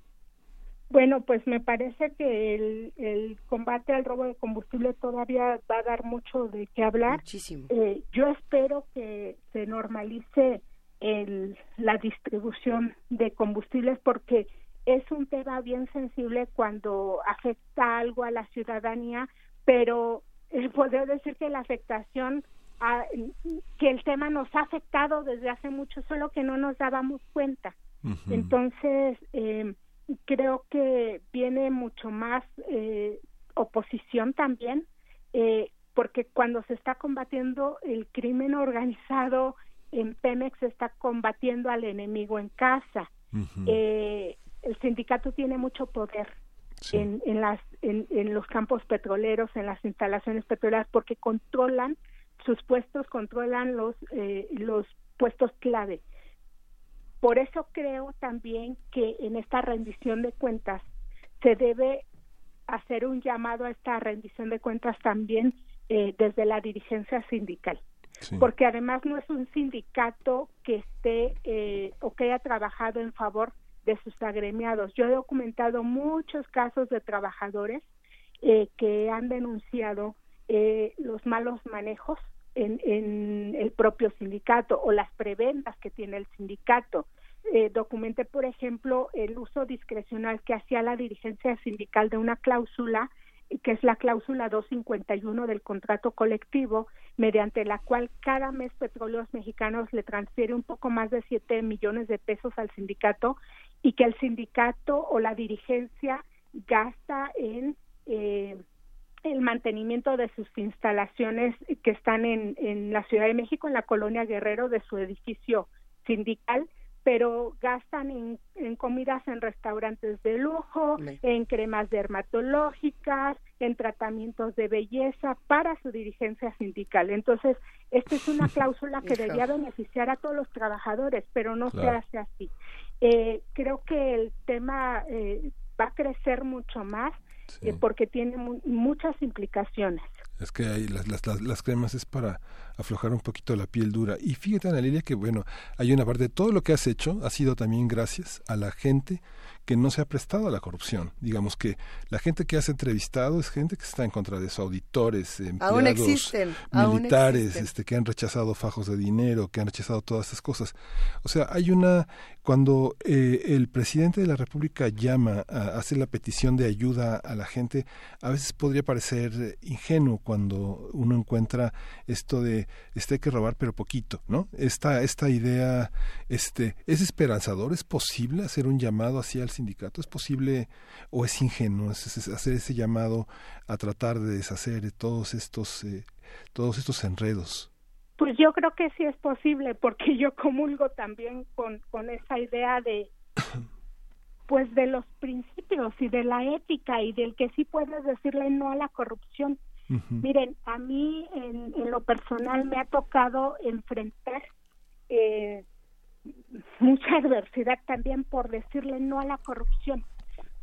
Speaker 10: Bueno, pues me parece que el, el, combate al robo de combustible todavía va a dar mucho de qué hablar.
Speaker 2: Muchísimo.
Speaker 10: Eh, yo espero que se normalice el, la distribución de combustibles porque es un tema bien sensible cuando afecta algo a la ciudadanía, pero eh, podría decir que la afectación, que el tema nos ha afectado desde hace mucho, solo que no nos dábamos cuenta. Entonces, eh, creo que viene mucho más eh, oposición también, eh, porque cuando se está combatiendo el crimen organizado en Pemex está combatiendo al enemigo en casa. eh, el sindicato tiene mucho poder en, en, las, en, en los campos petroleros, en las instalaciones petroleras, porque controlan sus puestos, controlan los, eh, los puestos clave. Por eso creo también que en esta rendición de cuentas se debe hacer un llamado a esta rendición de cuentas también eh, desde la dirigencia sindical. Porque además no es un sindicato que esté eh, o que haya trabajado en favor de sus agremiados. Yo he documentado muchos casos de trabajadores eh, que han denunciado eh, los malos manejos en, en, el propio sindicato o las prebendas que tiene el sindicato. Eh, documenté, por ejemplo, el uso discrecional que hacía la dirigencia sindical de una cláusula que es la cláusula 251 del contrato colectivo, mediante la cual cada mes Petróleos Mexicanos le transfiere un poco más de 7 millones de pesos al sindicato y que el sindicato o la dirigencia gasta en eh, el mantenimiento de sus instalaciones que están en, en la Ciudad de México, en la colonia Guerrero, de su edificio sindical, pero gastan en, en, comidas en restaurantes de lujo, en cremas dermatológicas, en tratamientos de belleza para su dirigencia sindical. Entonces, esta es una cláusula que debería beneficiar a todos los trabajadores, pero no se hace así. Eh, creo que el tema eh, va a crecer mucho más eh, porque tiene muchas implicaciones.
Speaker 1: Es que hay las, las, las, cremas es para aflojar un poquito la piel dura. Y fíjate, Ana Lilia, que bueno, hay una parte de todo lo que has hecho ha sido también gracias a la gente que no se ha prestado a la corrupción. Digamos que la gente que has entrevistado es gente que está en contra de eso, auditores, empleados, militares, este, que han rechazado fajos de dinero, que han rechazado todas esas cosas. O sea, hay una cuando eh, el presidente de la República llama a hacer la petición de ayuda a la gente, a veces podría parecer ingenuo cuando uno encuentra esto de este hay que robar pero poquito, ¿no? Esta esta idea este es esperanzador, es posible hacer un llamado hacia el sindicato, es posible o es ingenuo hacer ese llamado a tratar de deshacer todos estos eh, todos estos enredos.
Speaker 10: Pues yo creo que sí es posible, porque yo comulgo también con, con esa idea de, pues de los principios y de la ética y del que sí puedes decirle no a la corrupción. Miren, a mí en, lo personal me ha tocado enfrentar eh, mucha adversidad también por decirle no a la corrupción,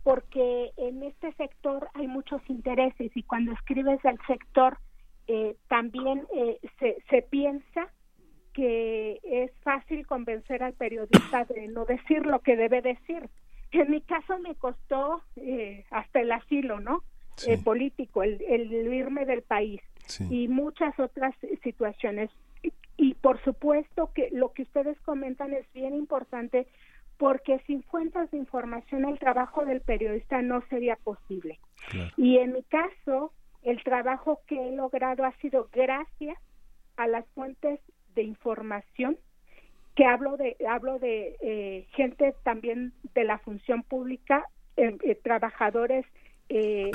Speaker 10: porque en este sector hay muchos intereses y cuando escribes del sector eh, también eh, se, se piensa que es fácil convencer al periodista de no decir lo que debe decir. En mi caso me costó eh, hasta el asilo, ¿no? Eh, político, el, el, irme del país y muchas otras situaciones. Y, y, por supuesto que lo que ustedes comentan es bien importante porque sin fuentes de información el trabajo del periodista no sería posible. Y en mi caso, el trabajo que he logrado ha sido gracias a las fuentes de información que hablo de hablo de eh, gente también de la función pública eh, eh, trabajadores eh,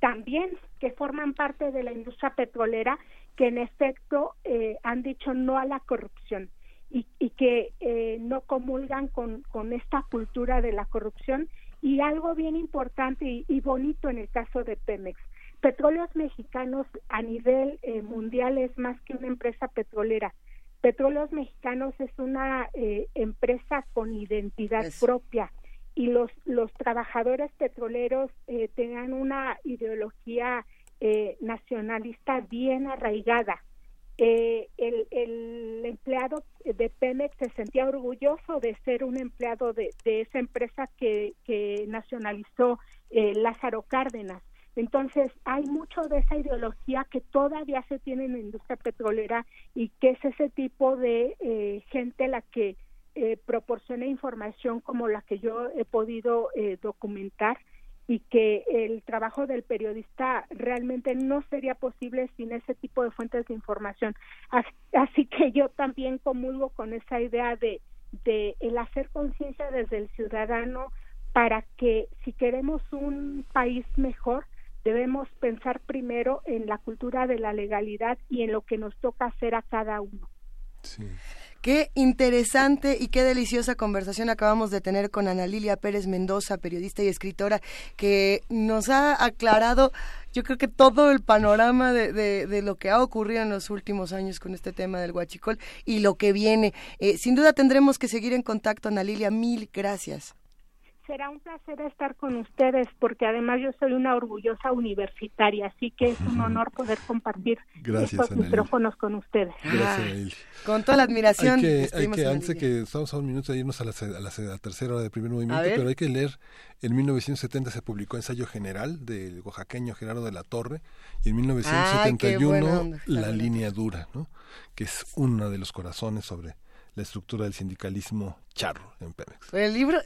Speaker 10: también que forman parte de la industria petrolera que en efecto eh, han dicho no a la corrupción y, y que eh, no comulgan con, con esta cultura de la corrupción y algo bien importante y, y bonito en el caso de Pemex Petróleos Mexicanos a nivel eh, mundial es más que una empresa petrolera. Petróleos Mexicanos es una eh, empresa con identidad propia y los, los trabajadores petroleros eh, tengan una ideología eh, nacionalista bien arraigada. Eh, el, el, empleado de Pemex se sentía orgulloso de ser un empleado de, de esa empresa que, que nacionalizó eh, Lázaro Cárdenas Entonces, hay mucho de esa ideología que todavía se tiene en la industria petrolera y que es ese tipo de eh, gente la que eh, proporciona información como la que yo he podido eh, documentar y que el trabajo del periodista realmente no sería posible sin ese tipo de fuentes de información. Así, que yo también comulgo con esa idea de, de el hacer conciencia desde el ciudadano para que si queremos un país mejor, debemos pensar primero en la cultura de la legalidad y en lo que nos toca hacer a cada uno.
Speaker 2: Qué interesante y qué deliciosa conversación acabamos de tener con Ana Lilia Pérez Mendoza, periodista y escritora, que nos ha aclarado, yo creo que todo el panorama de, de, lo que ha ocurrido en los últimos años con este tema del huachicol y lo que viene. Eh, sin duda tendremos que seguir en contacto, Ana Lilia. Mil gracias
Speaker 10: será un placer estar con ustedes porque además yo soy una orgullosa universitaria, así que es un honor poder compartir estos micrófonos con ustedes.
Speaker 1: Gracias,
Speaker 2: Con toda la admiración.
Speaker 1: Hay que, hay que antes que estamos a un minuto de irnos a la, a la, tercera hora del primer movimiento, pero hay que leer, en 1970 se publicó Ensayo General del oaxaqueño Gerardo de la Torre y en 1971 La Línea Dura, ¿no? que es uno de los corazones sobre la estructura del sindicalismo charro en Pemex.
Speaker 2: El libro,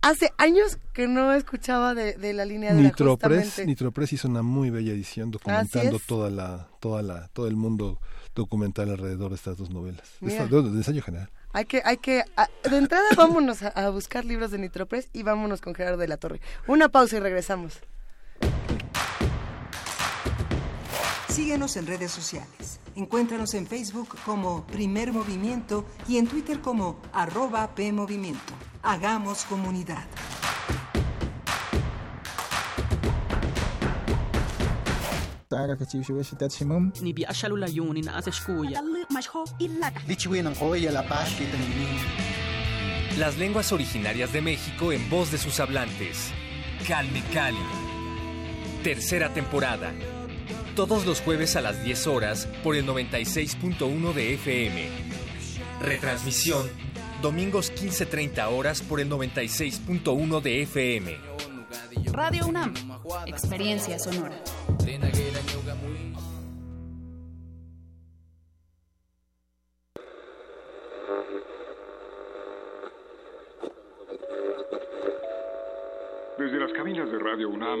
Speaker 2: hace años que no escuchaba de, la línea de
Speaker 1: Nitropress, Nitropress hizo una muy bella edición documentando toda la, toda la, todo el mundo documental alrededor de estas dos novelas. de, ensayo general.
Speaker 2: Hay que, hay que, de entrada vámonos a, a buscar libros de Nitropress y vámonos con Gerardo de la Torre. Una pausa y regresamos.
Speaker 3: Síguenos en redes sociales. Encuéntranos en Facebook como Primer Movimiento y en Twitter como arroba PMovimiento. Hagamos comunidad.
Speaker 11: Las lenguas originarias de México en voz de sus hablantes. Calme Cali. Tercera temporada todos los jueves a las 10 horas por el 96.1 de FM. Retransmisión, domingos 15.30 horas por el 96.1 de FM.
Speaker 12: Radio UNAM, experiencia sonora.
Speaker 13: Desde las cabinas de Radio UNAM,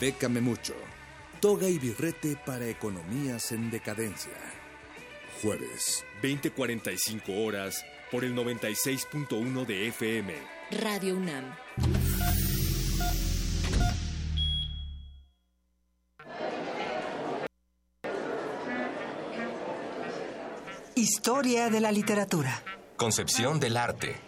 Speaker 14: Bécame mucho. Toga y birrete para economías en decadencia. Jueves,
Speaker 11: 20:45 horas por el 96.1 de FM.
Speaker 12: Radio UNAM.
Speaker 3: Historia de la literatura.
Speaker 15: Concepción del arte.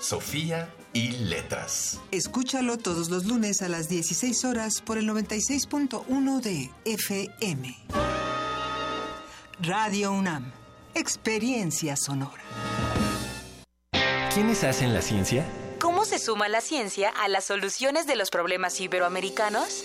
Speaker 15: Sofía y Letras.
Speaker 3: Escúchalo todos los lunes a las 16 horas por el 96.1 de FM. Radio UNAM. Experiencia sonora.
Speaker 11: ¿Quiénes hacen la ciencia?
Speaker 16: ¿Cómo se suma la ciencia a las soluciones de los problemas iberoamericanos?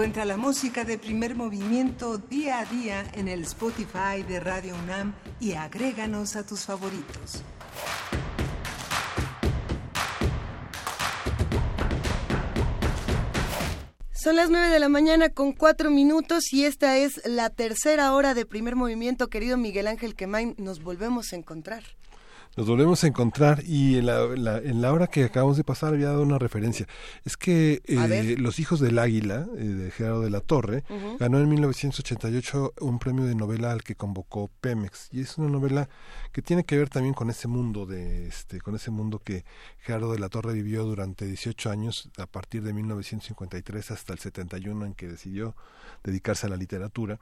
Speaker 3: Encuentra la música de primer movimiento día a día en el Spotify de Radio UNAM y agréganos a tus favoritos.
Speaker 2: Son las 9 de la mañana con cuatro minutos y esta es la tercera hora de primer movimiento. Querido Miguel Ángel Quemain, nos volvemos a encontrar.
Speaker 1: Nos volvemos a encontrar y en la, la- en la hora que acabamos de pasar había dado una referencia. Es que eh. Los Hijos del Águila, eh, de Gerardo de la Torre, ganó en 1988 un premio de novela al que convocó Pemex. Y es una novela que tiene que ver también con ese mundo, de este, con ese mundo que Gerardo de la Torre vivió durante 18 años, a partir de 1953 hasta el 71, en que decidió dedicarse a la literatura.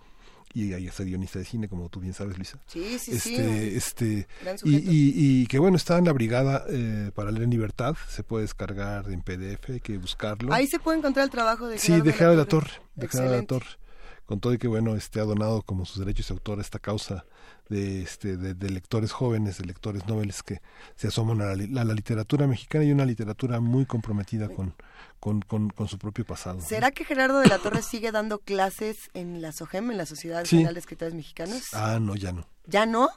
Speaker 1: Y ahí es guionista de cine, como tú bien sabes, Luisa.
Speaker 2: Sí, sí, sí.
Speaker 1: este, este y, y, y que bueno está en la brigada eh, para leer en libertad se puede descargar en PDF hay que buscarlo
Speaker 2: Ahí se puede encontrar el trabajo de
Speaker 1: sí de Gerardo de la Torre
Speaker 2: Torre.
Speaker 1: de Gerardo la. Torre con todo y que bueno este ha donado como sus derechos de autor a esta causa de este de, de lectores jóvenes de lectores noveles que se asoman a la, a la literatura mexicana y una literatura muy comprometida con con, con, con su propio pasado
Speaker 2: ¿Será que Gerardo de la Torre sigue dando clases en la SOGEM, en la Sociedad
Speaker 1: Sí.
Speaker 2: Nacional de Escritores Mexicanos?
Speaker 1: ah no ya no
Speaker 2: ¿Ya no?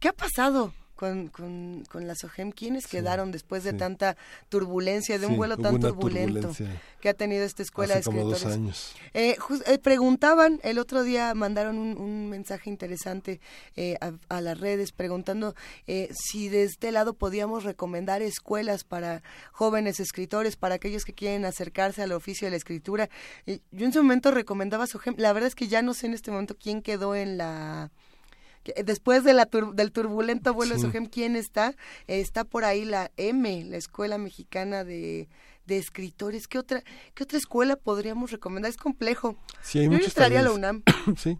Speaker 2: ¿Qué ha pasado con, con, con la SOGEM? ¿Quiénes quedaron después de
Speaker 1: sí.
Speaker 2: tanta turbulencia, de un
Speaker 1: Sí,
Speaker 2: vuelo tan turbulento que ha tenido esta escuela
Speaker 1: hace
Speaker 2: de
Speaker 1: como
Speaker 2: escritores?
Speaker 1: dos años
Speaker 2: Eh, jus- eh, preguntaban, el otro día mandaron un, un mensaje interesante eh, a, a las redes preguntando eh, si de este lado podíamos recomendar escuelas para jóvenes escritores, para aquellos que quieren acercarse al oficio de la escritura. Eh, yo en su momento recomendaba SOGEM, la verdad es que ya no sé en este momento quién quedó en la después de la tur- del turbulento vuelo de
Speaker 1: Sí.
Speaker 2: SOGEM, ¿quién está? Está por ahí la M, la Escuela Mexicana de, de Escritores. ¿Qué otra, ¿Qué otra escuela podríamos recomendar? Es complejo.
Speaker 1: sí hay
Speaker 2: Yo entraría a la. UNAM
Speaker 1: sí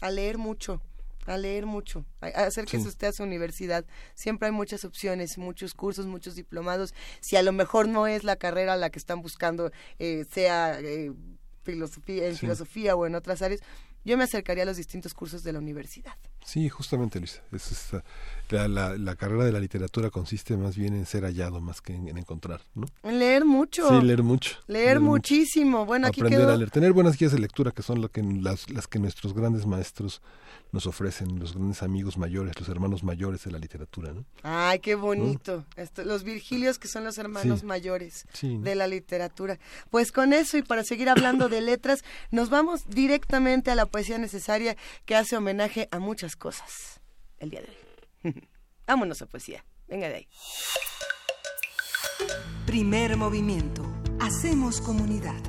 Speaker 2: a leer mucho, a leer mucho. A- a- Acérquese
Speaker 1: Sí.
Speaker 2: usted a su universidad. Siempre hay muchas opciones, muchos cursos, muchos diplomados. Si a lo mejor no es la carrera la que están buscando, eh, sea eh, filosofía, en
Speaker 1: Sí.
Speaker 2: filosofía o en otras áreas, yo me acercaría a los distintos cursos de la universidad.
Speaker 1: Sí, justamente, Luisa. Es, es, uh, la, la, la carrera de la literatura consiste más bien en ser hallado más que en, en encontrar, ¿no?
Speaker 2: En leer mucho.
Speaker 1: Sí, leer mucho.
Speaker 2: Leer,
Speaker 1: mucho.
Speaker 2: muchísimo. Bueno, aquí
Speaker 1: Aprender
Speaker 2: quedó.
Speaker 1: a leer. Tener buenas guías de lectura, que son lo que, las, las que nuestros grandes maestros nos ofrecen, los grandes amigos mayores, los hermanos mayores de la literatura, ¿no?
Speaker 2: Ay, qué bonito. Esto- los Virgilios que son los hermanos
Speaker 1: Sí.
Speaker 2: mayores
Speaker 1: Sí, ¿no?
Speaker 2: de la literatura. Pues con eso y para seguir hablando de letras, nos vamos directamente a la poesía necesaria que hace homenaje a muchas cosas el día de hoy. Vámonos a poesía. Venga de ahí.
Speaker 3: Primer movimiento. Hacemos comunidad.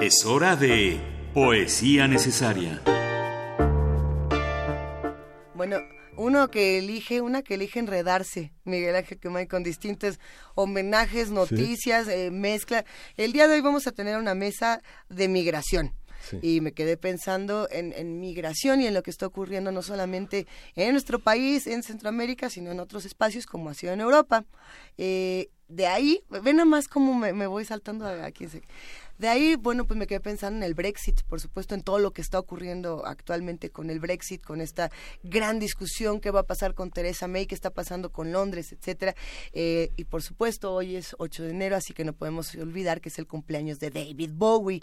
Speaker 17: Es hora de poesía necesaria.
Speaker 2: Bueno, uno que elige, una que elige enredarse, Miguel Ángel Quemay, con distintos homenajes, noticias, eh, mezcla. El día de hoy vamos a tener una mesa de migración. Y me quedé pensando en, en migración y en lo que está ocurriendo no solamente en nuestro país, en Centroamérica, sino en otros espacios como ha sido en Europa. Eh, de ahí, ven nada más cómo me, me voy saltando a, a quien se... De ahí, bueno, pues me quedé pensando en el Brexit, por supuesto, en todo lo que está ocurriendo actualmente con el Brexit, con esta gran discusión que va a pasar con Teresa May, qué está pasando con Londres, etcétera. Eh, y por supuesto, hoy es 8 de enero, así que no podemos olvidar que es el cumpleaños de David Bowie.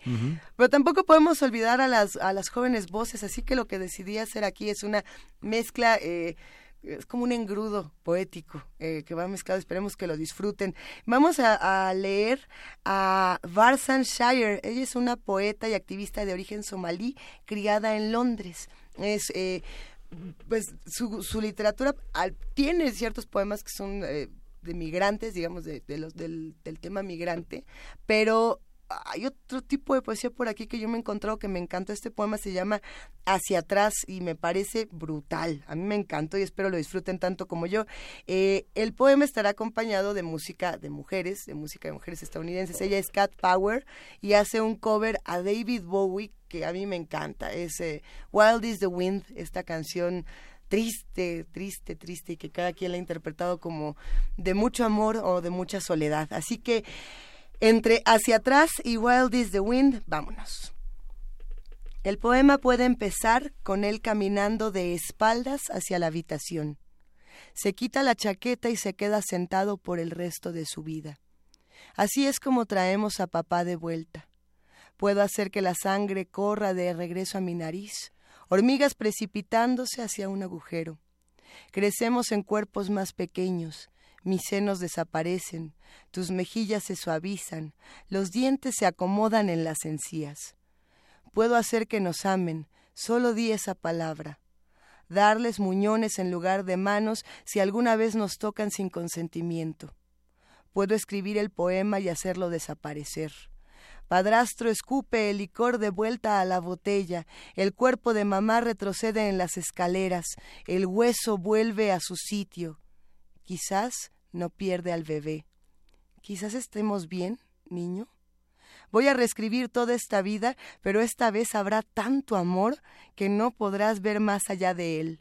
Speaker 2: Pero tampoco podemos olvidar a las, a las jóvenes voces, así que lo que decidí hacer aquí es una mezcla... Eh, es como un engrudo poético eh, que va mezclado, esperemos que lo disfruten. Vamos a, leer a Varsan Shire, ella es una poeta y activista de origen somalí, criada en Londres. Es, eh, pues su, su literatura tiene ciertos poemas que son eh, de migrantes, digamos, de, los, del, del tema migrante, pero hay otro tipo de poesía por aquí que yo me he encontrado que me encanta. Este poema se llama Hacia atrás y me parece brutal. A mí me encantó y espero lo disfruten tanto como yo. Eh, el poema estará acompañado de música de mujeres, de música de mujeres estadounidenses. Ella es Cat Power y hace un cover a David Bowie que a mí me encanta. Es eh, Wild is the Wind, esta canción triste, triste, triste y que cada quien la ha interpretado como de mucho amor o de mucha soledad. Así que entre Hacia atrás y Wild is the Wind, vámonos. El poema puede empezar con él caminando de espaldas hacia la habitación. Se quita la chaqueta y se queda sentado por el resto de su vida. Así es como traemos a papá de vuelta. Puedo hacer que la sangre corra de regreso a mi nariz, hormigas precipitándose hacia un agujero. Crecemos en cuerpos más pequeños, mis senos desaparecen, tus mejillas se suavizan, los dientes se acomodan en las encías. Puedo hacer que nos amen, solo di esa palabra. Darles muñones en lugar de manos si alguna vez nos tocan sin consentimiento. Puedo escribir el poema y hacerlo desaparecer. Padrastro escupe el licor de vuelta a la botella, el cuerpo de mamá retrocede en las escaleras, el hueso vuelve a su sitio, Quizás no pierde al bebé. Quizás estemos bien, niño. Voy a reescribir toda esta vida, pero esta vez habrá tanto amor que no podrás ver más allá de él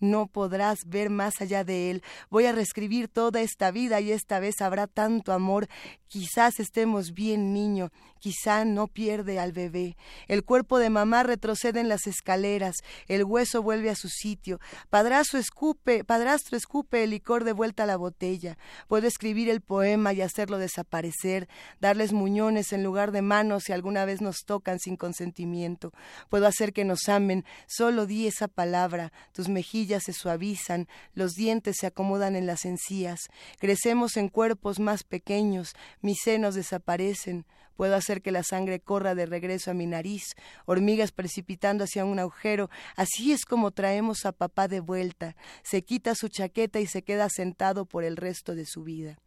Speaker 2: no podrás ver más allá de él. Voy a reescribir toda esta vida y esta vez habrá tanto amor. Quizás estemos bien, niño, quizá no pierde al bebé. El cuerpo de mamá retrocede en las escaleras, el hueso vuelve a su sitio. Padrastro escupe, padrastro escupe el licor de vuelta a la botella. Puedo escribir el poema y hacerlo desaparecer, darles muñones en lugar de manos si alguna vez nos tocan sin consentimiento. Puedo hacer que nos amen, solo di esa palabra, tus mejillas se suavizan, los dientes se acomodan en las encías, crecemos en cuerpos más pequeños, mis senos desaparecen, puedo hacer que la sangre corra de regreso a mi nariz, hormigas precipitando hacia un agujero, así es como traemos a papá de vuelta, se quita su chaqueta y se queda sentado por el resto de su vida.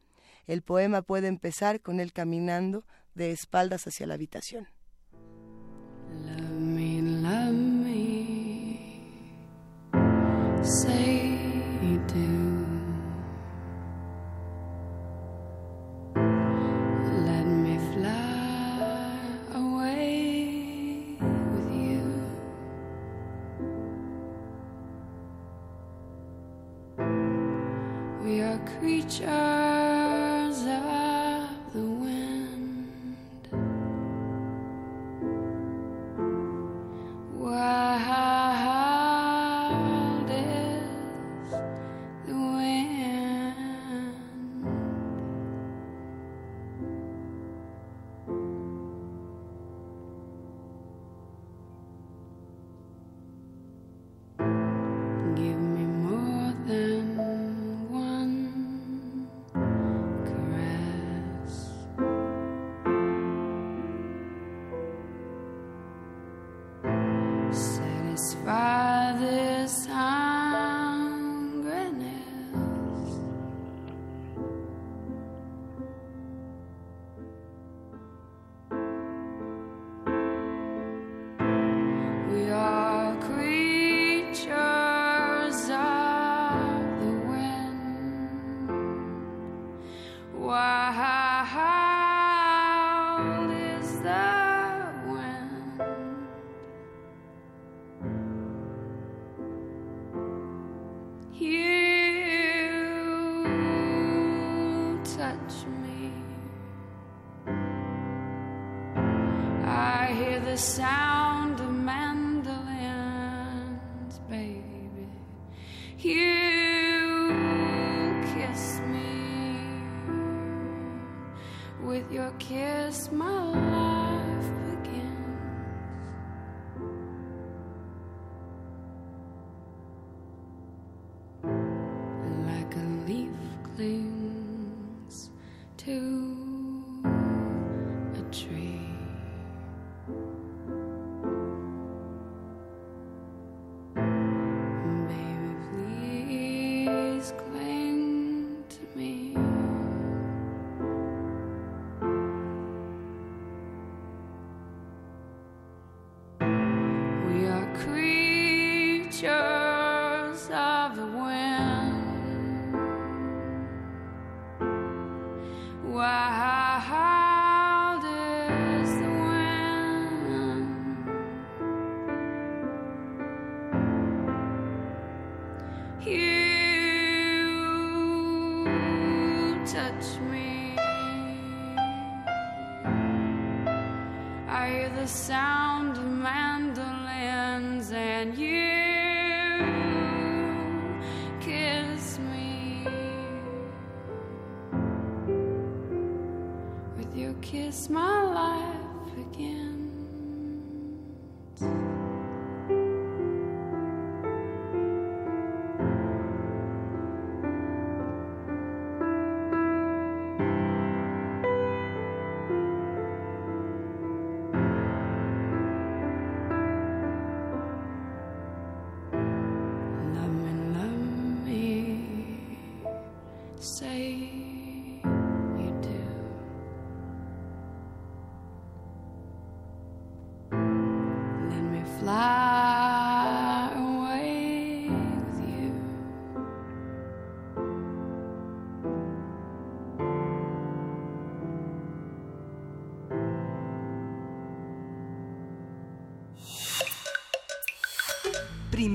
Speaker 2: El poema puede empezar con él caminando de espaldas hacia la habitación.
Speaker 18: Say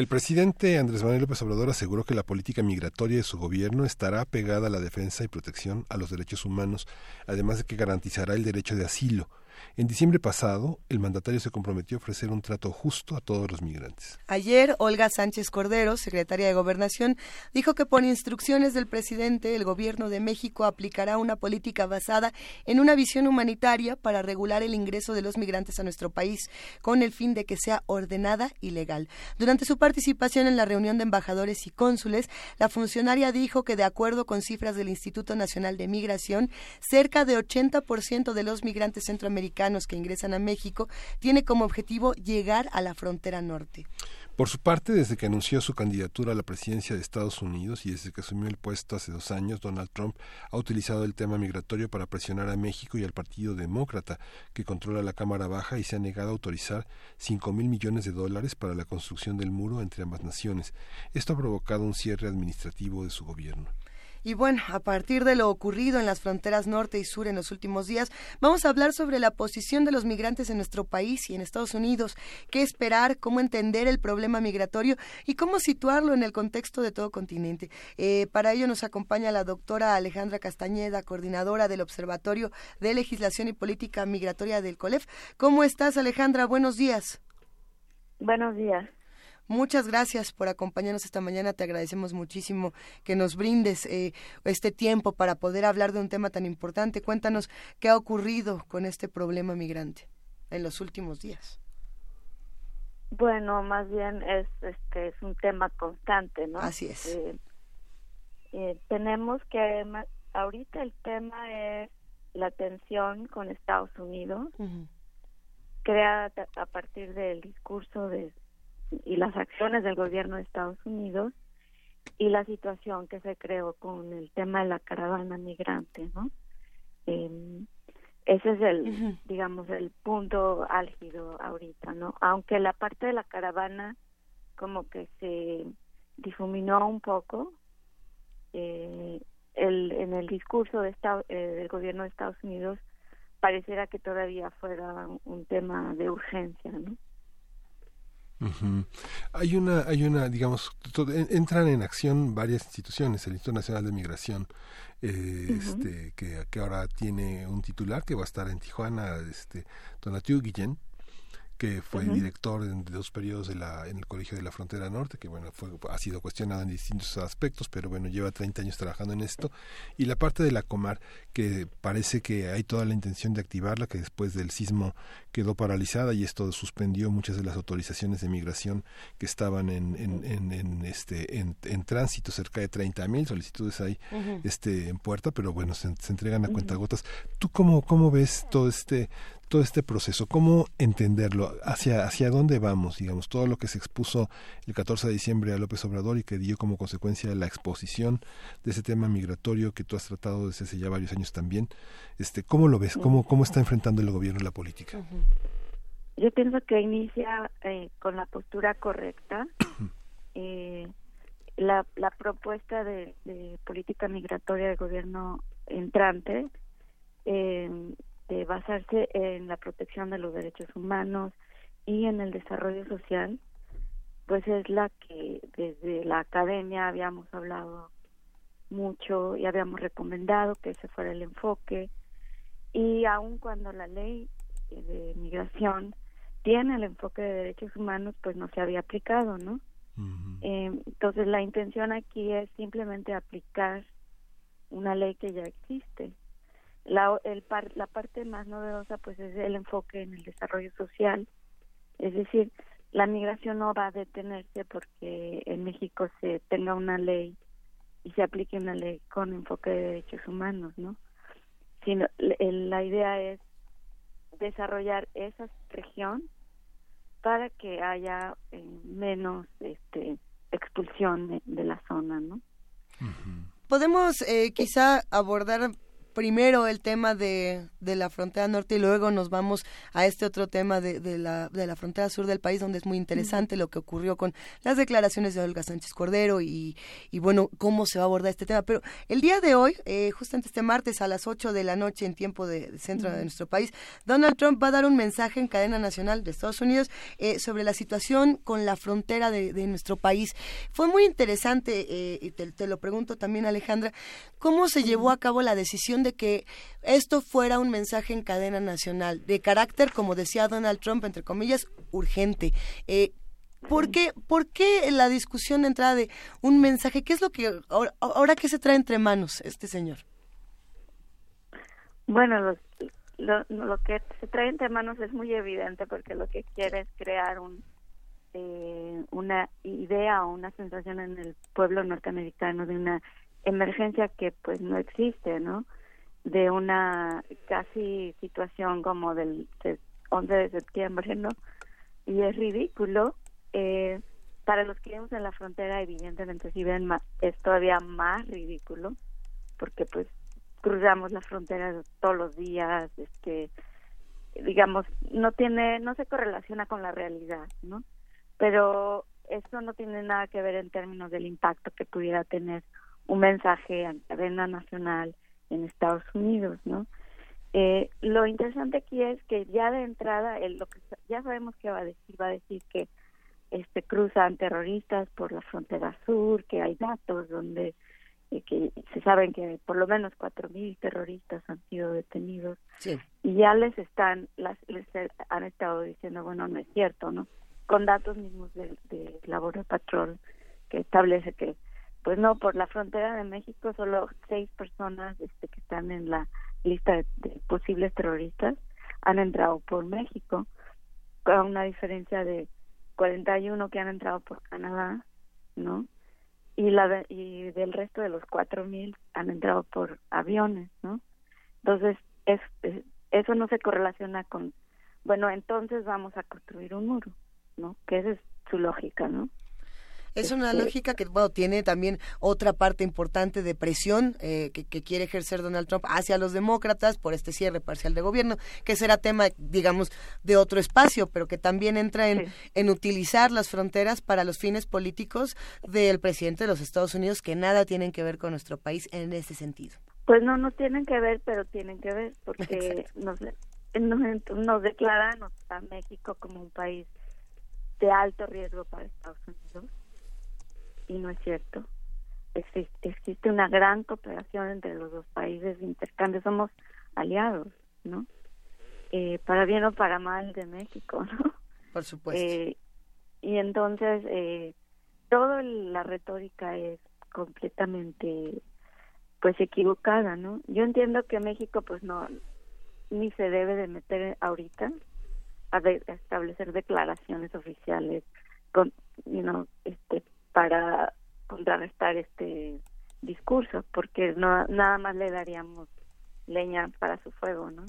Speaker 1: El presidente Andrés Manuel López Obrador aseguró que la política migratoria de su gobierno estará pegada a la defensa y protección a los derechos humanos, además de que garantizará el derecho de asilo. En diciembre pasado, el mandatario se comprometió a ofrecer un trato justo a todos los migrantes.
Speaker 2: Ayer, Olga Sánchez Cordero, secretaria de Gobernación, dijo que por instrucciones del presidente, el gobierno de México aplicará una política basada en una visión humanitaria para regular el ingreso de los migrantes a nuestro país, con el fin de que sea ordenada y legal. Durante su participación en la reunión de embajadores y cónsules, la funcionaria dijo que, de acuerdo con cifras del Instituto Nacional de Migración, cerca de 80% de los migrantes centroamericanos que ingresan a México tiene como objetivo llegar a la frontera norte.
Speaker 1: Por su parte, desde que anunció su candidatura a la presidencia de Estados Unidos y desde que asumió el puesto hace dos años, Donald Trump ha utilizado el tema migratorio para presionar a México y al Partido Demócrata, que controla la Cámara Baja y se ha negado a autorizar cinco mil millones de dólares para la construcción del muro entre ambas naciones. Esto ha provocado un cierre administrativo de su gobierno.
Speaker 2: Y bueno, a partir de lo ocurrido en las fronteras norte y sur en los últimos días, vamos a hablar sobre la posición de los migrantes en nuestro país y en Estados Unidos, qué esperar, cómo entender el problema migratorio y cómo situarlo en el contexto de todo continente. Eh, para ello nos acompaña la doctora Alejandra Castañeda, coordinadora del Observatorio de Legislación y Política Migratoria del COLEF. ¿Cómo estás, Alejandra? Buenos días.
Speaker 19: Buenos días.
Speaker 2: Muchas gracias por acompañarnos esta mañana. Te agradecemos muchísimo que nos brindes eh, este tiempo para poder hablar de un tema tan importante. Cuéntanos qué ha ocurrido con este problema migrante en los últimos días.
Speaker 19: Bueno, más bien es este es un tema constante, ¿no?
Speaker 2: Así es.
Speaker 19: Eh, eh, tenemos que ahorita el tema es la tensión con Estados Unidos, creada a partir del discurso de y las acciones del gobierno de Estados Unidos y la situación que se creó con el tema de la caravana migrante, ¿no? Eh, ese es el, digamos, el punto álgido ahorita, ¿no? Aunque la parte de la caravana como que se difuminó un poco, eh, el, en el discurso de Estado, eh, del gobierno de Estados Unidos pareciera que todavía fuera un tema de urgencia, ¿no?
Speaker 1: Ujú. Hay una, hay una, digamos, entran en acción varias instituciones, el Instituto Nacional de Migración, eh, este, que, que ahora tiene un titular que va a estar en Tijuana, este, Donatiu Guillén, que fue director en dos periodos de la, en el Colegio de la Frontera Norte, que bueno, fue, ha sido cuestionado en distintos aspectos, pero bueno, lleva 30 años trabajando en esto. Y la parte de la Comar, que parece que hay toda la intención de activarla, que después del sismo quedó paralizada y esto suspendió muchas de las autorizaciones de migración que estaban en, en, en, en, este, en, en tránsito, cerca de 30 mil solicitudes hay
Speaker 20: Ujú.
Speaker 1: este, en puerta, pero bueno, se, se entregan a cuentagotas. ¿Tú cómo, cómo ves todo este todo este proceso, cómo entenderlo, hacia, hacia dónde vamos, digamos, todo lo que se expuso el 14 de diciembre a López Obrador y que dio como consecuencia la exposición de ese tema migratorio que tú has tratado desde hace ya varios años también, este, ¿cómo lo ves? ¿Cómo, cómo está enfrentando el gobierno la política?
Speaker 19: Yo pienso que inicia eh, con la postura correcta. Eh, la, la propuesta de, de política migratoria del gobierno entrante eh, de basarse en la protección de los derechos humanos y en el desarrollo social, pues es la que desde la academia habíamos hablado mucho y habíamos recomendado que ese fuera el enfoque y aun cuando la ley eh, de migración tiene el enfoque de derechos humanos, pues no se había aplicado, ¿no? Eh, entonces la intención aquí es simplemente aplicar una ley que ya existe. La, el par- la parte más novedosa pues es el enfoque en el desarrollo social, es decir, la migración no va a detenerse porque en México se tenga una ley y se aplique una ley con enfoque de derechos humanos, ¿no? Sino la idea es desarrollar esa región para que haya eh, menos este expulsión de, de la zona, ¿no?
Speaker 2: Podemos eh, quizá abordar primero el tema de, de la frontera norte y luego nos vamos a este otro tema de, de la, de la frontera sur del país donde es muy interesante lo que ocurrió con las declaraciones de Olga Sánchez Cordero y, y bueno, cómo se va a abordar este tema. Pero el día de hoy, eh, justamente este martes a las 8 de la noche en tiempo de, de centro de nuestro país, Donald Trump va a dar un mensaje en cadena nacional de Estados Unidos eh, sobre la situación con la frontera de, de nuestro país. Fue muy interesante, eh, y te, te lo pregunto también Alejandra, ¿cómo se llevó a cabo la decisión de que esto fuera un mensaje en cadena nacional, de carácter, como decía Donald Trump, entre comillas, urgente? Eh, ¿Por qué, ¿Por qué la discusión de entrada de un mensaje? ¿Qué es lo que ahora, qué se trae entre manos este señor?
Speaker 19: Bueno, lo, lo que se trae entre manos es muy evidente porque lo que quiere es crear un eh, una idea o una sensación en el pueblo norteamericano de una emergencia que pues no existe, ¿no? De una casi situación como del se- 11 de septiembre, ¿no? Y es ridículo. Eh, para los que vivimos en la frontera, evidentemente, si ven, ma- es todavía más ridículo, porque pues cruzamos la frontera todos los días, este, digamos, no tiene, no se correlaciona con la realidad, ¿no? Pero eso no tiene nada que ver en términos del impacto que pudiera tener un mensaje en cadena nacional en Estados Unidos, ¿no? Eh, lo interesante aquí es que ya de entrada, él lo que ya sabemos que va a decir, va a decir que este cruzan terroristas por la frontera sur, que hay datos donde eh, que se saben que por lo menos cuatro mil terroristas han sido detenidos. Y ya les están las les han estado diciendo bueno no es cierto no con datos mismos del de Labor Patrol que establece que pues no por la frontera de México solo seis personas este, que están en la lista de, posibles terroristas han entrado por México con una diferencia de 41 que han entrado por Canadá no y la y del resto de los 4000 han entrado por aviones no entonces es, es- eso no se correlaciona con bueno entonces vamos a construir un muro no que esa es su lógica no
Speaker 2: Es una
Speaker 19: Este,
Speaker 2: lógica que bueno, tiene también otra parte importante de presión eh, que, que quiere ejercer Donald Trump hacia los demócratas por este cierre parcial de gobierno, que será tema, digamos, de otro espacio, pero que también entra en, en utilizar las fronteras para los fines políticos del presidente de los Estados Unidos, que nada tienen que ver con nuestro país en ese sentido.
Speaker 19: Pues no, no tienen que ver, pero tienen que ver porque nos, nos, nos declaran a México como un país de alto riesgo para Estados Unidos y no es cierto. Existe, existe una gran cooperación entre los dos países de intercambio, somos aliados, ¿no? Eh, para bien o para mal de México, ¿no?
Speaker 2: Por supuesto.
Speaker 19: Eh, y entonces, eh, toda la retórica es completamente, pues, equivocada, ¿no? Yo entiendo que México, pues, no, ni se debe de meter ahorita a, de- a establecer declaraciones oficiales con, you know, este, para contrarrestar este discurso, porque no nada más le daríamos leña para su fuego, ¿no?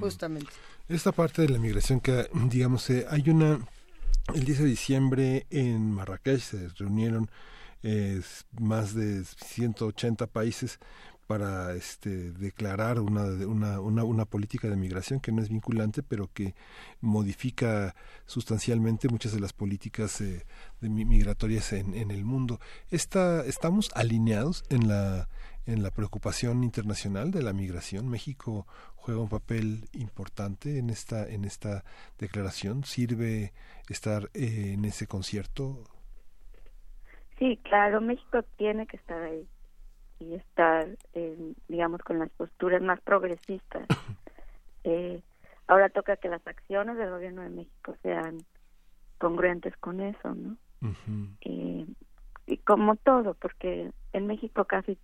Speaker 2: Justamente.
Speaker 1: Esta parte de la migración que, digamos, eh, hay una... El 10 de diciembre en Marrakech se reunieron eh, más de 180 países para este, declarar una, una, una, una política de migración que no es vinculante, pero que modifica sustancialmente muchas de las políticas eh, de mi- migratorias en, en el mundo. Esta, ¿Estamos alineados en la, en la preocupación internacional de la migración? ¿México juega un papel importante en esta, en esta declaración? ¿Sirve estar eh, en ese concierto?
Speaker 19: Sí, claro, México tiene que estar ahí y estar, eh, digamos, con las posturas más progresistas. Eh, ahora toca que las acciones del gobierno de México sean congruentes con eso, ¿no? Eh, y como todo, porque en México casi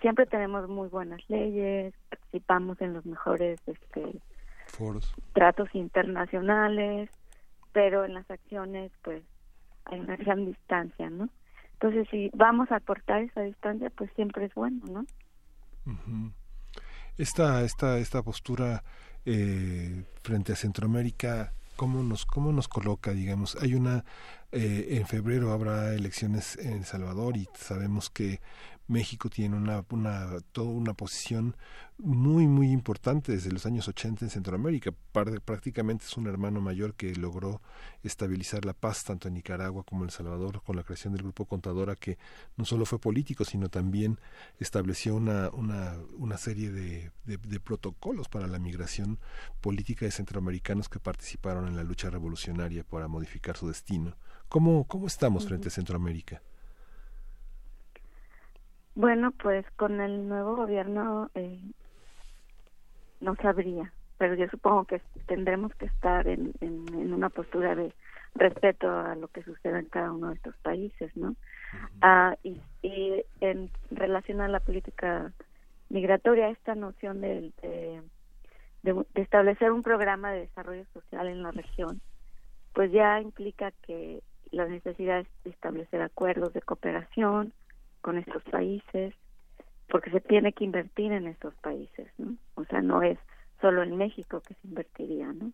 Speaker 19: siempre tenemos muy buenas leyes, participamos en los mejores este,
Speaker 1: Foros.
Speaker 19: tratos internacionales, pero en las acciones pues hay una gran distancia, ¿no? Entonces si vamos a aportar esa distancia pues siempre es bueno, ¿no?
Speaker 1: Ujú. Esta, esta, esta postura eh, frente a Centroamérica, ¿cómo nos, cómo nos coloca, digamos? Hay una, eh, en febrero habrá elecciones en El Salvador y sabemos que México tiene una, una, toda una posición muy, muy importante desde los años 80 en Centroamérica. Prácticamente es un hermano mayor que logró estabilizar la paz tanto en Nicaragua como en El Salvador con la creación del Grupo Contadora, que no solo fue político, sino también estableció una, una, una serie de, de- de protocolos para la migración política de centroamericanos que participaron en la lucha revolucionaria para modificar su destino. ¿Cómo, cómo estamos frente a Centroamérica?
Speaker 19: Bueno, pues con el nuevo gobierno eh, no sabría, pero yo supongo que tendremos que estar en, en, en una postura de respeto a lo que suceda en cada uno de estos países, ¿no? Ah, y, y en relación a la política migratoria, esta noción de, de, de- de establecer un programa de desarrollo social en la región, pues ya implica que la necesidad es de establecer acuerdos de cooperación con estos países, porque se tiene que invertir en estos países, ¿no? O sea, no es solo en México que se invertiría, ¿no?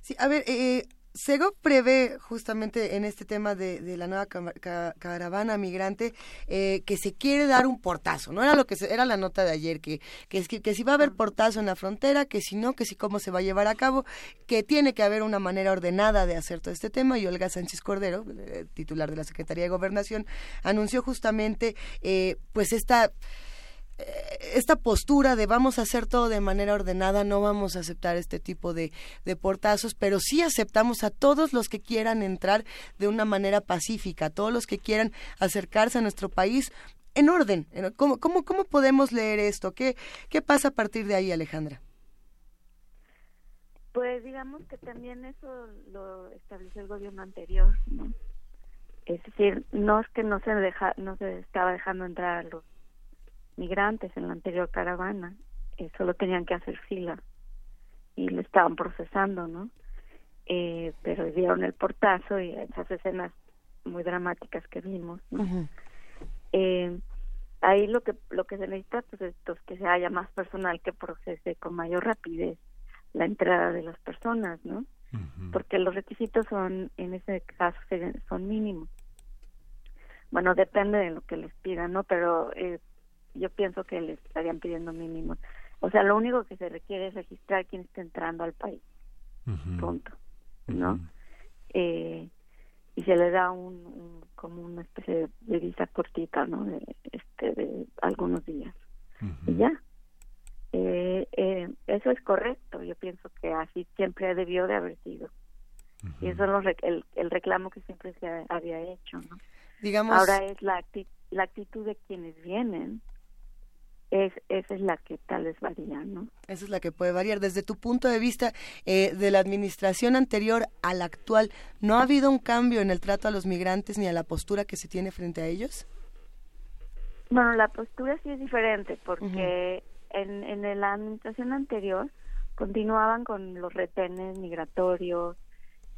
Speaker 2: Sí, a ver, eh, Sego prevé justamente en este tema de, de la nueva ca- caravana migrante eh, que se quiere dar un portazo, ¿no? Era lo que se- era la nota de ayer, que, que, es que, que si va a haber portazo en la frontera, que si no, que si cómo se va a llevar a cabo, que tiene que haber una manera ordenada de hacer todo este tema. Y Olga Sánchez Cordero, eh, titular de la Secretaría de Gobernación, anunció justamente eh, pues esta esta postura de vamos a hacer todo de manera ordenada, no vamos a aceptar este tipo de, de portazos, pero sí aceptamos a todos los que quieran entrar de una manera pacífica, a todos los que quieran acercarse a nuestro país en orden. En- ¿Cómo, cómo, cómo podemos leer esto? ¿Qué, ¿Qué pasa a partir de ahí, Alejandra?
Speaker 19: Pues digamos que también eso lo estableció el gobierno anterior. Es decir, no es que no se deja, no se estaba dejando entrar a los migrantes en la anterior caravana, eh, solo tenían que hacer fila y lo estaban procesando, ¿no? Eh, pero dieron el portazo y esas escenas muy dramáticas que vimos, ¿no? eh, ahí lo que lo que se necesita pues es pues, que se haya más personal que procese con mayor rapidez la entrada de las personas no porque los requisitos son en ese caso se- son mínimos. Bueno depende de lo que les pidan no pero eh, yo pienso que les estarían pidiendo mínimos. O sea lo único que se requiere es registrar quién está entrando al país. Punto no eh, y se le da un, un- como una especie de, visa cortita no de, este de algunos días. Y ya. Eh, eh, eso es correcto. Yo pienso que así siempre debió de haber sido. Y eso es lo el, el reclamo que siempre se ha- había hecho, ¿no?
Speaker 2: Digamos-
Speaker 19: Ahora es la, acti- la actitud de quienes vienen, es, esa es la que tal vez varía, ¿no?
Speaker 2: Esa es la que puede variar. Desde tu punto de vista, eh, de la administración anterior a la actual, ¿no ha habido un cambio en el trato a los migrantes ni a la postura que se tiene frente a ellos?
Speaker 19: Bueno, la postura sí es diferente porque en, en la administración anterior continuaban con los retenes migratorios,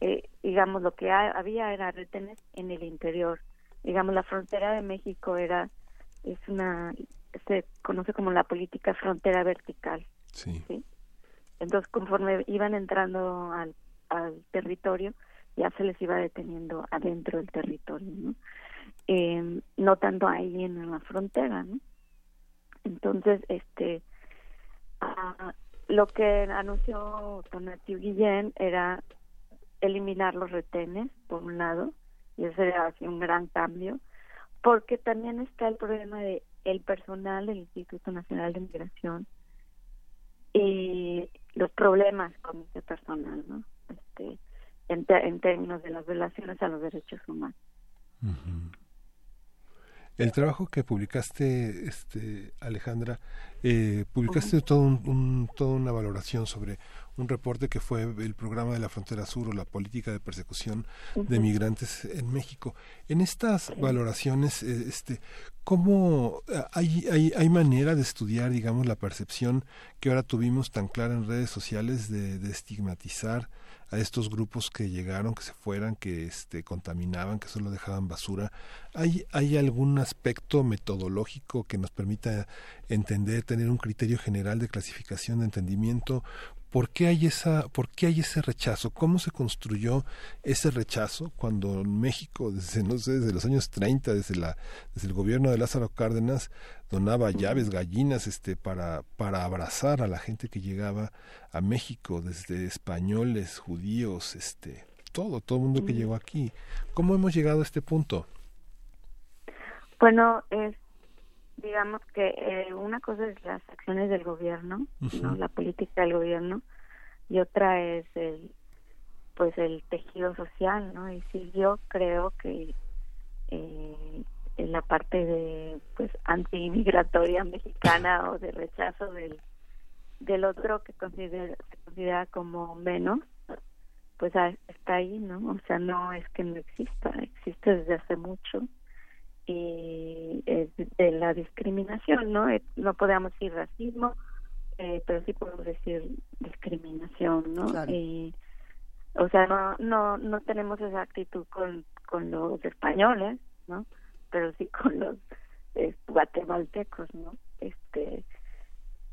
Speaker 19: eh, digamos, lo que ha- había era retenes en el interior. Digamos, la frontera de México era, es una, se conoce como la política frontera vertical.
Speaker 1: Sí.
Speaker 19: Entonces, conforme iban entrando al, al territorio, ya se les iba deteniendo adentro del territorio, ¿no? Eh, no tanto ahí en la frontera, ¿no? Entonces, este, ah, lo que anunció Tonatiuh Guillén era eliminar los retenes, por un lado, y ese era así un gran cambio, porque también está el problema de el personal del Instituto Nacional de Migración y los problemas con ese personal, ¿no? Este, en, te- en términos de las violaciones a los derechos humanos.
Speaker 1: El trabajo que publicaste, este, Alejandra, eh, publicaste todo un, un- toda una valoración sobre un reporte que fue el programa de la frontera sur o la política de persecución de migrantes en México. En estas valoraciones, eh, este, ¿cómo eh, hay, hay, hay manera de estudiar, digamos, la percepción que ahora tuvimos tan clara en redes sociales de, de estigmatizar a estos grupos que llegaron, que se fueran, que este, contaminaban, que solo dejaban basura. ¿Hay, ¿Hay algún aspecto metodológico que nos permita entender, tener un criterio general de clasificación, de entendimiento? ¿Por qué hay esa, por qué hay ese rechazo? ¿Cómo se construyó ese rechazo cuando en México, desde, no sé, desde los años 30, desde la, desde el gobierno de Lázaro Cárdenas, donaba llaves, gallinas, este, para, para abrazar a la gente que llegaba a México, desde españoles, judíos, este, todo, todo el mundo que llegó aquí. ¿Cómo hemos llegado a este punto?
Speaker 19: Bueno, es digamos que eh, una cosa es las acciones del gobierno, ¿no? La política del gobierno y otra es el pues el tejido social, ¿no? Y sí yo creo que eh, en la parte de pues antimigratoria mexicana o de rechazo del del otro que considera, se considera como menos, pues está ahí, ¿no? O sea, no es que no exista, existe desde hace mucho y es de la discriminación, ¿no? Eh, No podemos decir racismo, eh, pero sí podemos decir discriminación, ¿no?
Speaker 2: Claro.
Speaker 19: Y, o sea, no, no, no tenemos esa actitud con, con los españoles, ¿no? Pero sí con los eh, guatemaltecos, ¿no? Este,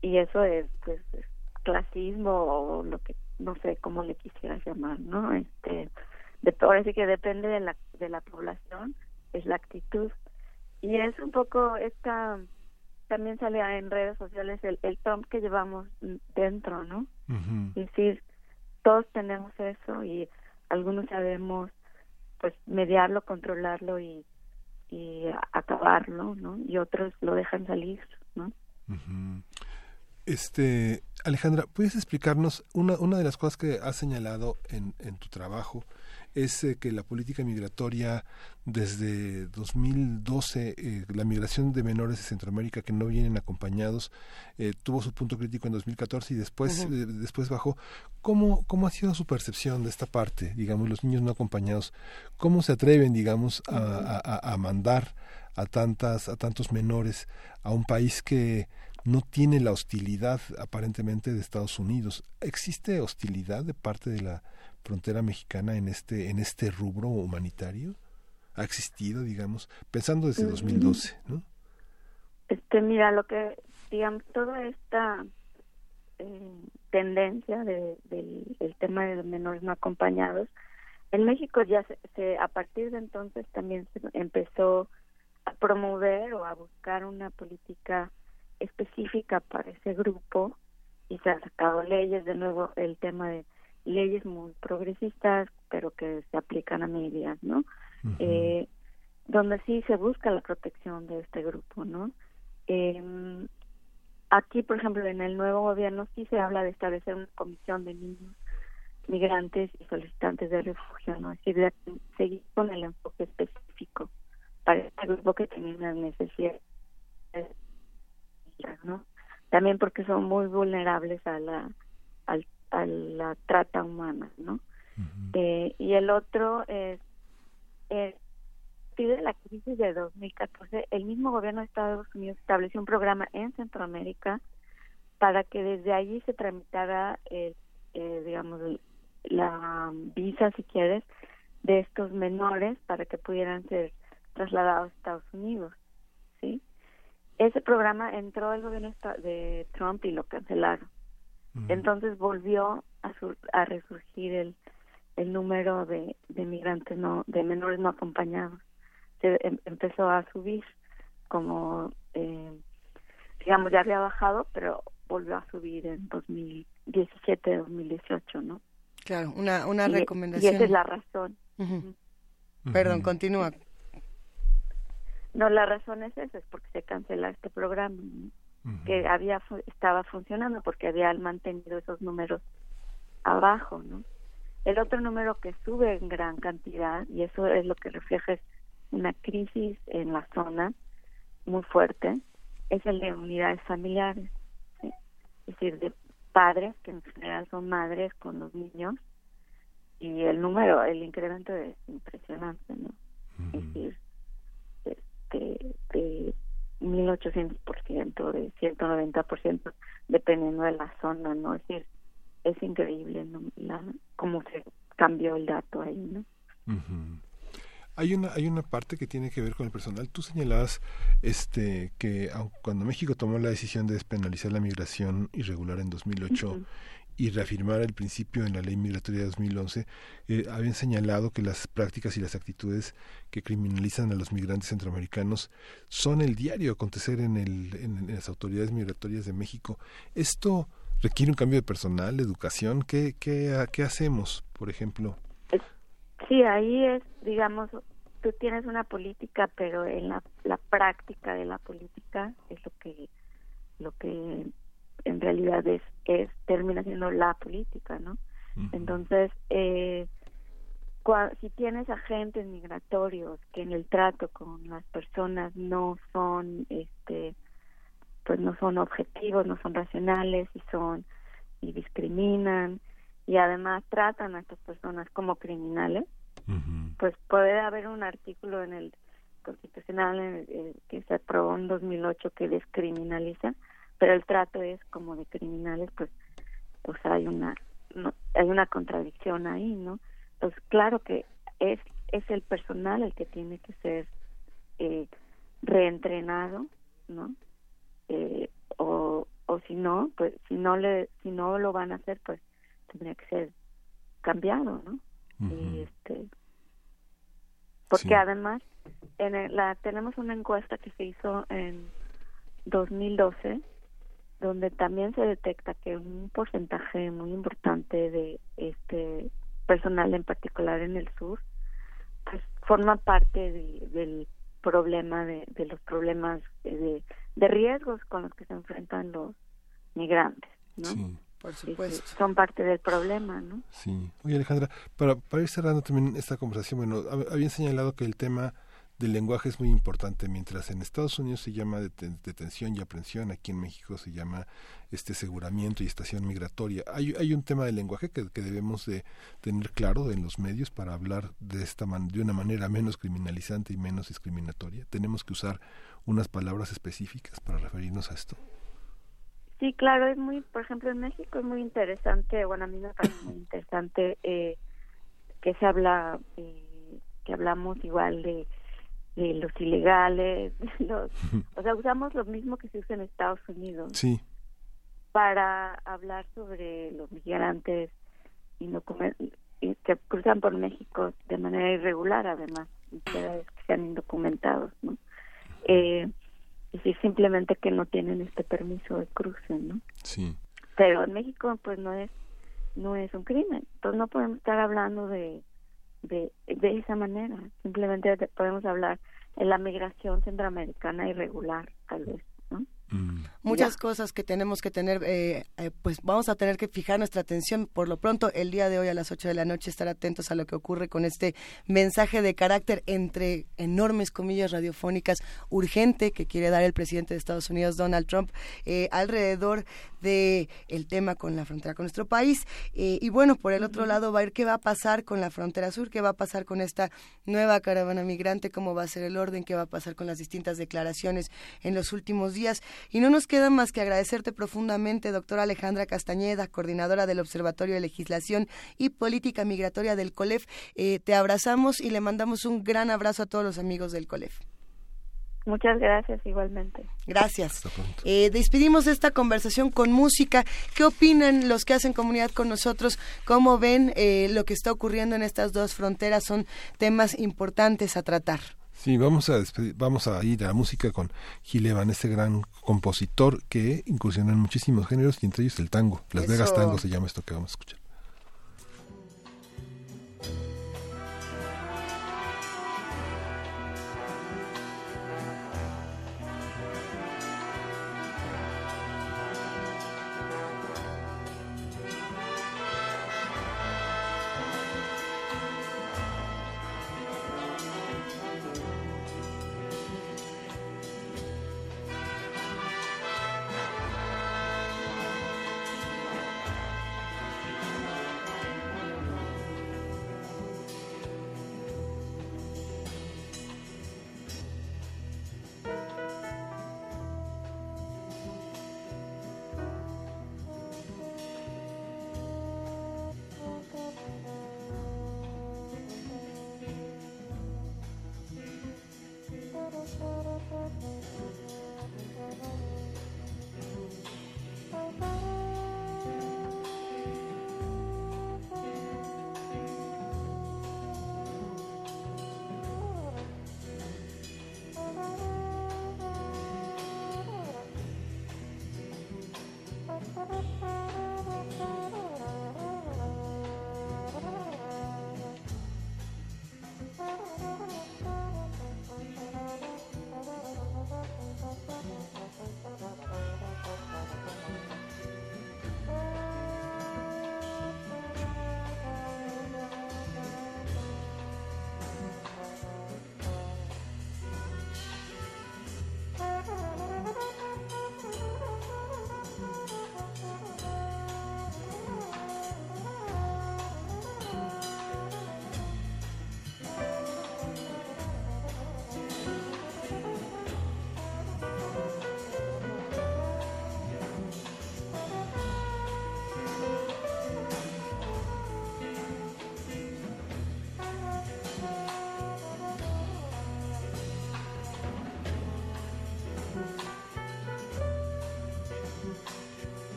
Speaker 19: y eso es, pues, es clasismo o lo que, no sé cómo le quisieras llamar, ¿no? Este, de, ahora sí que depende de la, de la población, es la actitud. Y es un poco esta, también sale en redes sociales el, el tom que llevamos dentro, ¿no? Es decir, todos tenemos eso y algunos sabemos pues mediarlo, controlarlo y, y acabarlo, ¿no? Y otros lo dejan salir, ¿no?
Speaker 1: Este, Alejandra, ¿puedes explicarnos una, una de las cosas que has señalado en, en tu trabajo? Es eh, que la política migratoria desde 2012, eh, la migración de menores de Centroamérica que no vienen acompañados, eh, tuvo su punto crítico en 2014 y después, eh, después bajó. ¿Cómo, ¿Cómo ha sido su percepción de esta parte, digamos, los niños no acompañados? ¿Cómo se atreven, digamos, a, a- a- a mandar a tantas, a tantos menores a un país que no tiene la hostilidad aparentemente de Estados Unidos. ¿Existe hostilidad de parte de la frontera mexicana en este en este rubro humanitario? ¿Ha existido, digamos, pensando desde
Speaker 19: Mm.
Speaker 1: 2012, ¿no?
Speaker 19: Este, mira, lo que, digamos, toda esta eh, tendencia de, del el tema de los menores no acompañados, en México ya se, se- a partir de entonces también se empezó a promover o a buscar una política específica para ese grupo y se han sacado leyes, de nuevo el tema de leyes muy progresistas, pero que se aplican a medias, ¿no? eh, donde sí se busca la protección de este grupo, ¿no? Eh, aquí, por ejemplo, en el nuevo gobierno sí se habla de establecer una comisión de niños migrantes y solicitantes de refugio, ¿no? Es decir, seguir con el enfoque específico para este grupo que tiene unas necesidades, ¿no? También porque son muy vulnerables a la al, a la trata humana, ¿no? eh, y el otro es, es de la crisis de 2014, el mismo gobierno de Estados Unidos estableció un programa en Centroamérica para que desde allí se tramitara, eh, eh, digamos, la visa, si quieres, de estos menores para que pudieran ser trasladados a Estados Unidos, ¿sí? Ese programa entró el gobierno de Trump y lo cancelaron. Entonces volvió a, a resurgir el, el número de, de migrantes no de menores no acompañados. Se em, empezó a subir como eh, digamos ya había bajado pero volvió a subir en 2017 2018 no
Speaker 2: claro una una recomendación
Speaker 19: y esa es la razón.
Speaker 2: Perdón continúa.
Speaker 19: No la razón es esa es porque se cancela este programa que había estaba funcionando porque había mantenido esos números abajo no el otro número que sube en gran cantidad y eso es lo que refleja una crisis en la zona muy fuerte es el de unidades familiares es decir de padres que en general son madres con los niños y el número el incremento es impresionante no es decir este de 1800% de 190% dependiendo de la zona no es decir es increíble ¿no? la cómo se cambió el dato ahí no
Speaker 1: hay una, hay una parte que tiene que ver con el personal. Tú señalabas este, que cuando México tomó la decisión de despenalizar la migración irregular en 2008 y reafirmar el principio en la ley migratoria de 2011, eh, habían señalado que las prácticas y las actitudes que criminalizan a los migrantes centroamericanos son el diario acontecer en, el, en, las autoridades migratorias de México. Esto requiere un cambio de personal, educación. ¿Qué, qué, qué hacemos, por ejemplo?
Speaker 19: Sí, ahí es, digamos, tú tienes una política, pero en la, la práctica de la política es lo que lo que en realidad es, es termina siendo la política, ¿no? Entonces, eh, si tienes agentes migratorios que en el trato con las personas no son, este, pues no son objetivos, no son racionales y son y discriminan y además tratan a estas personas como criminales, pues puede haber un artículo en el constitucional en que se aprobó en 2008 que descriminaliza, pero el trato es como de criminales, pues pues hay una no, hay una contradicción ahí, ¿no? Pues claro que es es el personal el que tiene que ser eh, reentrenado, ¿no? Eh, o o si no, pues si no le si no lo van a hacer, pues tendría que ser cambiado, ¿no? y este porque además en la tenemos una encuesta que se hizo en 2012 donde también se detecta que un porcentaje muy importante de este personal en particular en el sur pues forma parte del problema de, de los problemas de, de, riesgos con los que se enfrentan los migrantes ¿no?
Speaker 2: Por supuesto.
Speaker 19: Son parte del problema, ¿no?
Speaker 1: Sí. Oye, Alejandra, para, para ir cerrando también esta conversación, bueno, habían señalado que el tema del lenguaje es muy importante. Mientras en Estados Unidos se llama detención y aprehensión, aquí en México se llama este aseguramiento y estación migratoria. Hay, hay un tema del lenguaje que, que debemos de tener claro en los medios para hablar de esta de una manera menos criminalizante y menos discriminatoria. Tenemos que usar unas palabras específicas para referirnos a esto.
Speaker 19: Sí, claro, es muy, por ejemplo, en México es muy interesante, bueno, a mí me parece muy interesante eh, que se habla, eh, que hablamos igual de, de los ilegales, los, o sea, usamos lo mismo que se usa en Estados Unidos.
Speaker 1: Sí.
Speaker 19: Para hablar sobre los migrantes y que cruzan por México de manera irregular, además, que sean indocumentados, ¿no? Eh, es decir, simplemente que no tienen este permiso de cruce, ¿no?
Speaker 1: Sí.
Speaker 19: Pero en México, pues no es no es un crimen. Entonces no podemos estar hablando de, de, de esa manera. Simplemente podemos hablar en la migración centroamericana irregular, tal vez, ¿no?
Speaker 1: Mm.
Speaker 2: Muchas cosas que tenemos que tener, eh, eh, pues vamos a tener que fijar nuestra atención. Por lo pronto, el día de hoy a las 8 de la noche, estar atentos a lo que ocurre con este mensaje de carácter entre enormes comillas radiofónicas urgente que quiere dar el presidente de Estados Unidos, Donald Trump, eh, alrededor de el tema con la frontera con nuestro país. y bueno, por el otro lado, va a ir qué va a pasar con la frontera sur, qué va a pasar con esta nueva caravana migrante, cómo va a ser el orden, qué va a pasar con las distintas declaraciones en los últimos días. Y no nos queda más que agradecerte profundamente, doctora Alejandra Castañeda, coordinadora del Observatorio de Legislación y Política Migratoria del COLEF. Eh, te abrazamos y le mandamos un gran abrazo a todos los amigos del COLEF.
Speaker 19: Muchas gracias igualmente.
Speaker 2: Gracias. Eh, despedimos esta conversación con música. ¿Qué opinan los que hacen comunidad con nosotros? ¿Cómo ven eh, lo que está ocurriendo en estas dos fronteras? Son temas importantes a tratar.
Speaker 1: Sí, vamos a, vamos a ir a la música con Gil Evan, este gran compositor que incursiona en muchísimos géneros y entre ellos el tango. Las Vegas Tango se llama esto que vamos a escuchar.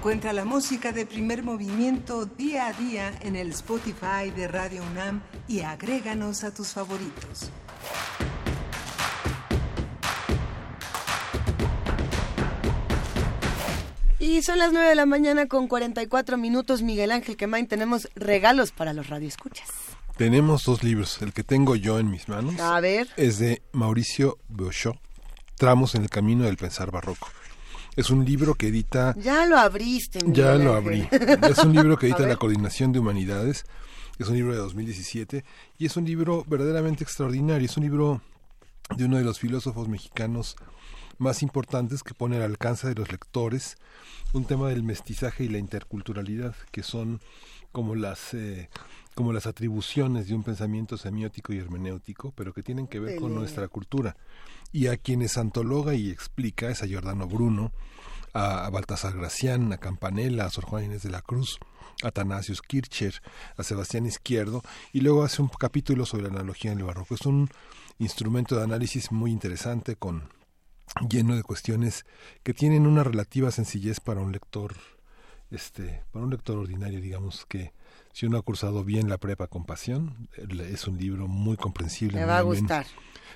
Speaker 3: Encuentra la música de primer movimiento día a día en el Spotify de Radio UNAM y agréganos a tus favoritos.
Speaker 2: Y son las 9 de la mañana con 44 minutos. Miguel Ángel Quemain, tenemos regalos para los radioescuchas.
Speaker 1: Tenemos dos libros. El que tengo yo en mis manos
Speaker 2: A ver.
Speaker 1: es de Mauricio Beuchot, Tramos en el Camino del Pensar Barroco. Es un libro que edita...
Speaker 2: Ya lo abriste,
Speaker 1: Ya lo abrí. Es un libro que edita la Coordinación de Humanidades. Es un libro de 2017 y es un libro verdaderamente extraordinario. Es un libro de uno de los filósofos mexicanos más importantes que pone al alcance de los lectores un tema del mestizaje y la interculturalidad, que son como las eh, como las atribuciones de un pensamiento semiótico y hermenéutico, pero que tienen que ver con nuestra cultura. Y a quienes antologa y explica es a Giordano Bruno, a, Baltasar Gracián, a Campanella, a Sor Juana Inés de la Cruz, a Atanasius Kircher, a Sebastián Izquierdo, y luego hace un capítulo sobre la analogía en el barroco. Es un instrumento de análisis muy interesante con lleno de cuestiones que tienen una relativa sencillez para un lector este para un lector ordinario digamos que si uno ha cursado bien la prepa con pasión es un libro muy comprensible
Speaker 2: Me va a gustar.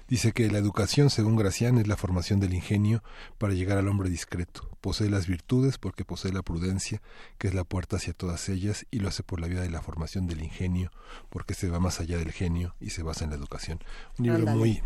Speaker 1: Dice que la educación, según Gracián, es la formación del ingenio para llegar al hombre discreto. Posee las virtudes porque posee la prudencia, que es la puerta hacia todas ellas, y lo hace por la vía de la formación del ingenio, porque se va más allá del genio y se basa en la educación. Un libro muy,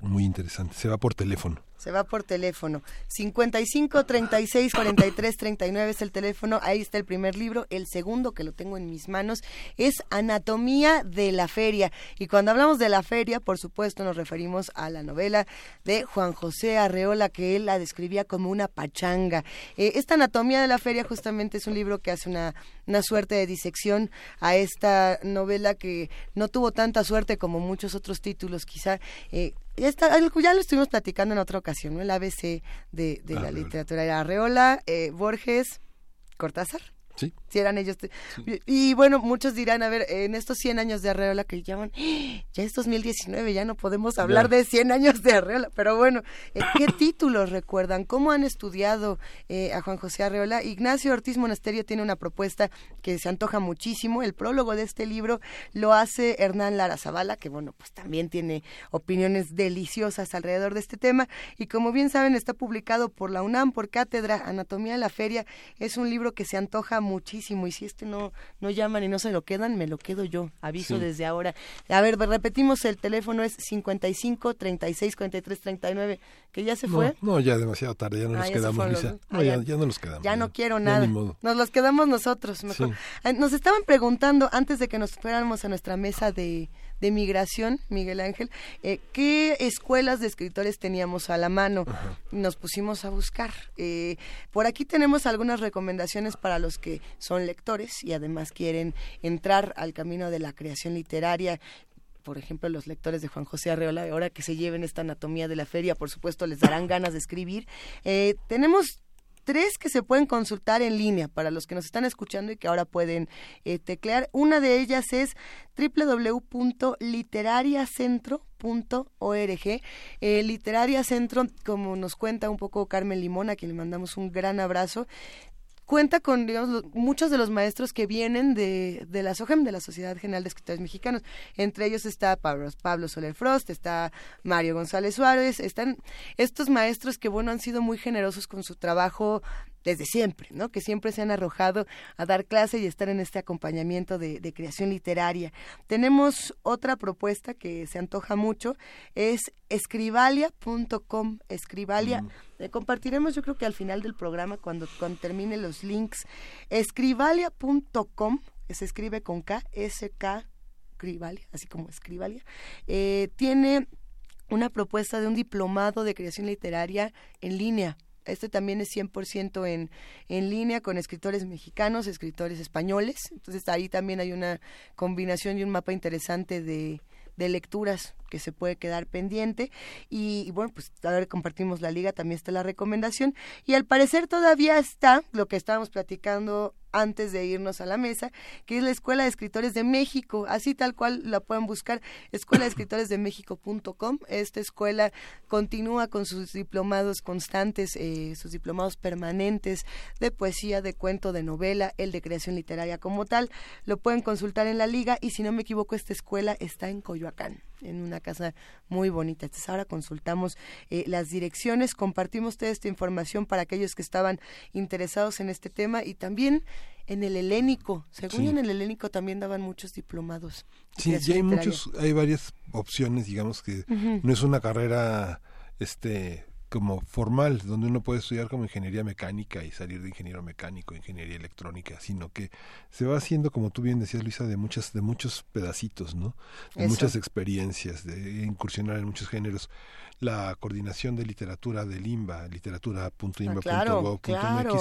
Speaker 1: muy interesante. Se va por teléfono.
Speaker 2: Se va por teléfono. 55 36 43 39 es el teléfono. Ahí está el primer libro. El segundo, que lo tengo en mis manos, es Anatomía de la Feria. Y cuando hablamos de la feria, por supuesto, nos referimos a la novela de Juan José Arreola, que él la describía como una pachanga. Eh, esta Anatomía de la Feria justamente es un libro que hace una, una suerte de disección a esta novela que no tuvo tanta suerte como muchos otros títulos, quizá. Eh, ya, está, ya lo estuvimos platicando en otra ocasión, ¿no? El ABC de, de la
Speaker 1: Arreola.
Speaker 2: literatura era Arreola, eh, Borges, Cortázar.
Speaker 1: Sí.
Speaker 2: Si eran ellos. Y bueno, muchos dirán, a ver, en estos 100 años de Arreola que llaman, ya es 2019, ya no podemos hablar
Speaker 1: Ya.
Speaker 2: de 100 años de Arreola. Pero bueno, eh, ¿qué títulos recuerdan? ¿Cómo han estudiado eh, a Juan José Arreola? Ignacio Ortiz Monasterio tiene una propuesta que se antoja muchísimo. El prólogo de este libro lo hace Hernán Lara Zavala, que bueno, pues también tiene opiniones deliciosas alrededor de este tema. Y como bien saben, está publicado por la UNAM, por Cátedra Anatomía de la Feria. Es un libro que se antoja muchísimo. Y si este no, no llaman y no se lo quedan, me lo quedo yo. Aviso
Speaker 1: Sí.
Speaker 2: desde ahora. A ver, repetimos, el teléfono es 55 36 43 39. ¿Que ya se
Speaker 1: No,
Speaker 2: fue?
Speaker 1: no, ya demasiado tarde, ya no
Speaker 2: Ah,
Speaker 1: nos
Speaker 2: ya
Speaker 1: quedamos,
Speaker 2: los.
Speaker 1: No,
Speaker 2: Ah,
Speaker 1: ya, no nos quedamos.
Speaker 2: Ya no quiero nada. Nos los quedamos nosotros, mejor.
Speaker 1: Sí.
Speaker 2: Ah, Nos estaban preguntando antes de que nos fuéramos a nuestra mesa de, de migración, Miguel Ángel, eh, qué escuelas de escritores teníamos a la mano. Nos pusimos a buscar. Eh, por aquí tenemos algunas recomendaciones para los que son lectores y además quieren entrar al camino de la creación literaria por ejemplo, los lectores de Juan José Arreola, ahora que se lleven esta anatomía de la feria, por supuesto, les darán ganas de escribir. Eh, tenemos tres que se pueden consultar en línea para los que nos están escuchando y que ahora pueden eh, teclear. Una de ellas es www.literariacentro.org. Eh, Literaria Centro, como nos cuenta un poco Carmen Limón, a quien le mandamos un gran abrazo, cuenta con, digamos, muchos de los maestros que vienen de, de la SOGEM, de la Sociedad General de Escritores Mexicanos. Entre ellos está Pablo, Pablo Soler Frost, está Mario González Suárez, están estos maestros que, bueno, han sido muy generosos con su trabajo desde siempre, ¿no? Que siempre se han arrojado a dar clase y estar en este acompañamiento de, de creación literaria. Tenemos otra propuesta que se antoja mucho, es escribalia.com, escribalia. Eh, compartiremos yo creo que al final del programa, cuando, cuando termine los links, escribalia.com, se escribe con K, S-K, Escribalia, así como Escribalia, eh, tiene una propuesta de un diplomado de creación literaria en línea. Este también es 100% en, en línea con escritores mexicanos, escritores españoles. Entonces ahí también hay una combinación y un mapa interesante de, de lecturas que se puede quedar pendiente y, bueno pues a ver compartimos la liga también está la recomendación y al parecer todavía está lo que estábamos platicando antes de irnos a la mesa, que es la Escuela de Escritores de México, así tal cual la pueden buscar, escuela de escritores de. Esta escuela continúa con sus diplomados constantes, eh, sus diplomados permanentes de poesía, de cuento, de novela, el de creación literaria como tal. Lo pueden consultar en la liga y si no me equivoco, esta escuela está en Coyoacán en una casa muy bonita. Entonces ahora consultamos eh, las direcciones, compartimos toda esta información para aquellos que estaban interesados en este tema y también en el helénico. Según
Speaker 1: Sí.
Speaker 2: en el helénico también daban muchos diplomados.
Speaker 1: Sí, ya hay muchos, hay varias opciones, digamos que no es una carrera, este, como formal, donde uno puede estudiar como ingeniería mecánica y salir de ingeniero mecánico, ingeniería electrónica, sino que se va haciendo, como tú bien decías, Luisa, de muchas, de muchos pedacitos, ¿no? De
Speaker 2: Eso.
Speaker 1: muchas experiencias, de incursionar en muchos géneros. La coordinación de literatura del IMBA, literatura.imba.gov.mx,
Speaker 2: Ah, claro, claro.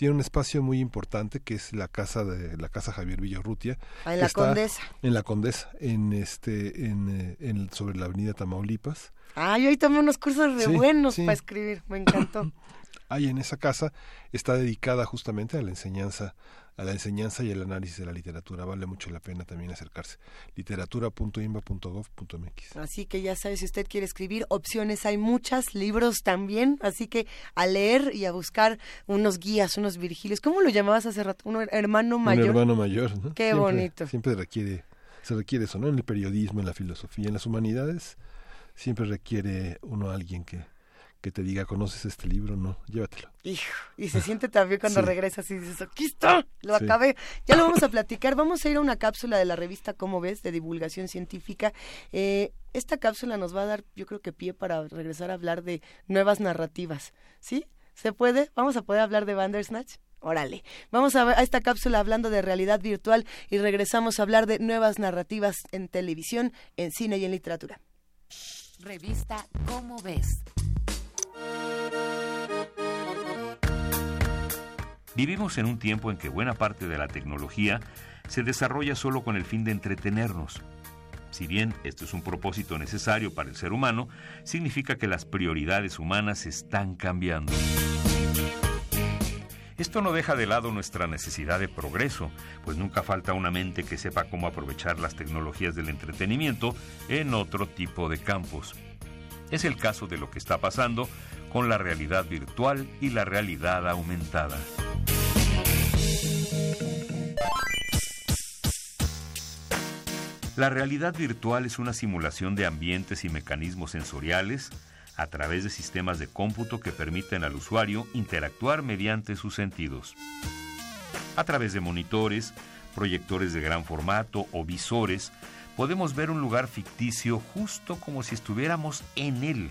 Speaker 1: Tiene un espacio muy importante que es la casa de la casa Javier Villarrutia
Speaker 2: Ah, en la Condesa.
Speaker 1: en la Condesa en este en, eh, en- sobre la avenida Tamaulipas
Speaker 2: Ah, yo ahí tomé unos cursos re
Speaker 1: Sí,
Speaker 2: buenos
Speaker 1: sí.
Speaker 2: para escribir, me encantó.
Speaker 1: ahí en esa casa está dedicada justamente a la enseñanza a la enseñanza y el análisis de la literatura vale mucho la pena también acercarse literatura.imba.gov.mx
Speaker 2: Así que ya sabe, si usted quiere escribir, opciones hay muchas, libros también, así que a leer y a buscar unos guías, unos virgilios. ¿Cómo lo llamabas hace rato? ¿Un hermano mayor?
Speaker 1: un hermano mayor ¿no?
Speaker 2: Qué
Speaker 1: Siempre-
Speaker 2: bonito.
Speaker 1: siempre requiere se requiere eso no en el periodismo en la filosofía en las humanidades siempre requiere uno a alguien que que te diga conoces este libro no llévatelo
Speaker 2: Hijo, y se siente también cuando
Speaker 1: Sí.
Speaker 2: regresas y dices, aquí está, lo
Speaker 1: Sí.
Speaker 2: acabé. Ya lo vamos a platicar. Vamos a ir a una cápsula de la revista Cómo ves, de divulgación científica. Eh, esta cápsula nos va a dar, yo creo que pie para regresar a hablar de nuevas narrativas. ¿Sí? ¿Se puede? ¿Vamos a poder hablar de Bandersnatch? Órale. Vamos a, ver a esta cápsula hablando de realidad virtual y regresamos a hablar de nuevas narrativas en televisión, en cine y en literatura.
Speaker 20: Revista Cómo ves.
Speaker 17: Vivimos en un tiempo en que buena parte de la tecnología se desarrolla solo con el fin de entretenernos. Si bien esto es un propósito necesario para el ser humano, significa que las prioridades humanas están cambiando. Esto no deja de lado nuestra necesidad de progreso, pues nunca falta una mente que sepa cómo aprovechar las tecnologías del entretenimiento en otro tipo de campos. Es el caso de lo que está pasando con la realidad virtual y la realidad aumentada. La realidad virtual es una simulación de ambientes y mecanismos sensoriales a través de sistemas de cómputo que permiten al usuario interactuar mediante sus sentidos. A través de monitores, proyectores de gran formato o visores, podemos ver un lugar ficticio justo como si estuviéramos en él.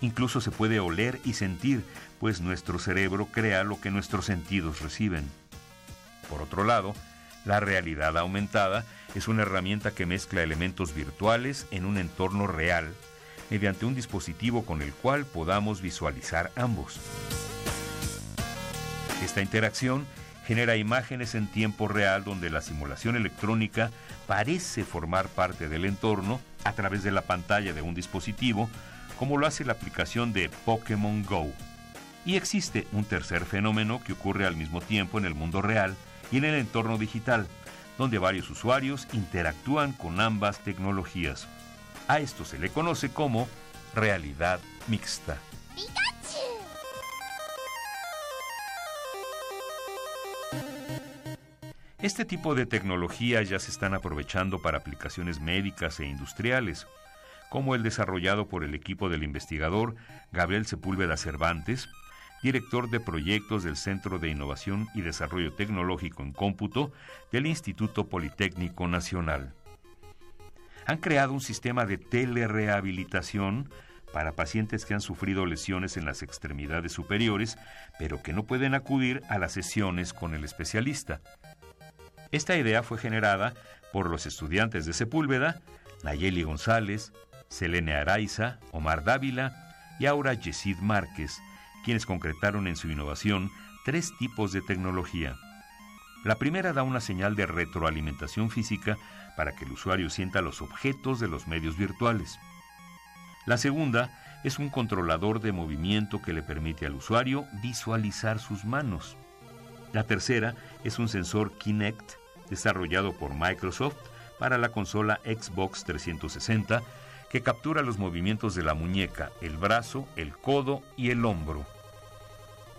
Speaker 17: Incluso se puede oler y sentir, pues nuestro cerebro crea lo que nuestros sentidos reciben. Por otro lado, la realidad aumentada es una herramienta que mezcla elementos virtuales en un entorno real mediante un dispositivo con el cual podamos visualizar ambos. Esta interacción genera imágenes en tiempo real donde la simulación electrónica parece formar parte del entorno a través de la pantalla de un dispositivo, como lo hace la aplicación de Pokémon Go. Y existe un tercer fenómeno que ocurre al mismo tiempo en el mundo real y en el entorno digital, donde varios usuarios interactúan con ambas tecnologías. A esto se le conoce como realidad mixta. Este tipo de tecnologías ya se están aprovechando para aplicaciones médicas e industriales, como el desarrollado por el equipo del investigador Gabriel Sepúlveda Cervantes, director de proyectos del Centro de Innovación y Desarrollo Tecnológico en Cómputo del Instituto Politécnico Nacional. Han creado un sistema de telerehabilitación para pacientes que han sufrido lesiones en las extremidades superiores, pero que no pueden acudir a las sesiones con el especialista. Esta idea fue generada por los estudiantes de Sepúlveda, Nayeli González, Selene Araiza, Omar Dávila y Aura Yesid Márquez, quienes concretaron en su innovación tres tipos de tecnología. La primera da una señal de retroalimentación física para que el usuario sienta los objetos de los medios virtuales. La segunda es un controlador de movimiento que le permite al usuario visualizar sus manos. La tercera es un sensor Kinect desarrollado por Microsoft para la consola Xbox 360 que captura los movimientos de la muñeca, el brazo, el codo y el hombro.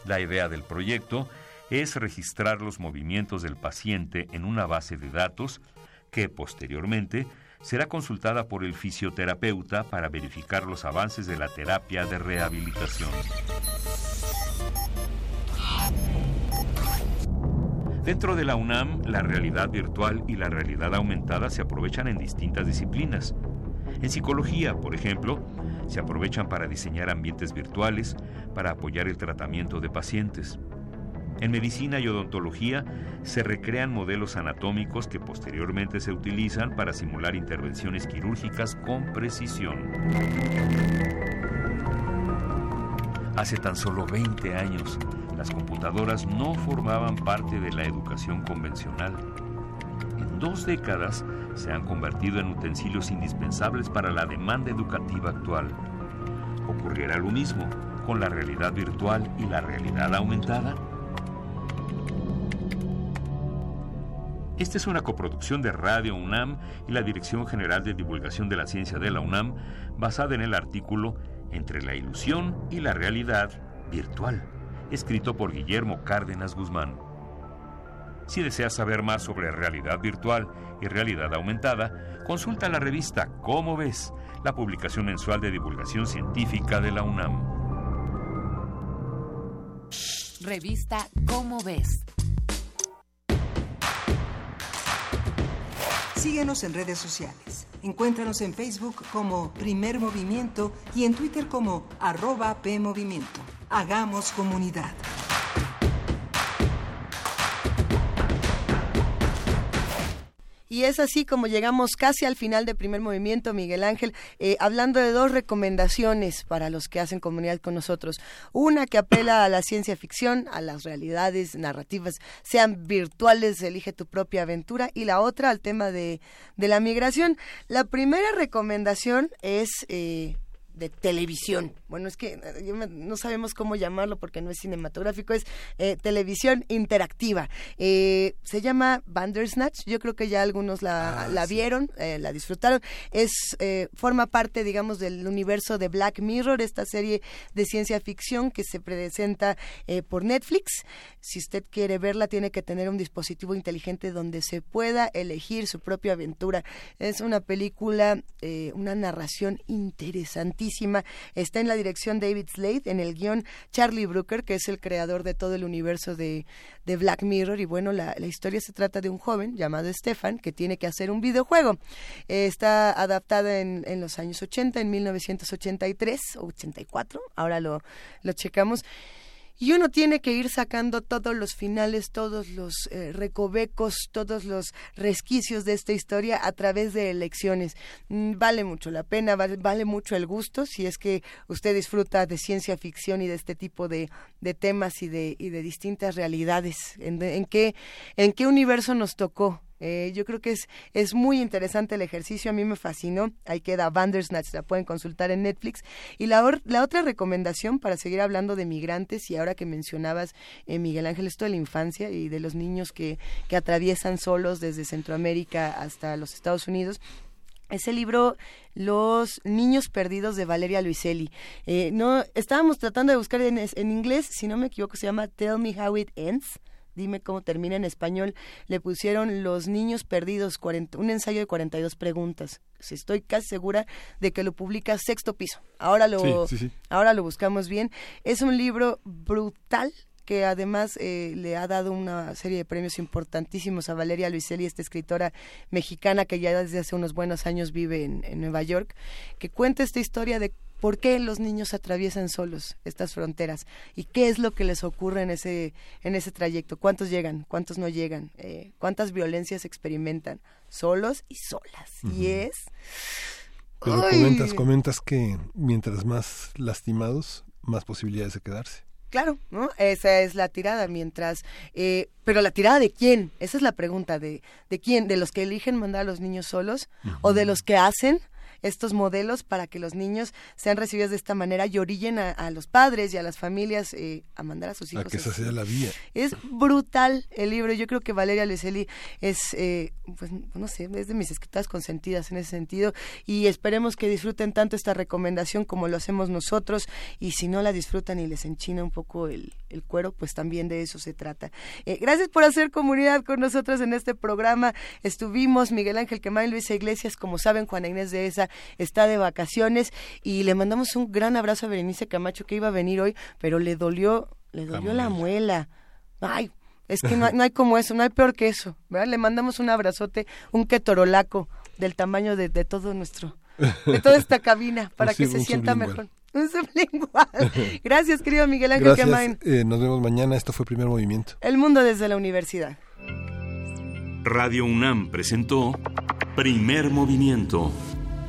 Speaker 17: La idea del proyecto es registrar los movimientos del paciente en una base de datos que posteriormente será consultada por el fisioterapeuta para verificar los avances de la terapia de rehabilitación. Dentro de la UNAM, la realidad virtual y la realidad aumentada se aprovechan en distintas disciplinas. En psicología, por ejemplo, se aprovechan para diseñar ambientes virtuales para apoyar el tratamiento de pacientes. En medicina y odontología se recrean modelos anatómicos que posteriormente se utilizan para simular intervenciones quirúrgicas con precisión. Hace tan solo 20 años, las computadoras no formaban parte de la educación convencional. En dos décadas se han convertido en utensilios indispensables para la demanda educativa actual. ¿Ocurrirá lo mismo con la realidad virtual y la realidad aumentada? Esta es una coproducción de Radio UNAM y la Dirección General de Divulgación de la Ciencia de la UNAM, basada en el artículo Entre la ilusión y la realidad virtual, escrito por Guillermo Cárdenas Guzmán. Si deseas saber más sobre realidad virtual y realidad aumentada, consulta la revista Cómo ves, la publicación mensual de divulgación científica de la UNAM.
Speaker 20: Revista Cómo ves
Speaker 3: Síguenos en redes sociales. Encuéntranos en Facebook como Primer Movimiento y en Twitter como arroba PMovimiento. Hagamos comunidad.
Speaker 2: Y es así como llegamos casi al final del primer movimiento, Miguel Ángel, eh, hablando de dos recomendaciones para los que hacen comunidad con nosotros. Una que apela a la ciencia ficción, a las realidades narrativas, sean virtuales, elige tu propia aventura, y la otra al tema de, de la migración. La primera recomendación es... Eh, de televisión. Bueno, es que eh, no sabemos cómo llamarlo porque no es cinematográfico, es eh, televisión interactiva. Eh, se llama Bandersnatch, yo creo que ya algunos la, ah, vieron, la disfrutaron. Es forma parte, digamos, del universo de Black Mirror, esta serie de ciencia ficción que se presenta por Netflix. Si usted quiere verla, tiene que tener un dispositivo inteligente donde se pueda elegir su propia aventura. Es una película, una narración interesantísima Está en la dirección David Slade, en el guion Charlie Brooker, que es el creador de todo el universo de, Black Mirror. Y bueno, la, historia se trata de un joven llamado Stefan que tiene que hacer un videojuego. está adaptada en, en, los años 80, en 1983 o 84, ahora lo, lo checamos. Y uno tiene que ir sacando todos los finales, todos los eh, recovecos, todos los resquicios de esta historia a través de elecciones. Mm, vale mucho la pena, vale, vale, mucho el gusto si es que usted disfruta de ciencia ficción y de este tipo de, de temas y de, y de distintas realidades. ¿En, en, qué, ¿En qué universo nos tocó? Eh, yo creo que es, es muy interesante el ejercicio, a mí me fascinó. Ahí queda Bandersnatch, la pueden consultar en Netflix. Y la, la otra recomendación para seguir hablando de migrantes, y ahora que mencionabas, eh, Miguel Ángel, esto de la infancia y de los niños que, que atraviesan solos desde Centroamérica hasta los Estados Unidos, es el libro Los niños perdidos de Valeria Luiselli. Eh, no, estábamos tratando de buscar en, en, inglés, si no me equivoco, se llama Tell Me How It Ends Dime cómo termina en español. Le pusieron Los Niños Perdidos, un ensayo de 42 preguntas. Estoy casi segura de que lo publica Sexto Piso. Ahora lo, Ahora lo buscamos bien. Es un libro brutal que además eh, le ha dado una serie de premios importantísimos a Valeria Luiselli, esta escritora mexicana que ya desde hace unos buenos años vive en, en Nueva York, que cuenta esta historia de ¿Por qué los niños atraviesan solos estas fronteras? ¿Y qué es lo que les ocurre en ese, en ese trayecto? ¿Cuántos llegan? ¿Cuántos no llegan? Eh, ¿Cuántas violencias experimentan? Solos y solas. Y es...
Speaker 1: Pero comentas, comentas que mientras más lastimados, más posibilidades de quedarse.
Speaker 2: Claro, ¿no? Esa es la tirada, mientras... Eh, pero la tirada de quién? Esa es la pregunta, de, de quién, de los que eligen mandar a los niños solos o de los que hacen estos modelos para que los niños sean recibidos de esta manera y orillen a, los padres y a las familias eh, a mandar a sus hijos.
Speaker 1: A que esa sea la vía.
Speaker 2: Es brutal el libro. Yo creo que Valeria Leseli es, eh, pues no sé, es de mis escritoras consentidas en ese sentido y esperemos que disfruten tanto esta recomendación como lo hacemos nosotros y si no la disfrutan y les enchina un poco el, el cuero, pues también de eso se trata. Eh, gracias por hacer comunidad con nosotros en este programa. Estuvimos Miguel Ángel Quemán y Luisa Iglesias, como saben, Juana Inés de esa está de vacaciones y le mandamos un gran abrazo a Berenice Camacho que iba a venir hoy, pero le dolió, le dolió la, muela. Ay, es que no hay, no hay, como eso, no hay peor que eso, ¿verdad? Le mandamos un abrazote, un ketorolaco del tamaño de, de todo nuestro, de toda esta cabina para que se sienta mejor. Un sublingual. Gracias, querido Miguel Ángel
Speaker 1: Gracias, eh, nos vemos mañana. Esto fue Primer Movimiento.
Speaker 2: El mundo desde la universidad.
Speaker 21: Radio UNAM presentó Primer Movimiento.